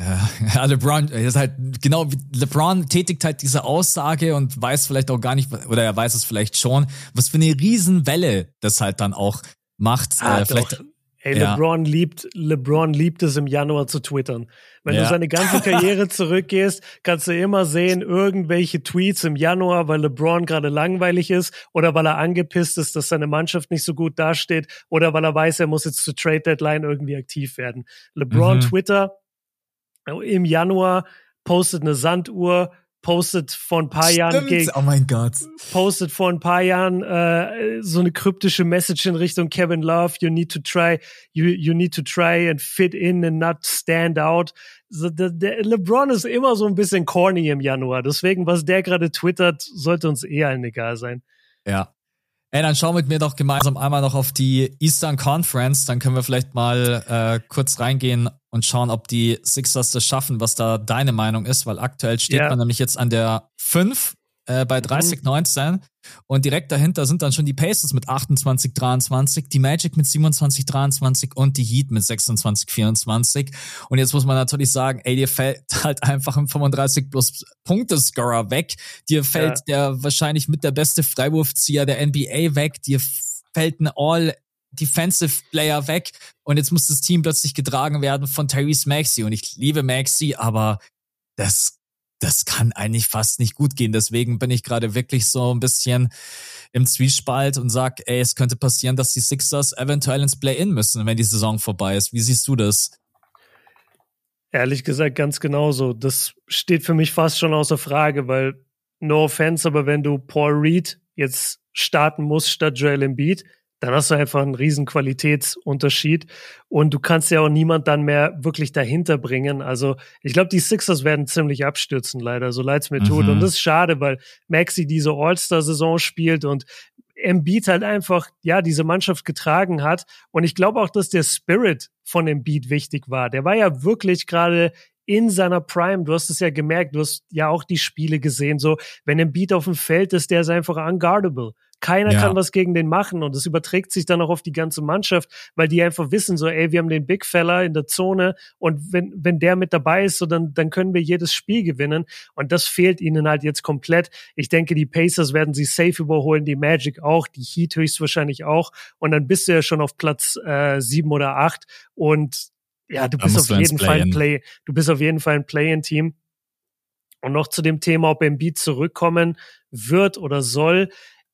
ja, LeBron ist halt genau LeBron tätigt halt diese Aussage und weiß vielleicht auch gar nicht oder er weiß es vielleicht schon, was für eine Riesenwelle das halt dann auch macht. Ah, äh, vielleicht, Ey, ja. LeBron liebt LeBron liebt es im Januar zu twittern. Wenn ja. du seine ganze Karriere zurückgehst, kannst du immer sehen irgendwelche Tweets im Januar, weil LeBron gerade langweilig ist oder weil er angepisst ist, dass seine Mannschaft nicht so gut dasteht oder weil er weiß, er muss jetzt zur Trade Deadline irgendwie aktiv werden. LeBron mhm. Twitter im Januar postet eine Sanduhr, postet vor ein paar Stimmt. Jahren gegen, oh mein Gott, postet vor ein paar Jahren äh, so eine kryptische Message in Richtung Kevin Love. You need to try, you you need to try and fit in and not stand out. So, der, der LeBron ist immer so ein bisschen corny im Januar. Deswegen, was der gerade twittert, sollte uns eher allen egal sein. Ja, Ey, dann schau mit mir doch gemeinsam einmal noch auf die Eastern Conference. Dann können wir vielleicht mal äh, kurz reingehen und schauen, ob die Sixers das schaffen, was da deine Meinung ist, weil aktuell steht yeah. man nämlich jetzt an der 5 äh, bei 30-19 mhm. und direkt dahinter sind dann schon die Pacers mit 28-23, die Magic mit 27-23 und die Heat mit 26-24 und jetzt muss man natürlich sagen, ey, dir fällt halt einfach ein 35 plus Punkte-Scorer weg, dir fällt ja. der wahrscheinlich mit der beste Freiwurfzieher der NBA weg, dir fällt ein All Defensive Player weg und jetzt muss das Team plötzlich getragen werden von Tyrese Maxey und ich liebe Maxey, aber das das kann eigentlich fast nicht gut gehen. Deswegen bin ich gerade wirklich so ein bisschen im Zwiespalt und sag, ey, es könnte passieren, dass die Sixers eventuell ins Play-In müssen, wenn die Saison vorbei ist. Wie siehst du das? Ehrlich gesagt, ganz genauso. Das steht für mich fast schon außer Frage, weil no offense, aber wenn du Paul Reed jetzt starten musst statt Joel Embiid, dann hast du einfach einen riesen Qualitätsunterschied und du kannst ja auch niemand dann mehr wirklich dahinter bringen. Also ich glaube, die Sixers werden ziemlich abstürzen, leider, so leid's mir mhm. tut. Und das ist schade, weil Maxi diese All-Star-Saison spielt und Embiid halt einfach, ja, diese Mannschaft getragen hat. Und ich glaube auch, dass der Spirit von Embiid wichtig war. Der war ja wirklich gerade in seiner Prime. Du hast es ja gemerkt, du hast ja auch die Spiele gesehen. So, wenn Embiid auf dem Feld ist, der ist einfach unguardable. Keiner ja. kann was gegen den machen und das überträgt sich dann auch auf die ganze Mannschaft, weil die einfach wissen so, ey, wir haben den Big Fella in der Zone und wenn, wenn der mit dabei ist, so dann, dann können wir jedes Spiel gewinnen und das fehlt ihnen halt jetzt komplett. Ich denke, die Pacers werden sie safe überholen, die Magic auch, die Heat höchstwahrscheinlich auch und dann bist du ja schon auf Platz äh, sieben oder acht und ja, du bist auf jeden Fall ein Play, du bist auf jeden Fall ein Play-in-Team. Und noch zu dem Thema, ob Embiid zurückkommen wird oder soll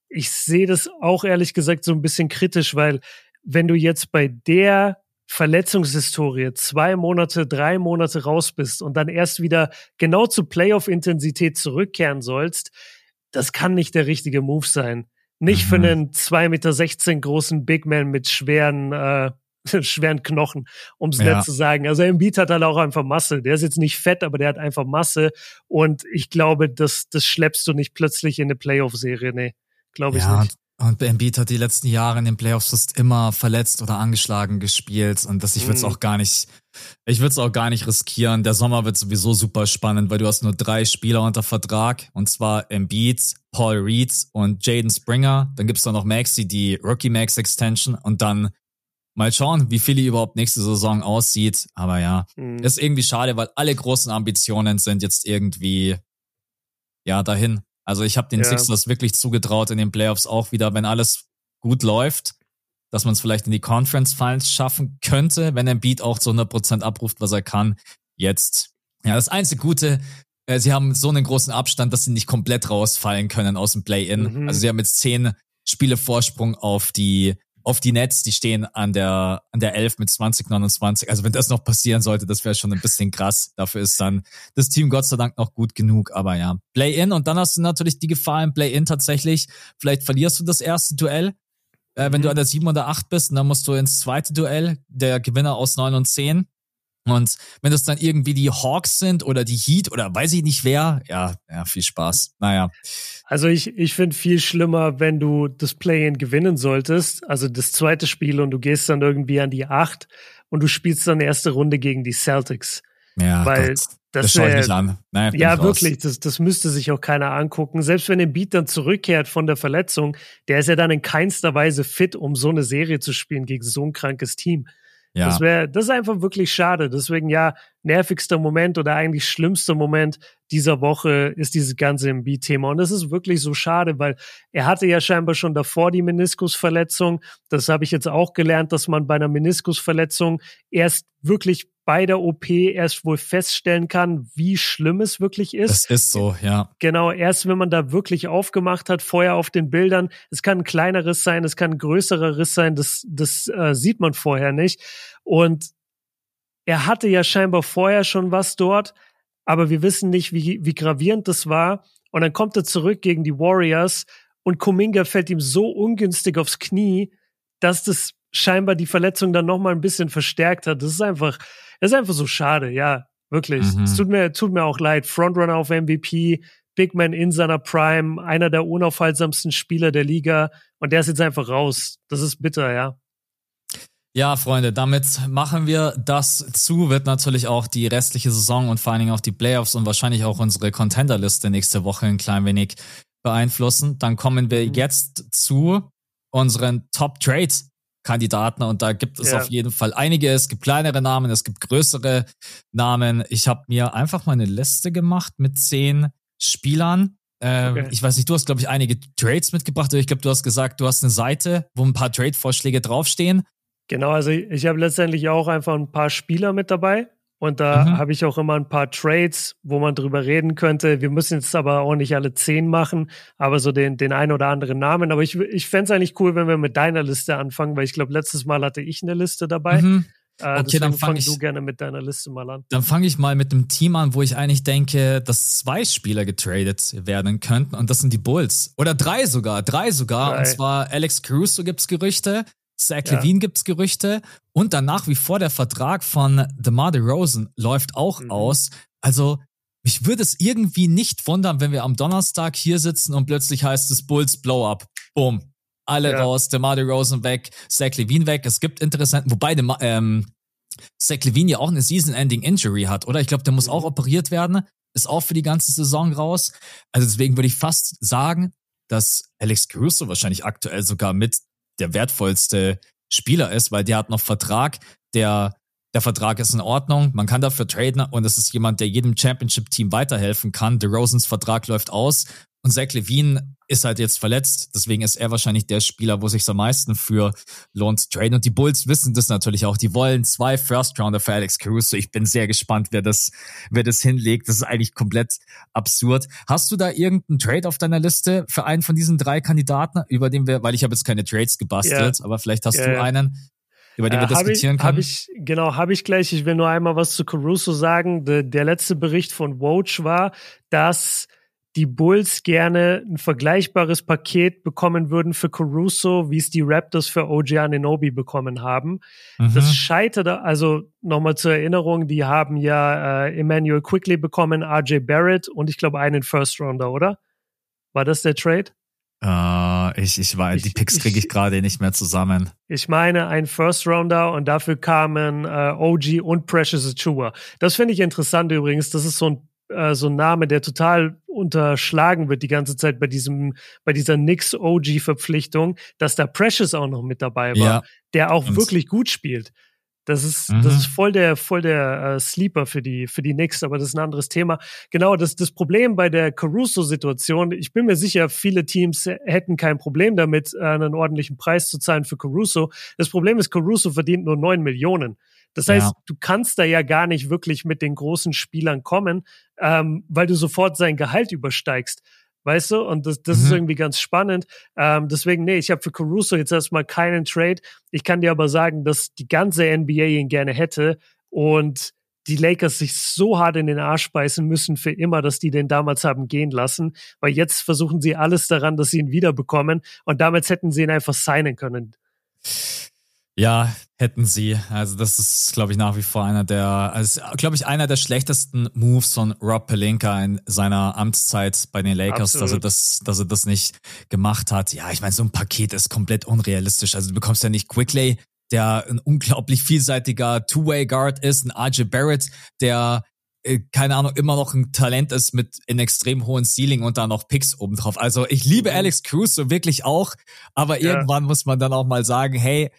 ich sehe das auch ehrlich gesagt so ein bisschen kritisch, weil wenn du jetzt bei der Verletzungshistorie zwei Monate, drei Monate raus bist und dann erst wieder genau zu Playoff-Intensität zurückkehren sollst, das kann nicht der richtige Move sein. Nicht mhm. für einen 2,16 Meter großen Big Man mit schweren, äh, schweren Knochen, um es ja. nett zu sagen. Also Embiid hat halt auch einfach Masse. Der ist jetzt nicht fett, aber der hat einfach Masse. Und ich glaube, das, das schleppst du nicht plötzlich in eine Playoff-Serie. Nee. Glaube ich ja, nicht. Und Embiid hat die letzten Jahre in den Playoffs fast immer verletzt oder angeschlagen gespielt und das, ich würde es mm. auch gar nicht, ich würde es auch gar nicht riskieren. Der Sommer wird sowieso super spannend, weil du hast nur drei Spieler unter Vertrag und zwar Embiid, Paul Reed und Jaden Springer. Dann gibt's da noch Maxi, die Rookie Max Extension und dann mal schauen, wie viel die überhaupt nächste Saison aussieht. Aber ja, mm. ist irgendwie schade, weil alle großen Ambitionen sind jetzt irgendwie ja dahin. Also ich habe den ja. Sixers wirklich zugetraut in den Playoffs auch wieder, wenn alles gut läuft, dass man es vielleicht in die Conference Finals schaffen könnte, wenn er Beat auch zu 100% abruft, was er kann. Jetzt. Ja, das einzige Gute, äh, sie haben so einen großen Abstand, dass sie nicht komplett rausfallen können aus dem Play-In. Mhm. Also sie haben jetzt zehn Spiele Vorsprung auf die auf die Nets, die stehen an der, an der 11 mit 20, 29. Also wenn das noch passieren sollte, das wäre schon ein bisschen krass. Dafür ist dann das Team Gott sei Dank noch gut genug. Aber ja, Play-In und dann hast du natürlich die Gefahr im Play-In tatsächlich. Vielleicht verlierst du das erste Duell, äh, wenn mhm. du an der 7 oder 8 bist und dann musst du ins zweite Duell, der Gewinner aus 9 und 10. Und wenn das dann irgendwie die Hawks sind oder die Heat oder weiß ich nicht wer, ja, ja, viel Spaß. Naja. Also ich, ich finde viel schlimmer, wenn du das Play-in gewinnen solltest, also das zweite Spiel und du gehst dann irgendwie an die acht und du spielst dann erste Runde gegen die Celtics. Ja, weil Gott, das, das schaue ich nicht an. Naja, ja, wirklich, das, das müsste sich auch keiner angucken. Selbst wenn der Beat dann zurückkehrt von der Verletzung, der ist ja dann in keinster Weise fit, um so eine Serie zu spielen gegen so ein krankes Team. Ja. Das wäre, das ist einfach wirklich schade. Deswegen ja, nervigster Moment oder eigentlich schlimmster Moment dieser Woche ist dieses ganze MB-Thema. Und das ist wirklich so schade, weil er hatte ja scheinbar schon davor die Meniskusverletzung. Das habe ich jetzt auch gelernt, dass man bei einer Meniskusverletzung erst wirklich bei der OP erst wohl feststellen kann, wie schlimm es wirklich ist. Das ist so, ja. Genau, erst wenn man da wirklich aufgemacht hat, vorher auf den Bildern. Es kann ein kleineres sein, es kann ein größerer Riss sein, das, das äh, sieht man vorher nicht. Und er hatte ja scheinbar vorher schon was dort, aber wir wissen nicht, wie, wie gravierend das war. Und dann kommt er zurück gegen die Warriors und Kuminga fällt ihm so ungünstig aufs Knie, dass das scheinbar die Verletzung dann nochmal ein bisschen verstärkt hat. Das ist einfach, das ist einfach so schade, ja, wirklich. Mhm. Es tut mir, tut mir auch leid. Frontrunner auf MVP, Big Man in seiner Prime, einer der unaufhaltsamsten Spieler der Liga und der ist jetzt einfach raus. Das ist bitter, ja. Ja, Freunde, damit machen wir das zu. Wird natürlich auch die restliche Saison und vor allen Dingen auch die Playoffs und wahrscheinlich auch unsere Contender-Liste nächste Woche ein klein wenig beeinflussen. Dann kommen wir mhm. jetzt zu unseren Top Trades Kandidaten und da gibt es ja. auf jeden Fall einige. Es gibt kleinere Namen, es gibt größere Namen. Ich habe mir einfach mal eine Liste gemacht mit zehn Spielern. Äh, okay. Ich weiß nicht, du hast, glaube ich, einige Trades mitgebracht. Ich glaube, du hast gesagt, du hast eine Seite, wo ein paar Trade-Vorschläge draufstehen. Genau, also ich habe letztendlich auch einfach ein paar Spieler mit dabei. Und da mhm. habe ich auch immer ein paar Trades, wo man drüber reden könnte. Wir müssen jetzt aber auch nicht alle zehn machen, aber so den, den einen oder anderen Namen. Aber ich, ich fände es eigentlich cool, wenn wir mit deiner Liste anfangen, weil ich glaube, letztes Mal hatte ich eine Liste dabei. Mhm. Äh, okay, dann fange fang du gerne mit deiner Liste mal an. Dann fange ich mal mit einem Team an, wo ich eigentlich denke, dass zwei Spieler getradet werden könnten und das sind die Bulls. Oder drei sogar, drei sogar. Drei. Und zwar Alex Caruso gibt's Gerüchte, Zach ja. Levine gibt's Gerüchte und dann nach wie vor der Vertrag von DeMar DeRozan läuft auch mhm. aus. Also mich würde es irgendwie nicht wundern, wenn wir am Donnerstag hier sitzen und plötzlich heißt es Bulls Blow Up. Boom. Alle ja. raus, DeMar DeRozan weg, Zach Levine weg. Es gibt Interessenten, wobei DeMar, ähm, Zach Levine ja auch eine Season-Ending-Injury hat, oder? Ich glaube, der muss auch mhm. operiert werden, ist auch für die ganze Saison raus. Also deswegen würde ich fast sagen, dass Alex Caruso wahrscheinlich aktuell sogar mit der wertvollste Spieler ist, weil der hat noch Vertrag, der der Vertrag ist in Ordnung, man kann dafür traden und es ist jemand, der jedem Championship-Team weiterhelfen kann. DeRozans Vertrag läuft aus und Zach Levine ist halt jetzt verletzt. Deswegen ist er wahrscheinlich der Spieler, wo sich am meisten für lohnt zu traden. Und die Bulls wissen das natürlich auch. Die wollen zwei First Rounder für Alex Caruso. Ich bin sehr gespannt, wer das, wer das hinlegt. Das ist eigentlich komplett absurd. Hast du da irgendeinen Trade auf deiner Liste für einen von diesen drei Kandidaten, über den wir, weil ich habe jetzt keine Trades gebastelt, yeah. aber vielleicht hast yeah. du einen, über den wir äh, diskutieren ich, können? Hab ich, genau, habe ich gleich. Ich will nur einmal was zu Caruso sagen. De, der letzte Bericht von Woj war, dass die Bulls gerne ein vergleichbares Paket bekommen würden für Caruso, wie es die Raptors für OG Ananobi bekommen haben. Mhm. Das scheiterte, also nochmal zur Erinnerung, die haben ja äh, Emmanuel Quickly bekommen, RJ Barrett und ich glaube einen First Rounder, oder? War das der Trade? Uh, ich, ich weiß, die Picks kriege ich gerade nicht mehr zusammen. Ich meine, ein First Rounder und dafür kamen äh, OG und Precious Achua. Das finde ich interessant übrigens. Das ist so ein äh, so ein Name, der total unterschlagen wird die ganze Zeit bei diesem, bei dieser Nix OG Verpflichtung, dass da Precious auch noch mit dabei war, ja. der auch und wirklich gut spielt. Das ist, mhm. das ist voll der, voll der äh, Sleeper für die, für die Knicks, aber das ist ein anderes Thema. Genau, das, das Problem bei der Caruso-Situation, ich bin mir sicher, viele Teams hätten kein Problem damit, äh, einen ordentlichen Preis zu zahlen für Caruso. Das Problem ist, Caruso verdient nur neun Millionen. Das heißt, ja. du kannst da ja gar nicht wirklich mit den großen Spielern kommen, ähm, weil du sofort sein Gehalt übersteigst. Weißt du? Und das, das mhm. ist irgendwie ganz spannend. Ähm, deswegen, nee, ich habe für Caruso jetzt erstmal keinen Trade. Ich kann dir aber sagen, dass die ganze NBA ihn gerne hätte und die Lakers sich so hart in den Arsch beißen müssen für immer, dass die den damals haben gehen lassen. Weil jetzt versuchen sie alles daran, dass sie ihn wiederbekommen. Und damals hätten sie ihn einfach signen können. Ja, hätten sie. Also das ist, glaube ich, nach wie vor einer der, also glaube ich, einer der schlechtesten Moves von Rob Pelinka in seiner Amtszeit bei den Lakers, dass er das, dass er das nicht gemacht hat. Ja, ich meine, so ein Paket ist komplett unrealistisch. Also du bekommst ja nicht Quickly, der ein unglaublich vielseitiger Two-Way-Guard ist, ein RJ Barrett, der äh, keine Ahnung, immer noch ein Talent ist mit in extrem hohen Ceiling und dann noch Picks obendrauf. Also ich liebe mhm. Alex Cruz so wirklich auch, aber ja. irgendwann muss man dann auch mal sagen, hey,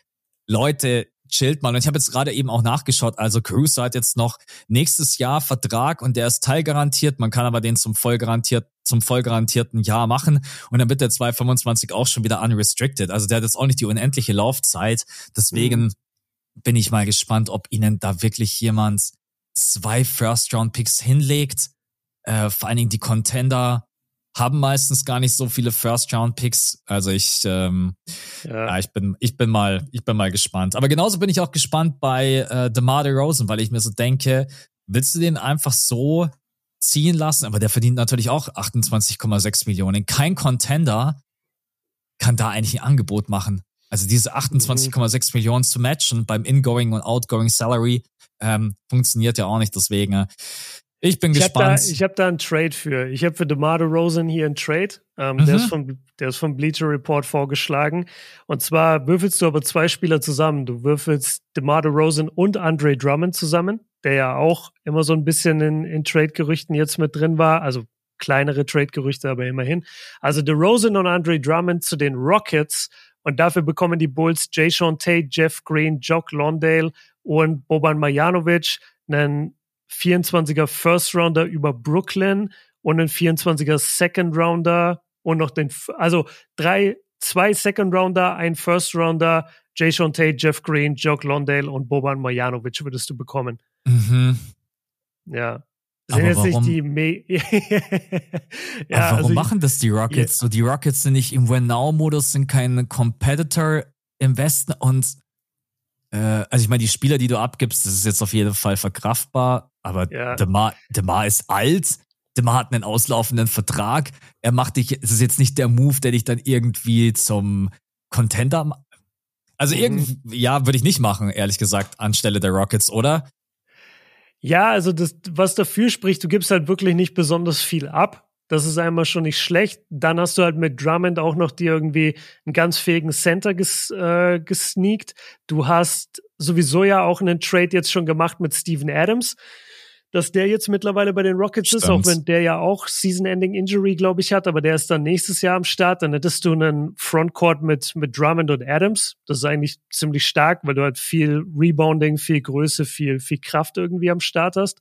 Leute, chillt mal. Und ich habe jetzt gerade eben auch nachgeschaut. Also Caruso hat jetzt noch nächstes Jahr Vertrag und der ist teilgarantiert. Man kann aber den zum vollgarantiert zum vollgarantierten Jahr machen und dann wird der 225 auch schon wieder unrestricted. Also der hat jetzt auch nicht die unendliche Laufzeit. Deswegen mhm. bin ich mal gespannt, ob ihnen da wirklich jemand zwei First-Round-Picks hinlegt. Äh, vor allen Dingen die Contender haben meistens gar nicht so viele First-Round-Picks. Also ich, ähm, ja. ja. ich bin, ich bin mal, ich bin mal gespannt. Aber genauso bin ich auch gespannt bei äh, DeMar DeRozan, weil ich mir so denke, willst du den einfach so ziehen lassen? Aber der verdient natürlich auch 28,6 Millionen. Kein Contender kann da eigentlich ein Angebot machen. Also diese 28,6 mhm. Millionen zu matchen beim Ingoing und Outgoing Salary ähm, funktioniert ja auch nicht. Deswegen, äh, Ich bin ich gespannt. Hab da, ich habe da einen Trade für. Ich habe für DeMar Rosen hier einen Trade. Ähm, mhm. der, ist vom, der ist vom Bleacher Report vorgeschlagen. Und zwar würfelst du aber zwei Spieler zusammen. Du würfelst DeMar Rosen und Andre Drummond zusammen, der ja auch immer so ein bisschen in, in Trade-Gerüchten jetzt mit drin war. Also kleinere Trade-Gerüchte, aber immerhin. Also DeRozan und Andre Drummond zu den Rockets. Und dafür bekommen die Bulls Jay Sean Tate, Jeff Green, Jock Londale und Boban Marjanovic einen 24er First Rounder über Brooklyn und einen 24er Second Rounder und noch den, also drei, zwei Second Rounder, ein First Rounder, Jay Sean Tate, Jeff Green, Jock Londale und Boban Marjanovic würdest du bekommen. Mhm. Ja. Sind aber jetzt warum, nicht die Me ja, aber warum also machen das die Rockets? Yeah. So, die Rockets sind nicht im Win-Now-Modus, sind kein Competitor im Westen und äh, also ich meine, die Spieler, die du abgibst, das ist jetzt auf jeden Fall verkraftbar, aber Ja. Demar, Demar ist alt, Demar hat einen auslaufenden Vertrag, er macht dich, es ist jetzt nicht der Move, der dich dann irgendwie zum Contender ma- also Mhm. irgendwie, ja, würde ich nicht machen, ehrlich gesagt, anstelle der Rockets, oder? Ja, also das, was dafür spricht, du gibst halt wirklich nicht besonders viel ab. Das ist einmal schon nicht schlecht. Dann hast du halt mit Drummond auch noch dir irgendwie einen ganz fähigen Center ges, äh, gesneakt. Du hast sowieso ja auch einen Trade jetzt schon gemacht mit Steven Adams, dass der jetzt mittlerweile bei den Rockets ist, auch Stimmt. wenn der ja auch Season-Ending Injury, glaube ich, hat, aber der ist dann nächstes Jahr am Start. Dann hättest du einen Frontcourt mit, mit Drummond und Adams. Das ist eigentlich ziemlich stark, weil du halt viel Rebounding, viel Größe, viel, viel Kraft irgendwie am Start hast.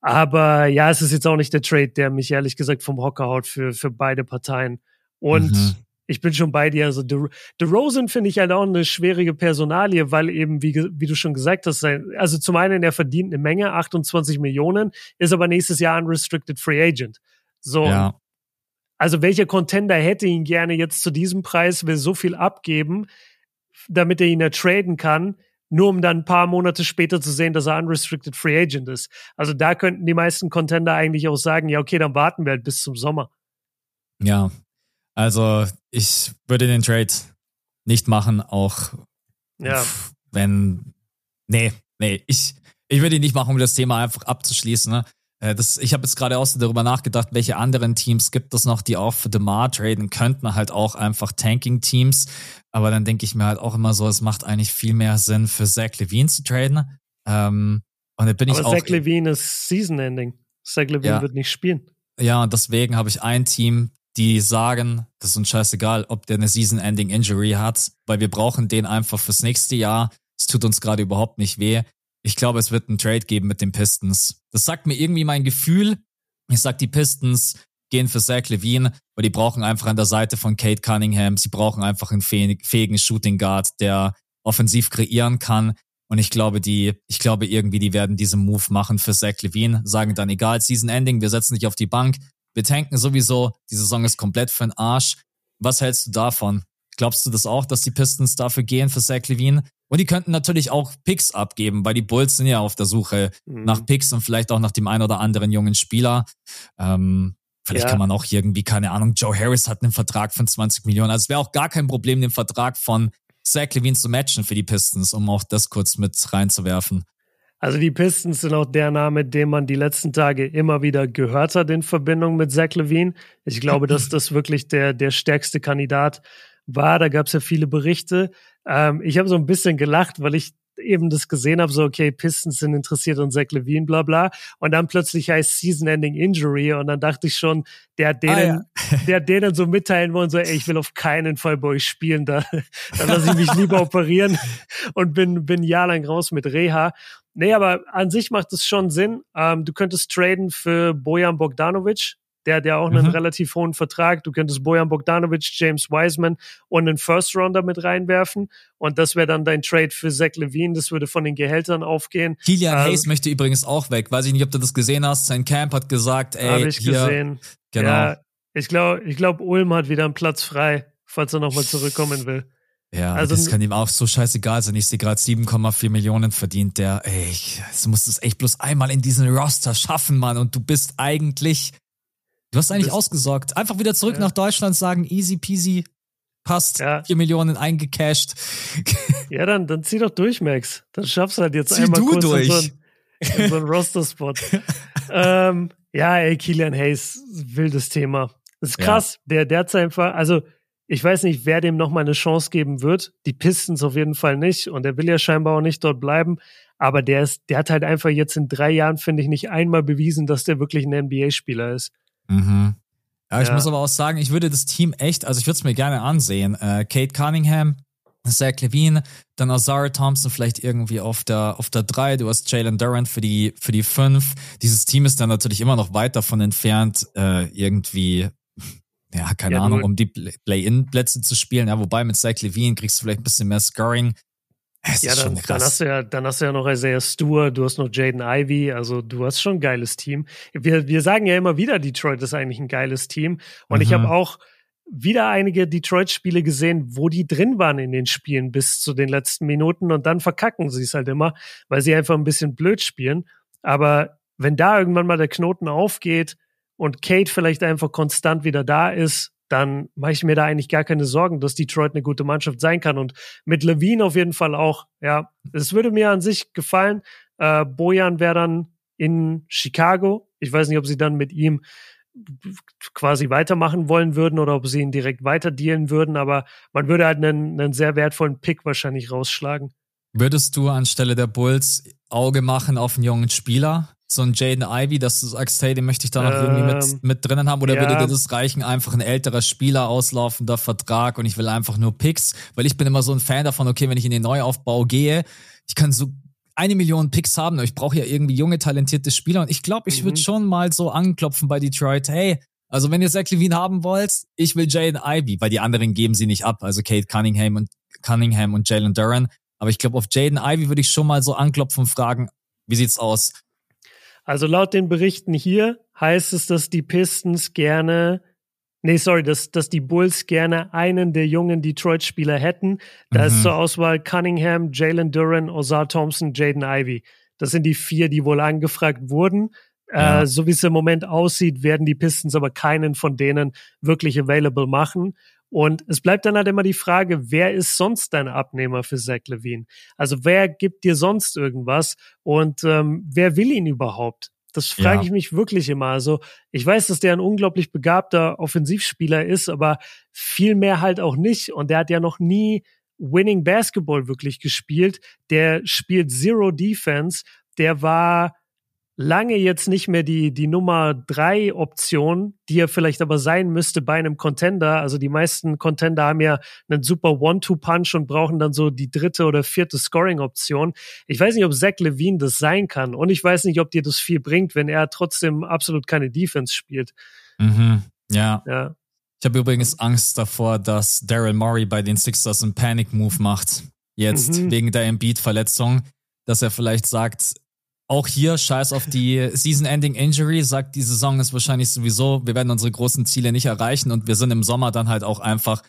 Aber ja, es ist jetzt auch nicht der Trade, der mich ehrlich gesagt vom Hocker haut für, für beide Parteien. Und Mhm. Ich bin schon bei dir. Also De DeRozan finde ich halt auch eine schwierige Personalie, weil eben, wie, wie du schon gesagt hast, also zum einen, er verdient eine Menge, 28 Millionen, ist aber nächstes Jahr unrestricted free agent. So, Ja. also welcher Contender hätte ihn gerne jetzt zu diesem Preis, will so viel abgeben, damit er ihn ja traden kann, nur um dann ein paar Monate später zu sehen, dass er unrestricted free agent ist. Also da könnten die meisten Contender eigentlich auch sagen, ja, okay, dann warten wir halt bis zum Sommer. Ja, also ich würde den Trade nicht machen, auch Ja. wenn, nee, nee, ich, ich würde ihn nicht machen, um das Thema einfach abzuschließen. Ne? Äh, Das, ich habe jetzt gerade auch so darüber nachgedacht, welche anderen Teams gibt es noch, die auch für DeMar traden könnten, halt auch einfach Tanking-Teams. Aber dann denke ich mir halt auch immer so, es macht eigentlich viel mehr Sinn für Zach Levine zu traden. Ähm, und da bin ich Aber auch Zach Levine ist Season-Ending. Zach Levine Ja. wird nicht spielen. Ja, und deswegen habe ich ein Team, die sagen, das ist uns scheißegal, ob der eine Season-Ending-Injury hat, weil wir brauchen den einfach fürs nächste Jahr. Es tut uns gerade überhaupt nicht weh. Ich glaube, es wird einen Trade geben mit den Pistons. Das sagt mir irgendwie mein Gefühl. Ich sag, die Pistons gehen für Zach Levine, weil die brauchen einfach an der Seite von Kate Cunningham, sie brauchen einfach einen fäh- fähigen Shooting Guard, der offensiv kreieren kann. Und ich glaube, die, ich glaube irgendwie, die werden diesen Move machen für Zach Levine, sagen dann, egal, Season Ending, wir setzen dich auf die Bank, wir tanken sowieso, die Saison ist komplett für den Arsch. Was hältst du davon? Glaubst du das auch, dass die Pistons dafür gehen für Zach Levine? Und die könnten natürlich auch Picks abgeben, weil die Bulls sind ja auf der Suche Mhm. nach Picks und vielleicht auch nach dem einen oder anderen jungen Spieler. Ähm, vielleicht Ja. kann man auch irgendwie, keine Ahnung, Joe Harris hat einen Vertrag von 20 Millionen. Also es wäre auch gar kein Problem, den Vertrag von Zach Levine zu matchen für die Pistons, um auch das kurz mit reinzuwerfen. Also die Pistons sind auch der Name, den man die letzten Tage immer wieder gehört hat in Verbindung mit Zach Levine. Ich glaube, dass das wirklich der, der stärkste Kandidat war. Da gab es ja viele Berichte. Ähm, ich habe so ein bisschen gelacht, weil ich eben das gesehen habe, so okay, Pistons sind interessiert an Zach Levine, bla bla. Und dann plötzlich heißt Season-Ending Injury und dann dachte ich schon, der hat denen, der hat denen so mitteilen wollen, so ey, ich will auf keinen Fall bei euch spielen, da, da lasse ich mich lieber operieren und bin, bin jahrelang raus mit Reha. Nee, aber an sich macht es schon Sinn. Ähm, du könntest traden für Bojan Bogdanovic. Der hat ja auch einen Mhm. relativ hohen Vertrag. Du könntest Bojan Bogdanovic, James Wiseman und einen First Rounder mit reinwerfen. Und das wäre dann dein Trade für Zach Levine. Das würde von den Gehältern aufgehen. Kilian Ähm, Hayes möchte übrigens auch weg. Weiß ich nicht, ob du das gesehen hast. Sein Camp hat gesagt, ey, Habe ich hier, gesehen. genau. Ja, ich glaube, ich glaub, Ulm hat wieder einen Platz frei, falls er nochmal zurückkommen will. Ja, Also- das kann ihm auch so scheißegal sein. Ich sehe gerade 7,4 Millionen verdient. Der, ey, ich, du musst es echt bloß einmal in diesen Roster schaffen, Mann. Und du bist eigentlich, du hast eigentlich bist- ausgesorgt. Einfach wieder zurück Ja. nach Deutschland sagen, easy peasy, passt, Ja. 4 Millionen eingecashed. Ja, dann, dann zieh doch durch, Max. Dann schaffst du halt jetzt Zieh einmal du kurz durch. in so ein, in so einen Roster-Spot. ähm, ja, ey, Killian Hayes, wildes Thema. Das ist krass. Ja. Der, der hat einfach, also ich weiß nicht, wer dem nochmal eine Chance geben wird. Die Pistons auf jeden Fall nicht. Und er will ja scheinbar auch nicht dort bleiben. Aber der ist, der hat halt einfach jetzt in drei Jahren, finde ich, nicht einmal bewiesen, dass der wirklich ein NBA-Spieler ist. Mhm. Ja, ich ja. muss aber auch sagen, ich würde das Team echt, also ich würde es mir gerne ansehen. Äh, Kate Cunningham, Zach Levine, dann Azara Thompson vielleicht irgendwie auf der auf der drei. Du hast Jalen Durant für die für die fünf. Dieses Team ist dann natürlich immer noch weit davon entfernt, äh, irgendwie ja keine ja, Ahnung, um die Play-in-Plätze zu spielen. Ja, wobei mit Zach Levine kriegst du vielleicht ein bisschen mehr Scoring. Es ja, dann, dann, hast du ja, dann hast du ja noch Isaiah Stewart, du hast noch Jaden Ivy, also du hast schon ein geiles Team. Wir, wir sagen ja immer wieder, Detroit ist eigentlich ein geiles Team. Und mhm. ich habe auch wieder einige Detroit-Spiele gesehen, wo die drin waren in den Spielen bis zu den letzten Minuten und dann verkacken sie es halt immer, weil sie einfach ein bisschen blöd spielen. Aber wenn da irgendwann mal der Knoten aufgeht und Kate vielleicht einfach konstant wieder da ist, dann mache ich mir da eigentlich gar keine Sorgen, dass Detroit eine gute Mannschaft sein kann. Und mit Levine auf jeden Fall auch. Ja, es würde mir an sich gefallen. Äh, Bojan wäre dann in Chicago. Ich weiß nicht, ob sie dann mit ihm quasi weitermachen wollen würden oder ob sie ihn direkt weiter dealen würden, aber man würde halt einen, einen sehr wertvollen Pick wahrscheinlich rausschlagen. Würdest du anstelle der Bulls Auge machen auf einen jungen Spieler? So ein Jaden Ivy, dass du sagst, hey, den möchte ich da noch ähm, irgendwie mit, ähm, mit drinnen haben? Oder ja. würde dir das reichen, einfach ein älterer Spieler, auslaufender Vertrag und ich will einfach nur Picks? Weil ich bin immer so ein Fan davon, okay, wenn ich in den Neuaufbau gehe, ich kann so eine Million Picks haben, aber ich brauche ja irgendwie junge, talentierte Spieler. Und ich glaube, ich mhm. würde schon mal so anklopfen bei Detroit, hey, also wenn ihr Zach Levine haben wollt, ich will Jaden Ivy, weil die anderen geben sie nicht ab, also Kate Cunningham und Cunningham und Jalen Duran. Aber ich glaube, auf Jaden Ivy würde ich schon mal so anklopfen und fragen, wie sieht's aus? Also laut den Berichten hier heißt es, dass die Pistons gerne Nee, sorry, dass, dass die Bulls gerne einen der jungen Detroit-Spieler hätten. Da mhm. ist zur Auswahl Cunningham, Jalen Duran, Ozar Thompson, Jaden Ivy. Das sind die vier, die wohl angefragt wurden. Ja. Äh, so wie es im Moment aussieht, werden die Pistons aber keinen von denen wirklich available machen. Und es bleibt dann halt immer die Frage, wer ist sonst dein Abnehmer für Zach Levine? Also wer gibt dir sonst irgendwas und ähm, wer will ihn überhaupt? Das frage ja. ich mich wirklich immer. Also ich weiß, dass der ein unglaublich begabter Offensivspieler ist, aber viel mehr halt auch nicht. Und der hat ja noch nie Winning Basketball wirklich gespielt. Der spielt Zero Defense. Der war lange jetzt nicht mehr die, die Nummer drei Option, die er vielleicht aber sein müsste bei einem Contender. Also die meisten Contender haben ja einen super One-Two-Punch und brauchen dann so die dritte oder vierte Scoring-Option. Ich weiß nicht, ob Zach Levine das sein kann. Und ich weiß nicht, ob dir das viel bringt, wenn er trotzdem absolut keine Defense spielt. Mhm. Ja. ja. Ich habe übrigens Angst davor, dass Daryl Murray bei den Sixers einen Panic-Move macht. Jetzt mhm. wegen der Embiid-Verletzung dass er vielleicht sagt, auch hier scheiß auf die Season-Ending Injury, sagt die Saison ist wahrscheinlich sowieso, wir werden unsere großen Ziele nicht erreichen und wir sind im Sommer dann halt auch einfach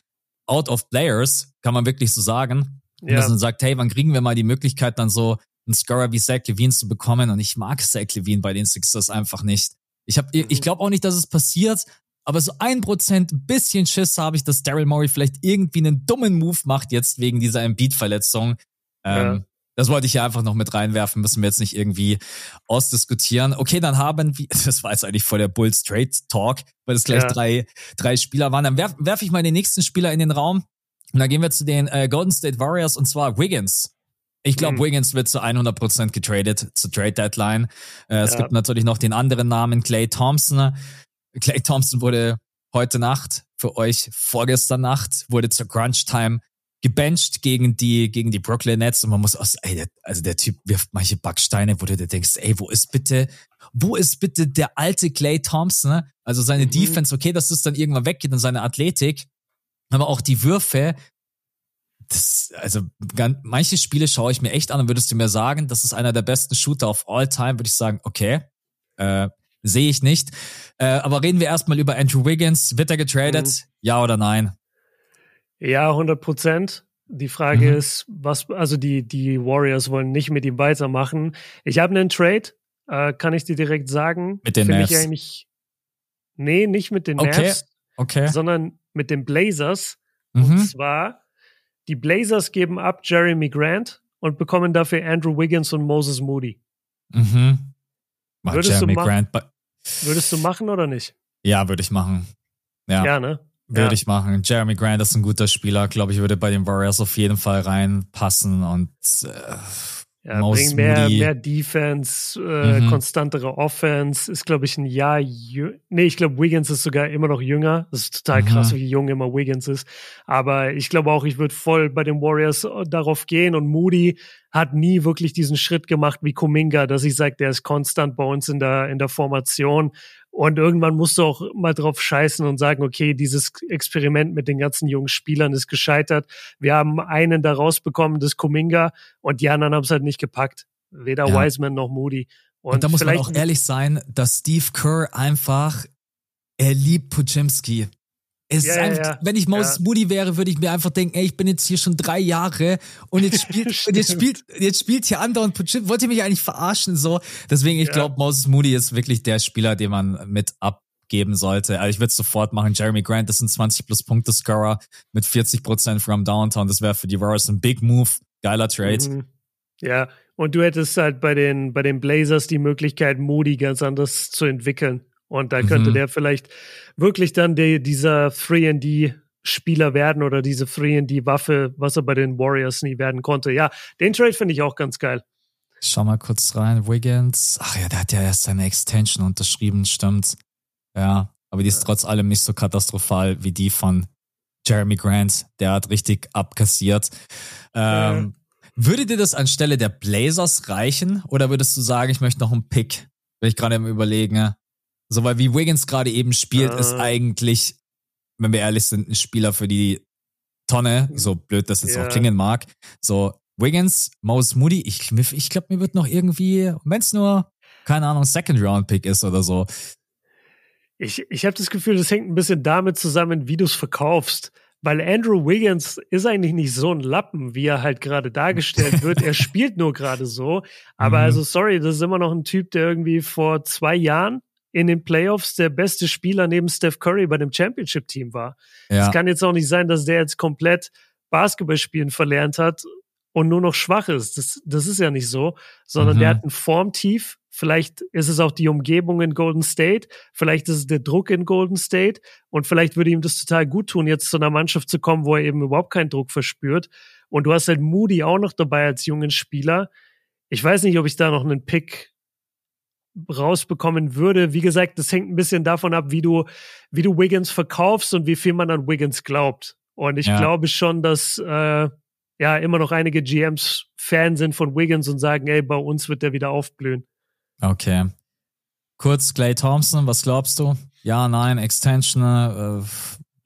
out of players, kann man wirklich so sagen. Ja. Und dass man sagt, hey, wann kriegen wir mal die Möglichkeit, dann so einen Scorer wie Zach Levine zu bekommen? Und ich mag Zach Levine bei den Sixers einfach nicht. Ich hab, mhm. ich glaube auch nicht, dass es passiert, aber so ein Prozent, bisschen Schiss habe ich, dass Daryl Morey vielleicht irgendwie einen dummen Move macht jetzt wegen dieser Embiid-Verletzung. Ähm, das wollte ich ja einfach noch mit reinwerfen, müssen wir jetzt nicht irgendwie ausdiskutieren. Okay, dann haben wir, das war jetzt eigentlich vor der Bulls Trade Talk, weil es gleich ja. drei, drei Spieler waren. Dann werfe werf ich mal den nächsten Spieler in den Raum. Und dann gehen wir zu den äh, Golden State Warriors und zwar Wiggins. Ich glaube, mhm. Wiggins wird zu 100% getradet zur Trade Deadline. Äh, es ja. gibt natürlich noch den anderen Namen, Clay Thompson. Clay Thompson wurde heute Nacht für euch vorgestern Nacht, wurde zur Crunch Time gebencht gegen die, gegen die Brooklyn Nets und man muss aus, ey, der, also der Typ wirft manche Backsteine, wo du dir denkst, ey, wo ist bitte, wo ist bitte der alte Clay Thompson? Ne? Also seine mhm. Defense, okay, dass das dann irgendwann weggeht und seine Athletik, aber auch die Würfe, das, also ganz, manche Spiele schaue ich mir echt an und würdest du mir sagen, das ist einer der besten Shooter of all time, würde ich sagen, okay, äh, sehe ich nicht. Äh, aber reden wir erstmal über Andrew Wiggins. Wird er getradet? Mhm. Ja oder nein? Ja, 100 Prozent. Die Frage mhm. ist, was, also die, die Warriors wollen nicht mit ihm weitermachen. Ich habe einen Trade, äh, kann ich dir direkt sagen. Mit den Mavs? eigentlich, nee, nicht mit den okay. Mavs, okay. sondern mit den Blazers. Mhm. Und zwar, die Blazers geben ab Jeremy Grant und bekommen dafür Andrew Wiggins und Moses Moody. Mhm. Mach würdest, Jeremy du Grant. Würdest du machen oder nicht? Ja, würde ich machen. Ja. Ja, ne? Würde ja. ich machen. Jeremy Grant ist ein guter Spieler, glaube ich, würde bei den Warriors auf jeden Fall reinpassen und äh, ja, bringen mehr, mehr Defense, äh, mhm. konstantere Offense, ist, glaube ich, ein Jahr Nee, ich glaube, Wiggins ist sogar immer noch jünger. Das ist total krass, mhm. wie jung immer Wiggins ist. Aber ich glaube auch, ich würde voll bei den Warriors äh, darauf gehen und Moody hat nie wirklich diesen Schritt gemacht wie Kuminga, dass ich sage, der ist konstant bei uns in der, in der Formation und irgendwann musst du auch mal drauf scheißen und sagen, okay, dieses Experiment mit den ganzen jungen Spielern ist gescheitert. Wir haben einen da rausbekommen, das Kuminga, und die anderen haben es halt nicht gepackt. Weder ja. Wiseman noch Moody. Und, und da muss man auch ehrlich sein, dass Steve Kerr einfach, er liebt Pujimski. Es ja, einfach, ja, wenn ich Moses ja. Moody wäre, würde ich mir einfach denken, ey, ich bin jetzt hier schon drei Jahre und jetzt spielt, und jetzt spielt, jetzt spielt hier andauernd Puchin. Wollt ihr mich eigentlich verarschen? So. Deswegen, ich glaube, Moses Moody ist wirklich der Spieler, den man mit abgeben sollte. Also ich würde es sofort machen. Jeremy Grant ist ein 20 plus Punkte Scorer mit 40 Prozent from Downtown. Das wäre für die Warriors ein Big Move. Geiler Trade. Mhm. Ja. Und du hättest halt bei den, bei den Blazers die Möglichkeit, Moody ganz anders zu entwickeln. Und da könnte mhm. der vielleicht wirklich dann die, dieser 3D-Spieler werden oder diese 3D-Waffe, was er bei den Warriors nie werden konnte. Ja, den Trade finde ich auch ganz geil. schau mal kurz rein. Wiggins. Ach ja, der hat ja erst seine Extension unterschrieben, stimmt. Ja, aber die ist trotz allem nicht so katastrophal wie die von Jeremy Grant. Der hat richtig abkassiert. Ähm, ja. Würde dir das anstelle der Blazers reichen oder würdest du sagen, ich möchte noch einen Pick? Bin ich gerade im Überlegen. So, weil wie Wiggins gerade eben spielt, äh. ist eigentlich, wenn wir ehrlich sind, ein Spieler für die Tonne, so blöd das jetzt yeah. auch klingen mag. So, Wiggins, Moses Moody, ich, ich glaube, mir wird noch irgendwie, wenn es nur, keine Ahnung, Second-Round-Pick ist oder so. Ich, ich habe das Gefühl, das hängt ein bisschen damit zusammen, wie du es verkaufst. Weil Andrew Wiggins ist eigentlich nicht so ein Lappen, wie er halt gerade dargestellt wird. er spielt nur gerade so. Aber mhm. also, sorry, das ist immer noch ein Typ, der irgendwie vor zwei Jahren in den Playoffs der beste Spieler neben Steph Curry bei dem Championship-Team war. Es ja. kann jetzt auch nicht sein, dass der jetzt komplett Basketballspielen verlernt hat und nur noch schwach ist. Das, das ist ja nicht so, sondern mhm. der hat ein Formtief. Vielleicht ist es auch die Umgebung in Golden State, vielleicht ist es der Druck in Golden State und vielleicht würde ihm das total gut tun, jetzt zu einer Mannschaft zu kommen, wo er eben überhaupt keinen Druck verspürt. Und du hast halt Moody auch noch dabei als jungen Spieler. Ich weiß nicht, ob ich da noch einen Pick rausbekommen würde. Wie gesagt, das hängt ein bisschen davon ab, wie du, wie du Wiggins verkaufst und wie viel man an Wiggins glaubt. Und ich ja. glaube schon, dass äh, ja immer noch einige GMs Fan sind von Wiggins und sagen, ey, bei uns wird der wieder aufblühen. Okay. Kurz, Clay Thompson, was glaubst du? Ja, nein, Extension, äh,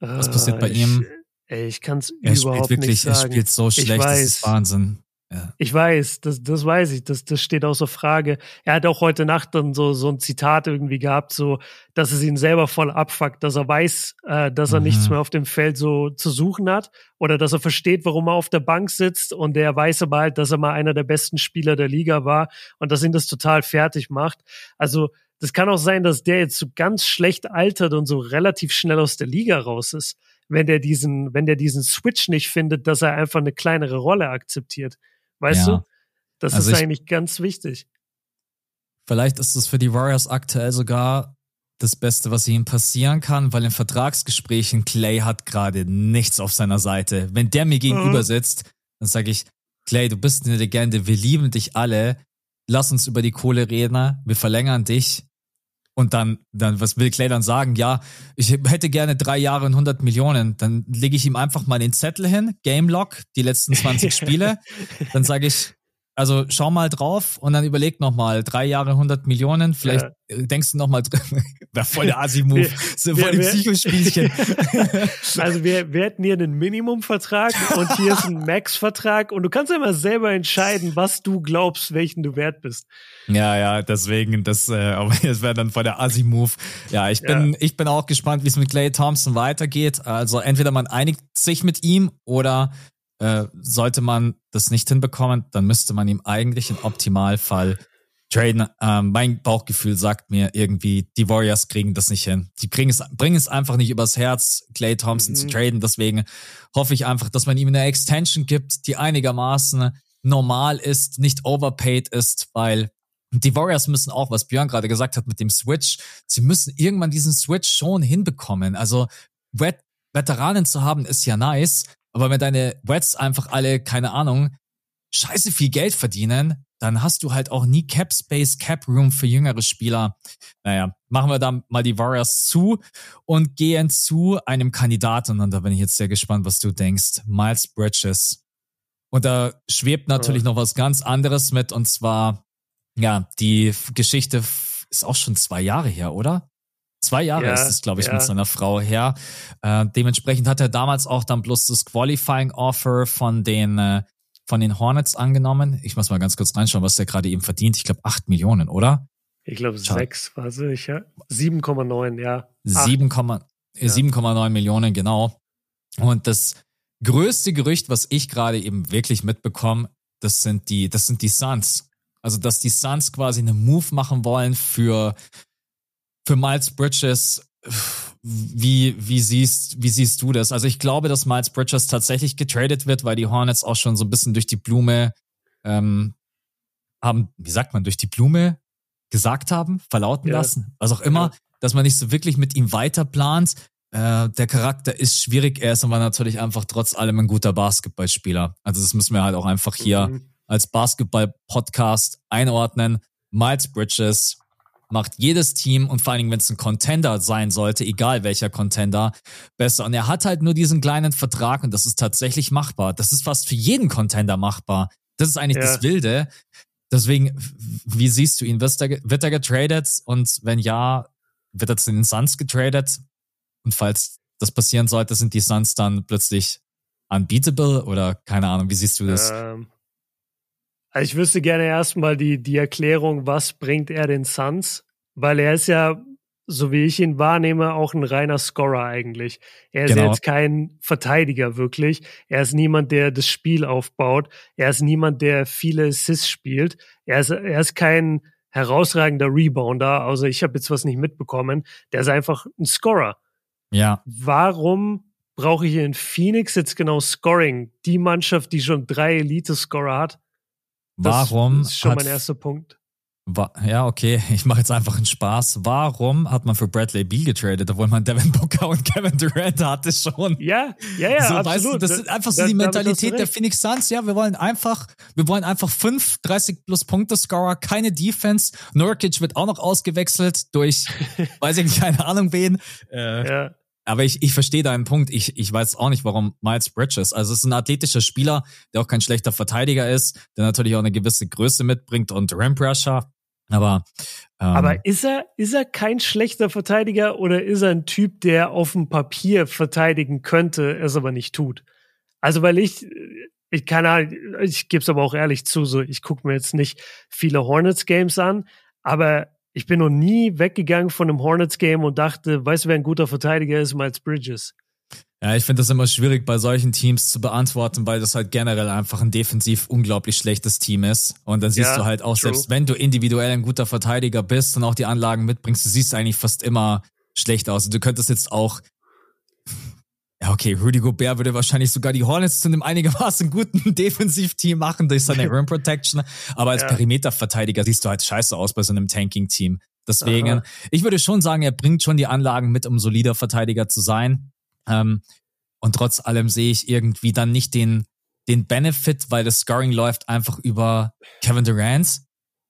was passiert bei ich, ihm? Ey, ich kann es überhaupt wirklich, nicht sagen. Er spielt so schlecht, das ist Wahnsinn. Ja. Ich weiß, das, das weiß ich, das, das steht außer Frage. Er hat auch heute Nacht dann so, so ein Zitat irgendwie gehabt, so, dass es ihn selber voll abfuckt, dass er weiß, äh, dass er mhm. nichts mehr auf dem Feld so zu suchen hat oder dass er versteht, warum er auf der Bank sitzt und der weiß aber halt, dass er mal einer der besten Spieler der Liga war und dass ihn das total fertig macht. Also, das kann auch sein, dass der jetzt so ganz schlecht altert und so relativ schnell aus der Liga raus ist, wenn der diesen, wenn der diesen Switch nicht findet, dass er einfach eine kleinere Rolle akzeptiert. Weißt ja. du? Das also ist eigentlich ganz wichtig. Vielleicht ist es für die Warriors aktuell sogar das Beste, was ihnen passieren kann, weil in Vertragsgesprächen Clay hat gerade nichts auf seiner Seite. Wenn der mir gegenüber mhm. sitzt, dann sage ich, Clay, du bist eine Legende, wir lieben dich alle, lass uns über die Kohle reden, wir verlängern dich und dann, dann, was will Clay dann sagen? Ja, ich hätte gerne drei Jahre und 100 Millionen. Dann lege ich ihm einfach mal den Zettel hin, Game Lock, die letzten 20 Spiele. Dann sage ich, also schau mal drauf und dann überleg noch mal drei Jahre 100 Millionen. Vielleicht ja. denkst du noch mal, wäre voll der Asi-Move, so voll die Psychospielchen. also wir, wir hätten hier einen Minimumvertrag und hier ist ein Max-Vertrag und du kannst immer selber entscheiden, was du glaubst, welchen du wert bist. Ja, ja, deswegen, das, äh, aber das wäre dann voll der Asi-Move. Ja, ich bin, ja. ich bin auch gespannt, wie es mit Clay Thompson weitergeht. Also entweder man einigt sich mit ihm oder äh, sollte man das nicht hinbekommen, dann müsste man ihm eigentlich im Optimalfall traden. Ähm, mein Bauchgefühl sagt mir irgendwie, die Warriors kriegen das nicht hin. Die kriegen es, bringen es einfach nicht übers Herz, Clay Thompson mhm. zu traden. Deswegen hoffe ich einfach, dass man ihm eine Extension gibt, die einigermaßen normal ist, nicht overpaid ist, weil die Warriors müssen auch, was Björn gerade gesagt hat mit dem Switch, sie müssen irgendwann diesen Switch schon hinbekommen. Also Vet Veteranen zu haben ist ja nice, aber wenn deine Wets einfach alle, keine Ahnung, scheiße viel Geld verdienen, dann hast du halt auch nie Cap Space, Cap Room für jüngere Spieler. Naja, machen wir dann mal die Warriors zu und gehen zu einem Kandidaten. Und da bin ich jetzt sehr gespannt, was du denkst. Miles Bridges. Und da schwebt natürlich ja. noch was ganz anderes mit, und zwar ja, die Geschichte ist auch schon zwei Jahre her, oder? Zwei Jahre ja, ist es, glaube ich, ja. mit seiner Frau her. Äh, dementsprechend hat er damals auch dann bloß das Qualifying Offer von den äh, von den Hornets angenommen. Ich muss mal ganz kurz reinschauen, was der gerade eben verdient. Ich glaube acht Millionen, oder? Ich glaube sechs war sicher. 7,9, ja. 7,9 ja. Millionen, genau. Und das größte Gerücht, was ich gerade eben wirklich mitbekomme, das sind die, das sind die Suns. Also, dass die Suns quasi einen Move machen wollen für, für Miles Bridges. Wie, wie siehst, wie siehst du das? Also, ich glaube, dass Miles Bridges tatsächlich getradet wird, weil die Hornets auch schon so ein bisschen durch die Blume, ähm, haben, wie sagt man, durch die Blume gesagt haben, verlauten ja. lassen, was auch immer, ja. dass man nicht so wirklich mit ihm weiter plant. Äh, der Charakter ist schwierig, er ist aber natürlich einfach trotz allem ein guter Basketballspieler. Also das müssen wir halt auch einfach hier mhm als Basketball-Podcast einordnen. Miles Bridges macht jedes Team und vor allen Dingen, wenn es ein Contender sein sollte, egal welcher Contender, besser. Und er hat halt nur diesen kleinen Vertrag und das ist tatsächlich machbar. Das ist fast für jeden Contender machbar. Das ist eigentlich ja. das Wilde. Deswegen, wie siehst du ihn? Wird er, wird er getradet? Und wenn ja, wird er zu den Suns getradet? Und falls das passieren sollte, sind die Suns dann plötzlich unbeatable oder keine Ahnung, wie siehst du das? Ähm, also ich wüsste gerne erstmal die, die Erklärung, was bringt er den Suns? Weil er ist ja, so wie ich ihn wahrnehme, auch ein reiner Scorer eigentlich. Er ist genau. jetzt kein Verteidiger wirklich. Er ist niemand, der das Spiel aufbaut. Er ist niemand, der viele Assists spielt. Er ist, er ist kein herausragender Rebounder. Also ich habe jetzt was nicht mitbekommen. Der ist einfach ein Scorer. Ja. Warum brauche ich in Phoenix jetzt genau Scoring? Die Mannschaft, die schon drei Elite-Scorer hat. Warum? Das ist schon mein erster Punkt. Ja, okay, ich mache jetzt einfach einen Spaß. Warum hat man für Bradley Beal getradet, obwohl man Devin Booker und Kevin Durant hatte schon? Ja, ja, ja, so, absolut. Weißt du, das ist einfach so da, die Mentalität der Phoenix Suns. Ja, wir wollen einfach, wir wollen einfach fünf 30 plus Punkte Scorer, keine Defense. Nurkic wird auch noch ausgewechselt durch, weiß ich nicht, keine Ahnung wen. Äh, ja. Aber ich, ich verstehe deinen Punkt. Ich, ich weiß auch nicht, warum Miles Bridges. Also es ist ein athletischer Spieler, der auch kein schlechter Verteidiger ist, der natürlich auch eine gewisse Größe mitbringt und Ram Pressure. Aber ähm, aber ist er ist er kein schlechter Verteidiger oder ist er ein Typ, der auf dem Papier verteidigen könnte, es aber nicht tut? Also weil ich ich kann halt, ich gebe es aber auch ehrlich zu, so ich gucke mir jetzt nicht viele Hornets Games an, aber ich bin noch nie weggegangen von einem Hornets-Game und dachte, weißt du, wer ein guter Verteidiger ist, Miles Bridges. Ja, ich finde das immer schwierig bei solchen Teams zu beantworten, weil das halt generell einfach ein defensiv unglaublich schlechtes Team ist. Und dann siehst ja, du halt auch, true. selbst wenn du individuell ein guter Verteidiger bist und auch die Anlagen mitbringst, du siehst eigentlich fast immer schlecht aus. Du könntest jetzt auch ja, okay, Rudy Gobert würde wahrscheinlich sogar die Hornets zu einem einigermaßen guten Defensivteam machen durch seine Rim Protection. Aber als ja. Perimeterverteidiger siehst du halt scheiße aus bei so einem Tanking-Team. Deswegen, Aha. ich würde schon sagen, er bringt schon die Anlagen mit, um solider Verteidiger zu sein. Ähm, und trotz allem sehe ich irgendwie dann nicht den, den Benefit, weil das Scoring läuft einfach über Kevin Durant,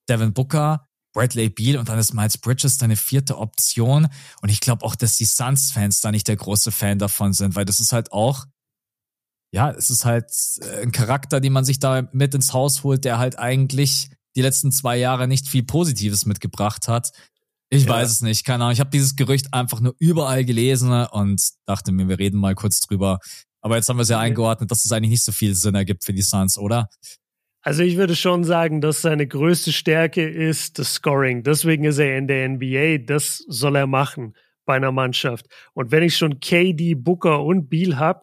Devin Booker Bradley Beal und dann ist Miles Bridges deine vierte Option. Und ich glaube auch, dass die Suns-Fans da nicht der große Fan davon sind, weil das ist halt auch, ja, es ist halt äh, ein Charakter, den man sich da mit ins Haus holt, der halt eigentlich die letzten zwei Jahre nicht viel Positives mitgebracht hat. Ich ja. weiß es nicht, keine Ahnung. Ich habe dieses Gerücht einfach nur überall gelesen und dachte mir, wir reden mal kurz drüber. Aber jetzt haben wir es ja eingeordnet, dass es eigentlich nicht so viel Sinn ergibt für die Suns, oder? Also ich würde schon sagen, dass seine größte Stärke ist das Scoring. Deswegen ist er in der NBA. Das soll er machen bei einer Mannschaft. Und wenn ich schon KD, Booker und Beal habe,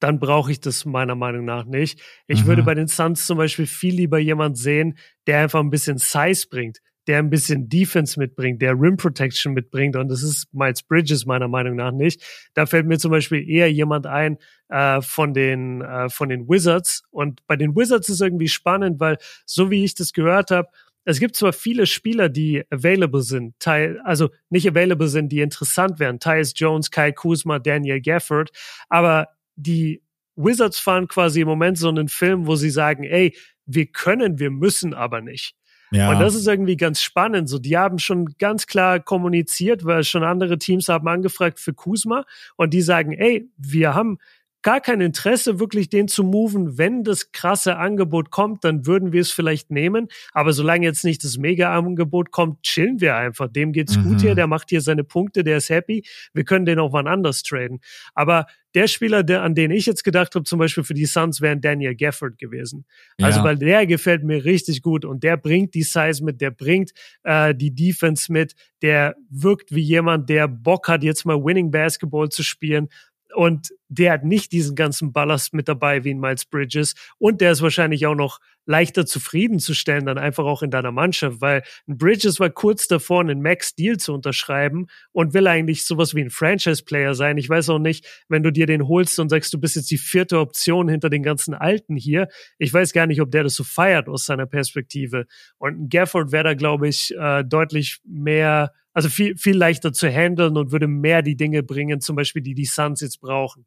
dann brauche ich das meiner Meinung nach nicht. Ich mhm. würde bei den Suns zum Beispiel viel lieber jemand sehen, der einfach ein bisschen Size bringt, der ein bisschen Defense mitbringt, der Rim Protection mitbringt. Und das ist Miles Bridges meiner Meinung nach nicht. Da fällt mir zum Beispiel eher jemand ein äh, von den äh, von den Wizards. Und bei den Wizards ist irgendwie spannend, weil so wie ich das gehört habe, es gibt zwar viele Spieler, die available sind, also nicht available sind, die interessant wären. Tyus Jones, Kai Kuzma, Daniel Gafford, aber die Wizards fahren quasi im Moment so einen Film, wo sie sagen, ey, wir können, wir müssen aber nicht. Ja. Und das ist irgendwie ganz spannend. So, die haben schon ganz klar kommuniziert, weil schon andere Teams haben angefragt für Kuzma und die sagen, ey, wir haben gar kein Interesse, wirklich den zu moven. Wenn das krasse Angebot kommt, dann würden wir es vielleicht nehmen. Aber solange jetzt nicht das Mega-Angebot kommt, chillen wir einfach. Dem geht's mhm. gut hier, der macht hier seine Punkte, der ist happy. Wir können den auch wann anders traden. Aber der Spieler, der, an den ich jetzt gedacht habe, zum Beispiel für die Suns, wäre Daniel Gafford gewesen. Also, ja. weil der gefällt mir richtig gut und der bringt die Size mit, der bringt äh, die Defense mit, der wirkt wie jemand, der Bock hat, jetzt mal Winning Basketball zu spielen. Und der hat nicht diesen ganzen Ballast mit dabei wie in Miles Bridges. Und der ist wahrscheinlich auch noch leichter zufriedenzustellen, dann einfach auch in deiner Mannschaft, weil ein Bridges war kurz davor, einen Max-Deal zu unterschreiben und will eigentlich sowas wie ein Franchise-Player sein. Ich weiß auch nicht, wenn du dir den holst und sagst, du bist jetzt die vierte Option hinter den ganzen Alten hier. Ich weiß gar nicht, ob der das so feiert aus seiner Perspektive. Und ein Gafford wäre da, glaube ich, äh, deutlich mehr also viel, viel leichter zu handeln und würde mehr die Dinge bringen, zum Beispiel, die die Suns jetzt brauchen.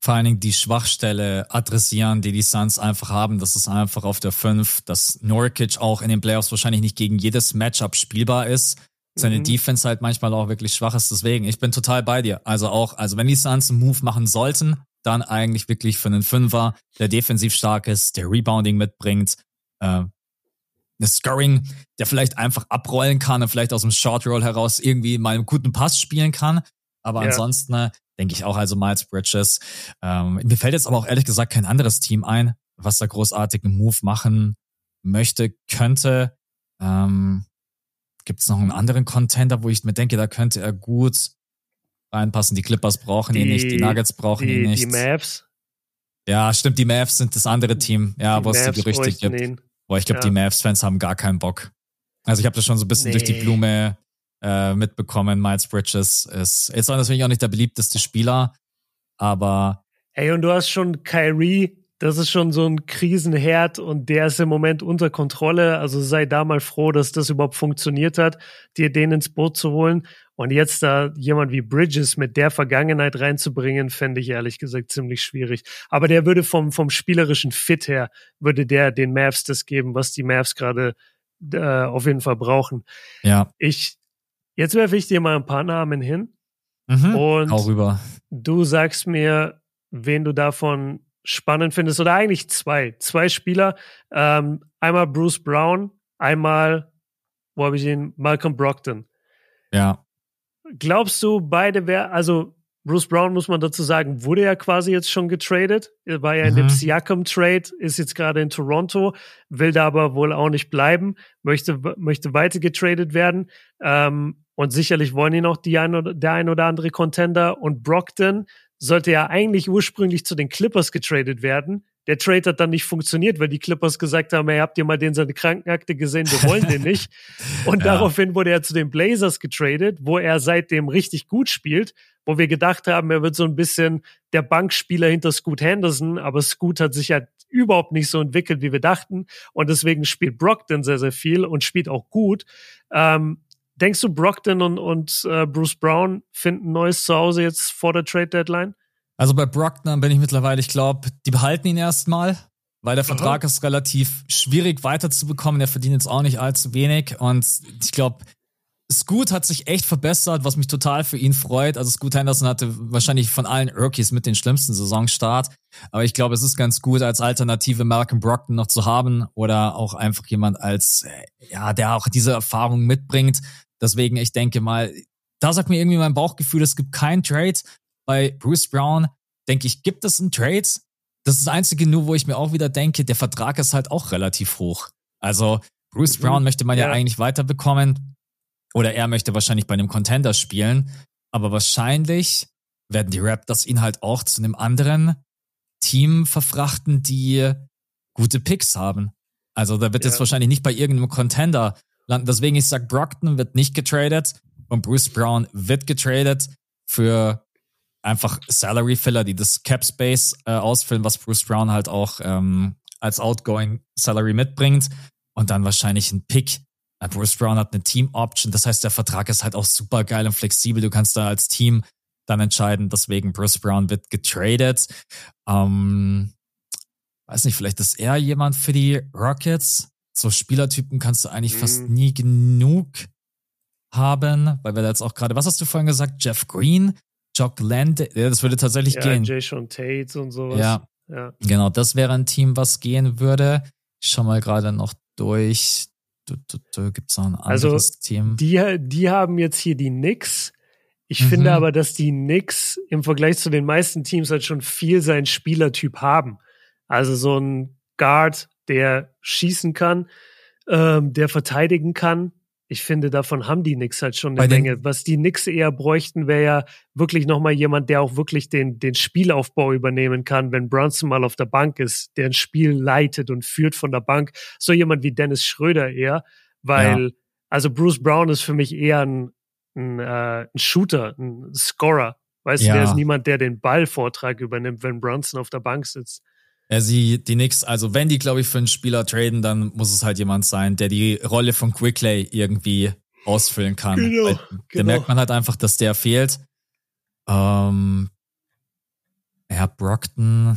Vor allen Dingen die Schwachstelle adressieren, die die Suns einfach haben. Das ist einfach auf der 5, dass Norkic auch in den Playoffs wahrscheinlich nicht gegen jedes Matchup spielbar ist. Seine mhm. Defense halt manchmal auch wirklich schwach ist. Deswegen, ich bin total bei dir. Also auch, also wenn die Suns einen Move machen sollten, dann eigentlich wirklich für einen Fünfer, der defensiv stark ist, der Rebounding mitbringt, äh, Scoring, der vielleicht einfach abrollen kann und vielleicht aus dem Short Roll heraus irgendwie mal einen guten Pass spielen kann. Aber ja. ansonsten äh, denke ich auch also Miles Bridges. Ähm, mir fällt jetzt aber auch ehrlich gesagt kein anderes Team ein, was da großartigen Move machen möchte, könnte. Ähm, Gibt es noch einen anderen Contender, wo ich mir denke, da könnte er gut reinpassen? Die Clippers brauchen die, ihn nicht, die Nuggets brauchen die, ihn nicht. Die Mavs. Ja, stimmt, die Mavs sind das andere Team, ja, wo es die Gerüchte gibt. Ihn. Boah, ich glaube, ja. die Mavs-Fans haben gar keinen Bock. Also ich habe das schon so ein bisschen nee. durch die Blume äh, mitbekommen. Miles Bridges ist jetzt natürlich auch nicht der beliebteste Spieler, aber. Hey, und du hast schon Kyrie, das ist schon so ein Krisenherd und der ist im Moment unter Kontrolle. Also sei da mal froh, dass das überhaupt funktioniert hat, dir den ins Boot zu holen. Und jetzt da jemand wie Bridges mit der Vergangenheit reinzubringen, fände ich ehrlich gesagt ziemlich schwierig. Aber der würde vom, vom spielerischen Fit her, würde der den Mavs das geben, was die Mavs gerade äh, auf jeden Fall brauchen. Ja. Ich, jetzt werfe ich dir mal ein paar Namen hin. Mhm, und du sagst mir, wen du davon spannend findest, oder eigentlich zwei. Zwei Spieler. Ähm, einmal Bruce Brown, einmal, wo habe ich ihn? Malcolm Brockton. Ja. Glaubst du, beide wäre, also Bruce Brown, muss man dazu sagen, wurde ja quasi jetzt schon getradet. Er war ja mhm. in dem mhm. Siakam-Trade, ist jetzt gerade in Toronto, will da aber wohl auch nicht bleiben, möchte, möchte weiter getradet werden. Ähm, und sicherlich wollen ihn auch die ein oder, der ein oder andere Contender. Und Brockton sollte ja eigentlich ursprünglich zu den Clippers getradet werden. Der Trade hat dann nicht funktioniert, weil die Clippers gesagt haben, hey, habt ihr mal den seine Krankenakte gesehen, wir wollen den nicht. Und ja. daraufhin wurde er zu den Blazers getradet, wo er seitdem richtig gut spielt, wo wir gedacht haben, er wird so ein bisschen der Bankspieler hinter Scoot Henderson, aber Scoot hat sich ja überhaupt nicht so entwickelt, wie wir dachten. Und deswegen spielt Brockton sehr, sehr viel und spielt auch gut. Ähm, denkst du, Brockton und, und äh, Bruce Brown finden neues Zuhause jetzt vor der Trade Deadline? Also bei Brockton bin ich mittlerweile, ich glaube, die behalten ihn erstmal, weil der Vertrag Aha. ist relativ schwierig weiterzubekommen. Der verdient jetzt auch nicht allzu wenig. Und ich glaube, Scoot hat sich echt verbessert, was mich total für ihn freut. Also Scoot Henderson hatte wahrscheinlich von allen Rookies mit den schlimmsten Saisonstart. Aber ich glaube, es ist ganz gut, als Alternative Malcolm Brockton noch zu haben oder auch einfach jemand als, äh, ja, der auch diese Erfahrung mitbringt. Deswegen, ich denke mal, da sagt mir irgendwie mein Bauchgefühl, es gibt keinen Trade, bei Bruce Brown, denke ich, gibt es einen Trade. Das ist das einzige nur, wo ich mir auch wieder denke, der Vertrag ist halt auch relativ hoch. Also Bruce mhm. Brown möchte man ja. ja eigentlich weiterbekommen oder er möchte wahrscheinlich bei einem Contender spielen, aber wahrscheinlich werden die Raptors ihn halt auch zu einem anderen Team verfrachten, die gute Picks haben. Also da wird ja. jetzt wahrscheinlich nicht bei irgendeinem Contender landen. Deswegen ich sag, Brockton wird nicht getradet und Bruce Brown wird getradet für einfach Salary Filler, die das Cap Space äh, ausfüllen, was Bruce Brown halt auch ähm, als Outgoing Salary mitbringt. und dann wahrscheinlich ein Pick. Äh, Bruce Brown hat eine Team-Option, das heißt, der Vertrag ist halt auch super geil und flexibel. Du kannst da als Team dann entscheiden, deswegen Bruce Brown wird getradet. Ähm, weiß nicht, vielleicht ist er jemand für die Rockets. So Spielertypen kannst du eigentlich mhm. fast nie genug haben, weil wir da jetzt auch gerade, was hast du vorhin gesagt? Jeff Green, Jock Land, ja, das würde tatsächlich ja, gehen. Jay Sean Tate und sowas. Ja, ja, genau, das wäre ein Team, was gehen würde. Ich schau mal gerade noch durch. Du, du, du, gibt's noch ein also, anderes also, Team? Die, die haben jetzt hier die Knicks. Ich mhm. finde aber, dass die Knicks im Vergleich zu den meisten Teams halt schon viel seinen Spielertyp haben. Also so ein Guard, der schießen kann, ähm, der verteidigen kann, ich finde, davon haben die Knicks halt schon eine Menge. Was die Knicks eher bräuchten, wäre ja wirklich nochmal jemand, der auch wirklich den, den Spielaufbau übernehmen kann, wenn Brunson mal auf der Bank ist, der ein Spiel leitet und führt von der Bank. So jemand wie Dennis Schröder eher, weil, ja. also Bruce Brown ist für mich eher ein, ein, äh, ein Shooter, ein Scorer. Weißt ja. du, der ist niemand, der den Ballvortrag übernimmt, wenn Brunson auf der Bank sitzt. Ja, sie, die Knicks, also wenn die, glaube ich, für einen Spieler traden, dann muss es halt jemand sein, der die Rolle von Quickley irgendwie ausfüllen kann. Genau, Weil, genau. Da merkt man halt einfach, dass der fehlt. Ähm, ja, Brockton,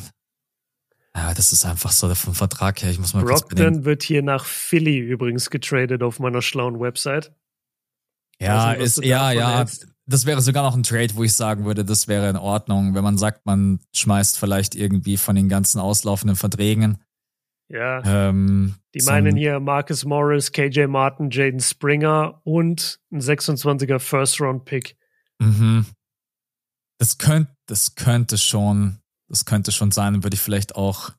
ja, das ist einfach so vom Vertrag her. Ich muss mal Brockton wird hier nach Philly übrigens getradet auf meiner schlauen Website. Ja, nicht, ist, ja, ja. Hältst das wäre sogar noch ein Trade, wo ich sagen würde, das wäre in Ordnung, wenn man sagt, man schmeißt vielleicht irgendwie von den ganzen auslaufenden Verträgen. Ja. Ähm, die meinen hier Marcus Morris, KJ Martin, Jaden Springer und ein 26er First-Round-Pick. Mhm. Das könnte, das könnte schon, das könnte schon sein, würde ich vielleicht auch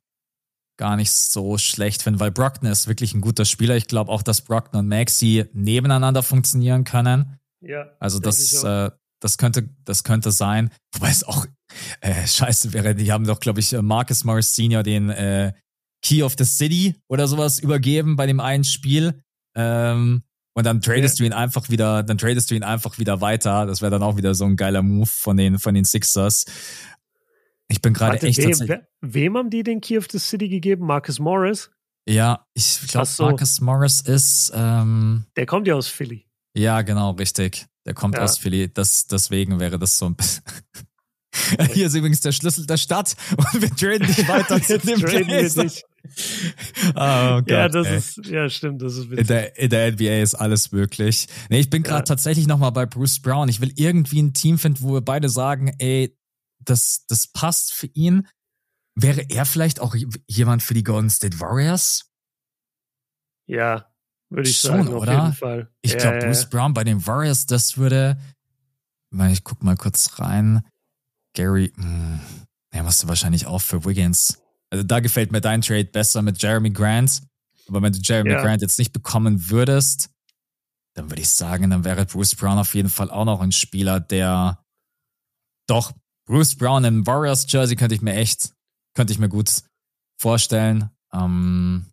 gar nicht so schlecht finden, weil Brockner ist wirklich ein guter Spieler. Ich glaube auch, dass Brockner und Maxi nebeneinander funktionieren können. Ja. Also das, äh, das könnte, das könnte sein. Wobei es auch äh, scheiße wäre, die haben doch, glaube ich, äh, Marcus Morris Senior den äh, Key of the City oder sowas übergeben bei dem einen Spiel. Ähm, und dann tradest ja. du ihn einfach wieder, dann tradest du ihn einfach wieder weiter. Das wäre dann auch wieder so ein geiler Move von den, von den Sixers. Ich bin gerade echt. Wem, wem haben die den Key of the City gegeben? Marcus Morris? Ja, ich glaube, so. Marcus Morris ist. Ähm, Der kommt ja aus Philly. Ja, genau, richtig. Der kommt ja. aus Philly. Das, deswegen wäre das so ein bisschen. Hier ist übrigens der Schlüssel der Stadt und wir traden dich weiter zu dem wir dich. Oh Gott, ja, das ey. ist, ja, stimmt, das ist witzig. In der, in der NBA ist alles möglich. Nee, ich bin gerade ja. tatsächlich nochmal bei Bruce Brown. Ich will irgendwie ein Team finden, wo wir beide sagen, ey, das, das passt für ihn. Wäre er vielleicht auch jemand für die Golden State Warriors? Ja, würde ich Schon, sagen, auf oder? jeden Fall. Ich ja, glaube, Bruce Brown bei den Warriors, das würde. Ich guck mal kurz rein. Gary, mh, hm, ja, musst du wahrscheinlich auch für Wiggins. Also da gefällt mir dein Trade besser mit Jeremy Grant. Aber wenn du Jeremy ja. Grant jetzt nicht bekommen würdest, dann würde ich sagen, dann wäre Bruce Brown auf jeden Fall auch noch ein Spieler, der doch Bruce Brown im Warriors Jersey könnte ich mir echt, könnte ich mir gut vorstellen. Ähm,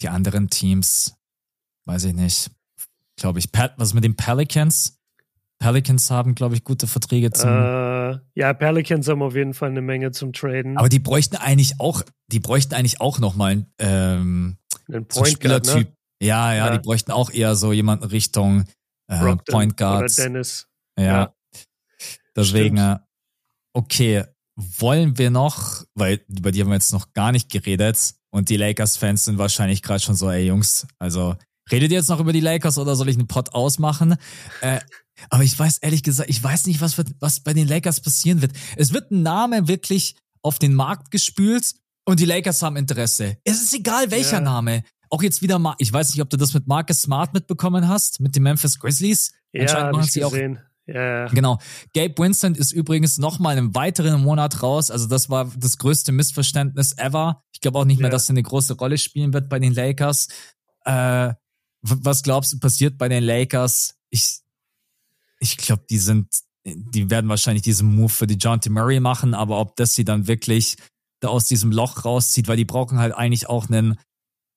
die anderen Teams, weiß ich nicht. Glaube ich, was mit den Pelicans? Pelicans haben, glaube ich, gute Verträge zum. Äh, ja, Pelicans haben auf jeden Fall eine Menge zum Traden. Aber die bräuchten eigentlich auch, die bräuchten eigentlich auch nochmal ähm, einen Point Guard, ne? Ja, ja, ja, die bräuchten auch eher so jemanden Richtung äh, Point Guards. Oder Dennis. Ja. ja. Deswegen, Stimmt. okay, wollen wir noch, weil über die haben wir jetzt noch gar nicht geredet, und die Lakers-Fans sind wahrscheinlich gerade schon so, ey Jungs, also redet ihr jetzt noch über die Lakers oder soll ich einen Pot ausmachen? Äh, aber ich weiß ehrlich gesagt, ich weiß nicht, was, wird, was bei den Lakers passieren wird. Es wird ein Name wirklich auf den Markt gespült und die Lakers haben Interesse. Es ist egal, welcher ja. Name. Auch jetzt wieder mal, ich weiß nicht, ob du das mit Marcus Smart mitbekommen hast, mit den Memphis Grizzlies. Ja, habe ich gesehen. Auch, ja, Genau. Gabe Winston ist übrigens nochmal einen weiteren Monat raus. Also das war das größte Missverständnis ever. Ich glaube auch nicht mehr, dass er eine große Rolle spielen wird bei den Lakers. Äh, was glaubst du passiert bei den Lakers? Ich, ich glaube, die sind, die werden wahrscheinlich diesen Move für die John T. Murray machen, aber ob das sie dann wirklich da aus diesem Loch rauszieht, weil die brauchen halt eigentlich auch einen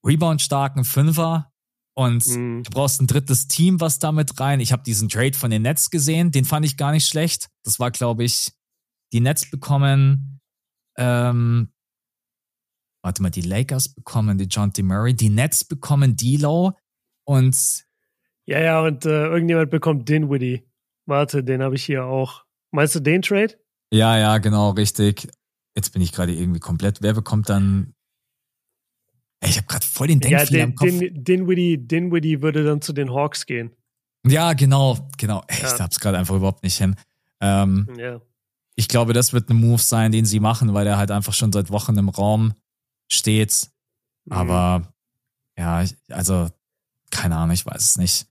Rebound-starken Fünfer, und mhm. du brauchst ein drittes Team, was damit rein. Ich habe diesen Trade von den Nets gesehen, den fand ich gar nicht schlecht. Das war, glaube ich, die Nets bekommen ähm, warte mal, die Lakers bekommen die John T. Murray, die Nets bekommen D'Lo und ja, ja, und äh, irgendjemand bekommt Dinwiddie. Warte, den habe ich hier auch. Meinst du den Trade? Ja, ja, genau, richtig. Jetzt bin ich gerade irgendwie komplett. Wer bekommt dann ich habe gerade voll den Denkfehler ja, den, im Kopf. Den, Dinwiddie, Dinwiddie würde dann zu den Hawks gehen. Ja, genau, genau. Ich ja. hab's gerade einfach überhaupt nicht hin. Ähm, ja. Ich glaube, das wird ein Move sein, den sie machen, weil er halt einfach schon seit Wochen im Raum steht. Mhm. Aber ja, also keine Ahnung, ich weiß es nicht.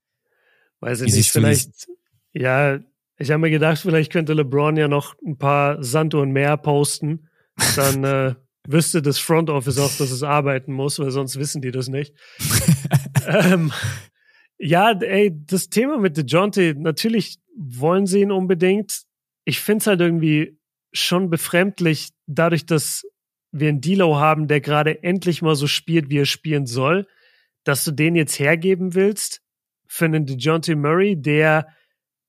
Weiß ich nicht, vielleicht, ja, ich habe mir gedacht, vielleicht könnte LeBron ja noch ein paar Sand und Meer posten. Dann äh, wüsste das Front Office auch, dass es arbeiten muss, weil sonst wissen die das nicht. ähm, ja, ey, das Thema mit DeJounte, natürlich wollen sie ihn unbedingt. Ich finde es halt irgendwie schon befremdlich, dadurch, dass wir einen Dilo haben, der gerade endlich mal so spielt, wie er spielen soll, dass du den jetzt hergeben willst für einen DeJounte Murray, der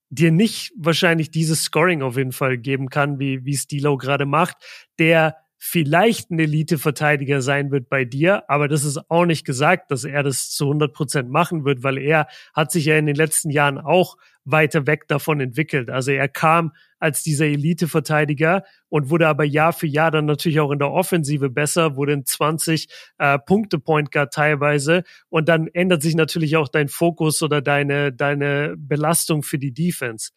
dir nicht wahrscheinlich dieses Scoring auf jeden Fall geben kann, wie, wie es Dilo gerade macht, der vielleicht ein Elite-Verteidiger sein wird bei dir, aber das ist auch nicht gesagt, dass er das zu 100 Prozent machen wird, weil er hat sich ja in den letzten Jahren auch weiter weg davon entwickelt. Also er kam als dieser Elite-Verteidiger und wurde aber Jahr für Jahr dann natürlich auch in der Offensive besser, wurde in 20 äh, Punkte Point Guard teilweise und dann ändert sich natürlich auch dein Fokus oder deine deine Belastung für die Defense.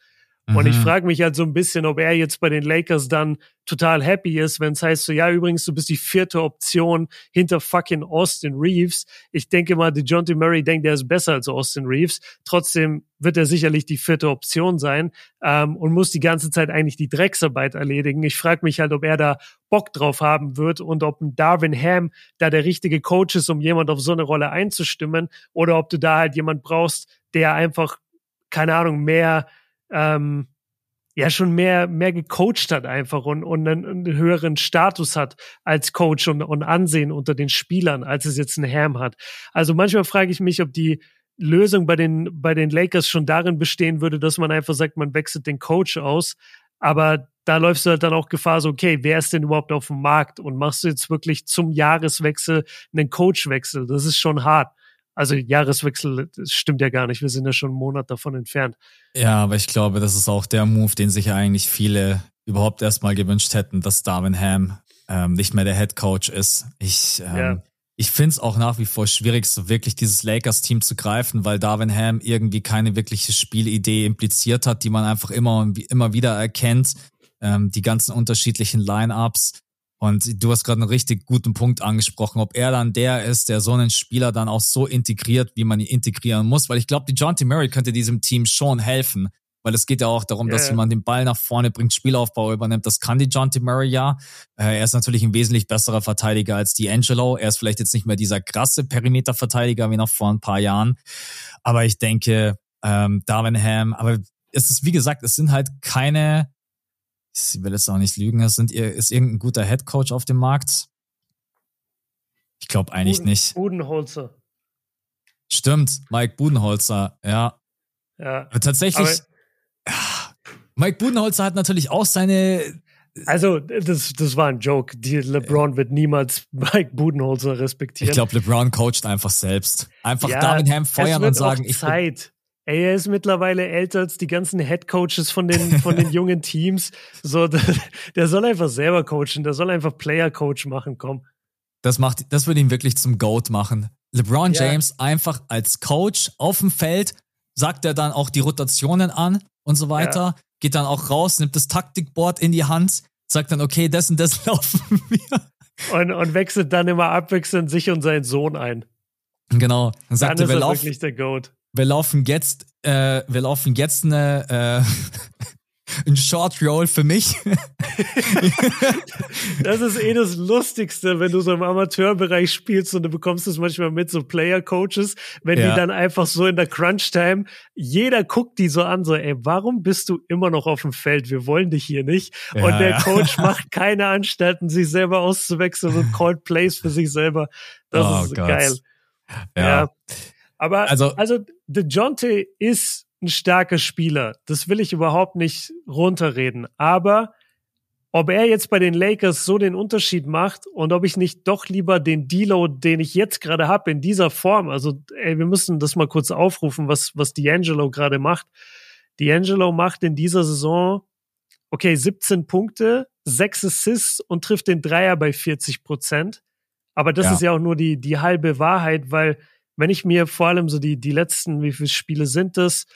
Mhm. Und ich mhm. frage mich halt so ein bisschen, ob er jetzt bei den Lakers dann total happy ist, wenn es heißt so, ja, übrigens, du bist die vierte Option hinter fucking Austin Reeves. Ich denke mal, T. Murray denkt, er ist besser als Austin Reeves. Trotzdem wird er sicherlich die vierte Option sein ähm, und muss die ganze Zeit eigentlich die Drecksarbeit erledigen. Ich frage mich halt, ob er da Bock drauf haben wird und ob ein Darwin Ham da der richtige Coach ist, um jemand auf so eine Rolle einzustimmen oder ob du da halt jemand brauchst, der einfach, keine Ahnung, mehr ähm, ja schon mehr, mehr gecoacht hat einfach und, und einen, höheren Status hat als Coach und, und Ansehen unter den Spielern, als es jetzt ein Ham hat. Also manchmal frage ich mich, ob die Lösung bei den, bei den Lakers schon darin bestehen würde, dass man einfach sagt, man wechselt den Coach aus. Aber da läufst du halt dann auch Gefahr, so, okay, wer ist denn überhaupt auf dem Markt? Und machst du jetzt wirklich zum Jahreswechsel einen Coachwechsel? Das ist schon hart. Also Jahreswechsel, das stimmt ja gar nicht. Wir sind ja schon einen Monat davon entfernt. Ja, aber ich glaube, das ist auch der Move, den sich eigentlich viele überhaupt erstmal gewünscht hätten, dass Darwin Ham ähm, nicht mehr der Head Coach ist. Ich, ähm, ja. ich finde es auch nach wie vor schwierig, so wirklich dieses Lakers-Team zu greifen, weil Darwin Ham irgendwie keine wirkliche Spielidee impliziert hat, die man einfach immer und immer wieder erkennt. Ähm, die ganzen unterschiedlichen Line-Ups. Und du hast gerade einen richtig guten Punkt angesprochen, ob er dann der ist, der so einen Spieler dann auch so integriert, wie man ihn integrieren muss. Weil ich glaube, die John T. Murray könnte diesem Team schon helfen. Weil es geht ja auch darum, yeah. dass jemand den Ball nach vorne bringt, Spielaufbau übernimmt. Das kann die John T. Murray ja. Äh, er ist natürlich ein wesentlich besserer Verteidiger als D'Angelo. Er ist vielleicht jetzt nicht mehr dieser krasse Perimeterverteidiger wie noch vor ein paar Jahren. Aber ich denke, ähm, Darwin Ham, aber es ist, wie gesagt, es sind halt keine ich will jetzt auch nicht lügen, ist, sind ihr, ist irgendein guter Head Coach auf dem Markt? Ich glaube eigentlich Buden, nicht. Budenholzer. Stimmt, Mike Budenholzer, ja. Ja. Aber tatsächlich, Aber, Mike Budenholzer hat natürlich auch seine. Also, das, das war ein Joke. Die LeBron ja. wird niemals Mike Budenholzer respektieren. Ich glaube, LeBron coacht einfach selbst. Einfach ja, David Ham feuern und sagen, ich. Zeit. Ey, er ist mittlerweile älter als die ganzen Head Coaches von den, von den jungen Teams. So, der, der, soll einfach selber coachen, der soll einfach Player Coach machen, komm. Das macht, das würde ihn wirklich zum GOAT machen. LeBron ja. James einfach als Coach auf dem Feld, sagt er dann auch die Rotationen an und so weiter, ja. geht dann auch raus, nimmt das Taktikboard in die Hand, sagt dann, okay, das und das laufen wir. Und, und wechselt dann immer abwechselnd sich und seinen Sohn ein. Genau. Dann sagt dann er, wir laufen, wirklich der Goat wir laufen jetzt, äh, wir laufen jetzt eine, äh, ein Short Roll für mich. das ist eh das Lustigste, wenn du so im Amateurbereich spielst und du bekommst es manchmal mit so Player Coaches, wenn ja. die dann einfach so in der Crunch Time, jeder guckt die so an, so, ey, warum bist du immer noch auf dem Feld? Wir wollen dich hier nicht. Ja, und der ja. Coach macht keine Anstalten, sich selber auszuwechseln und called plays für sich selber. Das oh ist Gott. geil. ja. Aber also, also DeJounte ist ein starker Spieler. Das will ich überhaupt nicht runterreden. Aber ob er jetzt bei den Lakers so den Unterschied macht und ob ich nicht doch lieber den Deload, den ich jetzt gerade habe, in dieser Form, also ey, wir müssen das mal kurz aufrufen, was, was D'Angelo gerade macht. D'Angelo macht in dieser Saison, okay, 17 Punkte, 6 Assists und trifft den Dreier bei 40 Prozent. Aber das ja. ist ja auch nur die, die halbe Wahrheit, weil wenn ich mir vor allem so die, die letzten, wie viele Spiele sind das?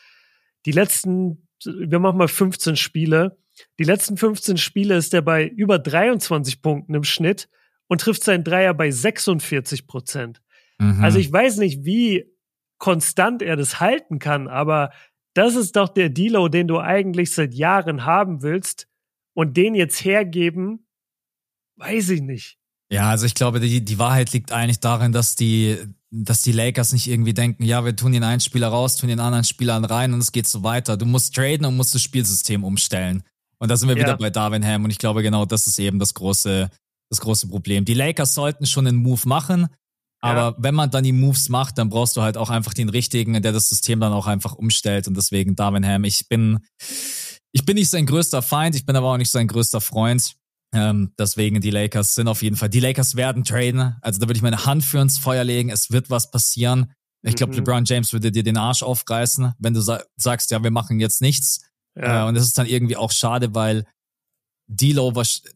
Die letzten, wir machen mal 15 Spiele die letzten 15 Spiele ist er bei über 23 Punkten im Schnitt und trifft seinen Dreier bei 46 Prozent. Mhm. Also ich weiß nicht, wie konstant er das halten kann, aber das ist doch der Dealo, den du eigentlich seit Jahren haben willst und den jetzt hergeben, weiß ich nicht. Ja, also ich glaube, die, die Wahrheit liegt eigentlich darin, dass die, dass die Lakers nicht irgendwie denken, ja, wir tun den einen Spieler raus, tun den anderen Spielern rein und es geht so weiter. Du musst traden und musst das Spielsystem umstellen. Und da sind wir ja. wieder bei Darwin Ham und ich glaube genau das ist eben das große, das große Problem. Die Lakers sollten schon einen Move machen, aber ja. wenn man dann die Moves macht, dann brauchst du halt auch einfach den richtigen, der das System dann auch einfach umstellt und deswegen Darwin Ham. Ich bin, ich bin nicht sein größter Feind, ich bin aber auch nicht sein größter Freund. Ähm, deswegen die Lakers sind auf jeden Fall, die Lakers werden traden. Also da würde ich meine Hand für ins Feuer legen. Es wird was passieren. Ich glaube, mhm. LeBron James würde dir den Arsch aufreißen, wenn du sagst, ja, wir machen jetzt nichts. Ja. Äh, und das ist dann irgendwie auch schade, weil Dilo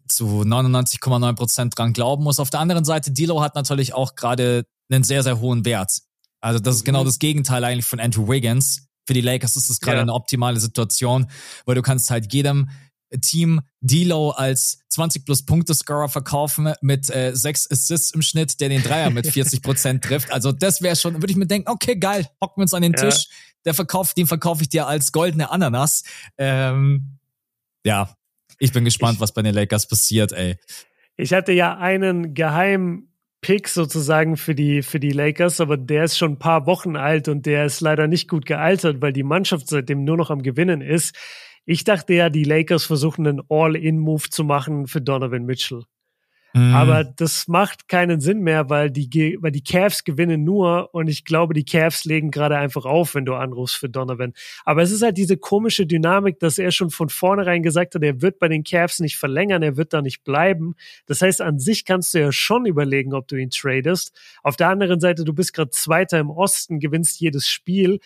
zu 99,9 Prozent dran glauben muss. Auf der anderen Seite, Dilo hat natürlich auch gerade einen sehr, sehr hohen Wert. Also das ist genau mhm. genau das Gegenteil eigentlich von Andrew Wiggins. Für die Lakers ist das gerade ja. eine optimale Situation, weil du kannst halt jedem Team Dilo als 20 plus Punkte Scorer verkaufen mit äh, sechs Assists im Schnitt, der den Dreier mit 40 Prozent trifft. Also das wäre schon, würde ich mir denken, okay, geil, hocken wir uns an den ja. Tisch, der verkauft, den verkaufe ich dir als goldene Ananas. Ähm, ja, ich bin gespannt, ich, was bei den Lakers passiert, ey. Ich hatte ja einen geheimen Pick sozusagen für die, für die Lakers, aber der ist schon ein paar Wochen alt und der ist leider nicht gut gealtert, weil die Mannschaft seitdem nur noch am Gewinnen ist. Ich dachte ja, die Lakers versuchen einen All-In-Move zu machen für Donovan Mitchell. Mhm. Aber das macht keinen Sinn mehr, weil die, weil die Cavs gewinnen nur und ich glaube, die Cavs legen gerade einfach auf, wenn du anrufst für Donovan. Aber es ist halt diese komische Dynamik, dass er schon von vornherein gesagt hat, er wird bei den Cavs nicht verlängern, er wird da nicht bleiben. Das heißt, an sich kannst du ja schon überlegen, ob du ihn tradest. Auf der anderen Seite, du bist gerade Zweiter im Osten, gewinnst jedes Spiel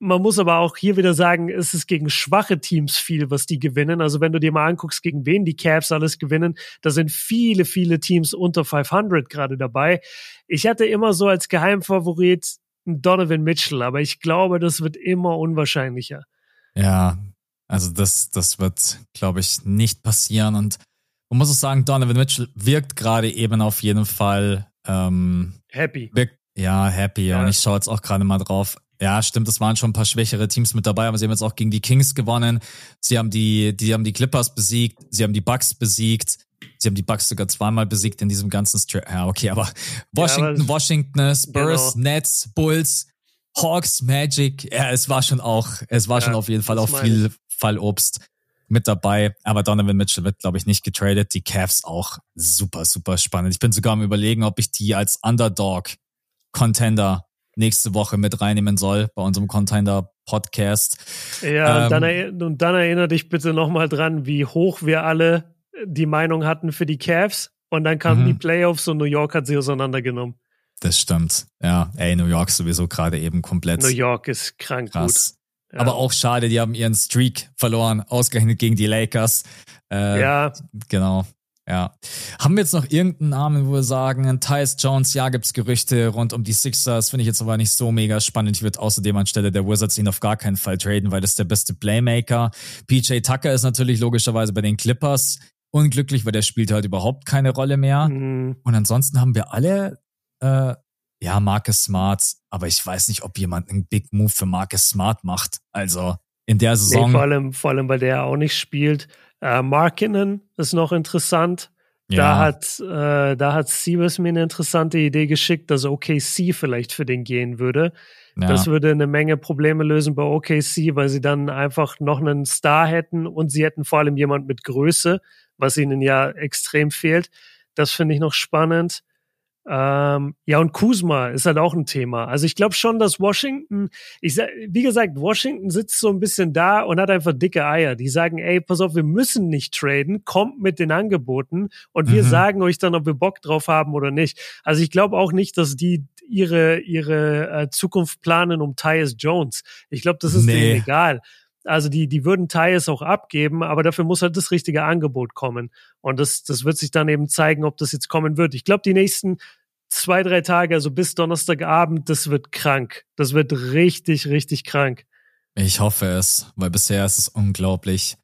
man muss aber auch hier wieder sagen, es ist gegen schwache Teams viel, was die gewinnen. Also wenn du dir mal anguckst, gegen wen die Cavs alles gewinnen, da sind viele, viele Teams unter 500 gerade dabei. Ich hatte immer so als Geheimfavorit Donovan Mitchell, aber ich glaube, das wird immer unwahrscheinlicher. Ja, also das, das wird, glaube ich, nicht passieren. Und man muss auch sagen, Donovan Mitchell wirkt gerade eben auf jeden Fall ähm, happy. Wirkt, ja, happy. Ja. Und ich schaue jetzt auch gerade mal drauf. Ja, stimmt, es waren schon ein paar schwächere Teams mit dabei, aber sie haben jetzt auch gegen die Kings gewonnen. Sie haben die, die haben die Clippers besiegt, sie haben die Bucks besiegt. Sie haben die Bucks sogar zweimal besiegt in diesem ganzen Str Ja, okay, aber Washington, ja, aber Washington, Spurs, genau. Nets, Bulls, Hawks, Magic. Ja, es war schon auch, es war ja, schon auf jeden Fall auch viel Fallobst mit dabei. Aber Donovan Mitchell wird, glaube ich, nicht getradet. Die Cavs auch super, super spannend. Ich bin sogar am überlegen, ob ich die als Underdog Contender nächste Woche mit reinnehmen soll bei unserem Contender Podcast. Ja, ähm, dann, und dann erinnere dich bitte nochmal dran, wie hoch wir alle die Meinung hatten für die Cavs. Und dann kamen die mhm. Playoffs und New York hat sie auseinandergenommen. Das stimmt. Ja, ey, New York sowieso gerade eben komplett. New York ist krank krass. gut. Ja. Aber auch schade, die haben ihren Streak verloren, ausgerechnet gegen die Lakers. Äh, ja. Genau. Ja. Haben wir jetzt noch irgendeinen Namen, wo wir sagen, Tyus Jones, ja, gibt's Gerüchte rund um die Sixers, finde ich jetzt aber nicht so mega spannend. Ich würde außerdem anstelle der Wizards ihn auf gar keinen Fall traden, weil das ist der beste Playmaker. PJ Tucker ist natürlich logischerweise bei den Clippers unglücklich, weil der spielt halt überhaupt keine Rolle mehr. Mhm. Und ansonsten haben wir alle, äh, ja, Marcus Smart, aber ich weiß nicht, ob jemand einen Big Move für Marcus Smart macht. Also in der Saison. Nee, vor allem, vor allem, weil der auch nicht spielt. Äh, Markinen ist noch interessant. Ja. Da hat, äh, da hat Siebes mir eine interessante Idee geschickt, dass OKC vielleicht für den gehen würde. Ja. Das würde eine Menge Probleme lösen bei OKC, weil sie dann einfach noch einen Star hätten und sie hätten vor allem jemand mit Größe, was ihnen ja extrem fehlt. Das finde ich noch spannend. Ähm, ja, und Kuzma ist halt auch ein Thema. Also ich glaube schon, dass Washington, ich sag, wie gesagt, Washington sitzt so ein bisschen da und hat einfach dicke Eier. Die sagen, ey, pass auf, wir müssen nicht traden, kommt mit den Angeboten und wir mhm. sagen euch dann, ob wir Bock drauf haben oder nicht. Also ich glaube auch nicht, dass die ihre ihre äh, Zukunft planen um Tyus Jones. Ich glaube, das ist nee. denen egal. Also die, die würden Tyus auch abgeben, aber dafür muss halt das richtige Angebot kommen. Und das, das wird sich dann eben zeigen, ob das jetzt kommen wird. Ich glaube, die nächsten zwei, drei Tage, also bis Donnerstagabend, das wird krank. Das wird richtig, richtig krank. Ich hoffe es, weil bisher ist es unglaublich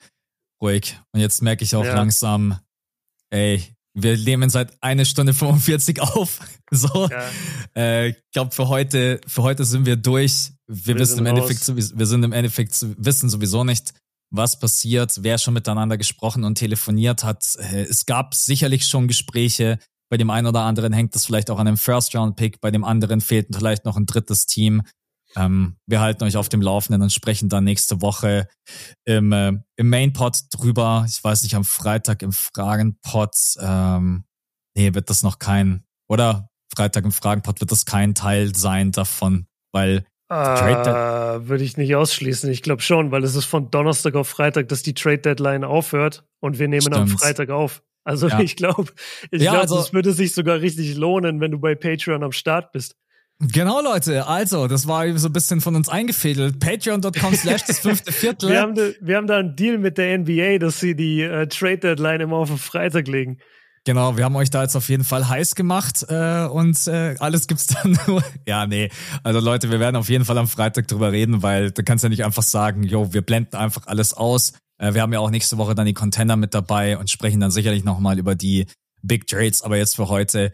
ruhig. Und jetzt merke ich auch ja. langsam, ey, wir nehmen seit eine Stunde 45 auf. So. Ja. Äh, ich glaube, für heute, für heute sind wir durch. Wir, wir wissen im Endeffekt, wir sind im Endeffekt, wissen sowieso nicht, was passiert, wer schon miteinander gesprochen und telefoniert hat. Äh, es gab sicherlich schon Gespräche. Bei dem einen oder anderen hängt das vielleicht auch an einem First-Round-Pick, bei dem anderen fehlt vielleicht noch ein drittes Team. Ähm, wir halten euch auf dem Laufenden und sprechen dann nächste Woche im, äh, im Main-Pod drüber. Ich weiß nicht, am Freitag im Fragen-Pod. Ähm, nee, wird das noch kein, oder? Freitag im Fragen-Pod wird das kein Teil sein davon, weil äh, würde ich nicht ausschließen. Ich glaube schon, weil es ist von Donnerstag auf Freitag, dass die Trade Deadline aufhört und wir nehmen Stimmt. am Freitag auf. Also ja. ich glaube, ich ja, glaube, also, es würde sich sogar richtig lohnen, wenn du bei Patreon am Start bist. Genau, Leute. Also, das war so ein bisschen von uns eingefädelt. Patreon.com slash das fünfte Viertel. Wir haben, da, wir haben da einen Deal mit der NBA, dass sie die äh, Trade Deadline immer auf den Freitag legen. Genau, wir haben euch da jetzt auf jeden Fall heiß gemacht äh, und äh, alles gibt's dann nur. ja, nee. Also Leute, wir werden auf jeden Fall am Freitag drüber reden, weil du kannst ja nicht einfach sagen, yo, wir blenden einfach alles aus. Äh, wir haben ja auch nächste Woche dann die Contender mit dabei und sprechen dann sicherlich nochmal über die Big Trades. Aber jetzt für heute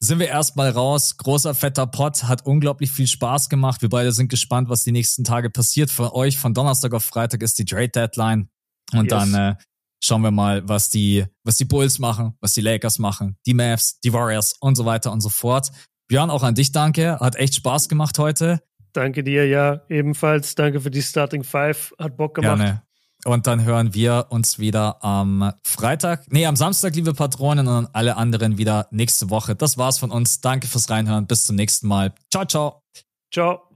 sind wir erstmal raus. Großer fetter Pot, hat unglaublich viel Spaß gemacht. Wir beide sind gespannt, was die nächsten Tage passiert. Für euch von Donnerstag auf Freitag ist die Trade Deadline. Und yes. dann äh, schauen wir mal, was die, was die Bulls machen, was die Lakers machen, die Mavs, die Warriors und so weiter und so fort. Björn, auch an dich danke. Hat echt Spaß gemacht heute. Danke dir, ja, ebenfalls. Danke für die Starting Five. Hat Bock gemacht. Gerne. Und dann hören wir uns wieder am Freitag, nee, am Samstag, liebe Patronen, und alle anderen wieder nächste Woche. Das war's von uns. Danke fürs Reinhören. Bis zum nächsten Mal. Ciao, ciao. Ciao.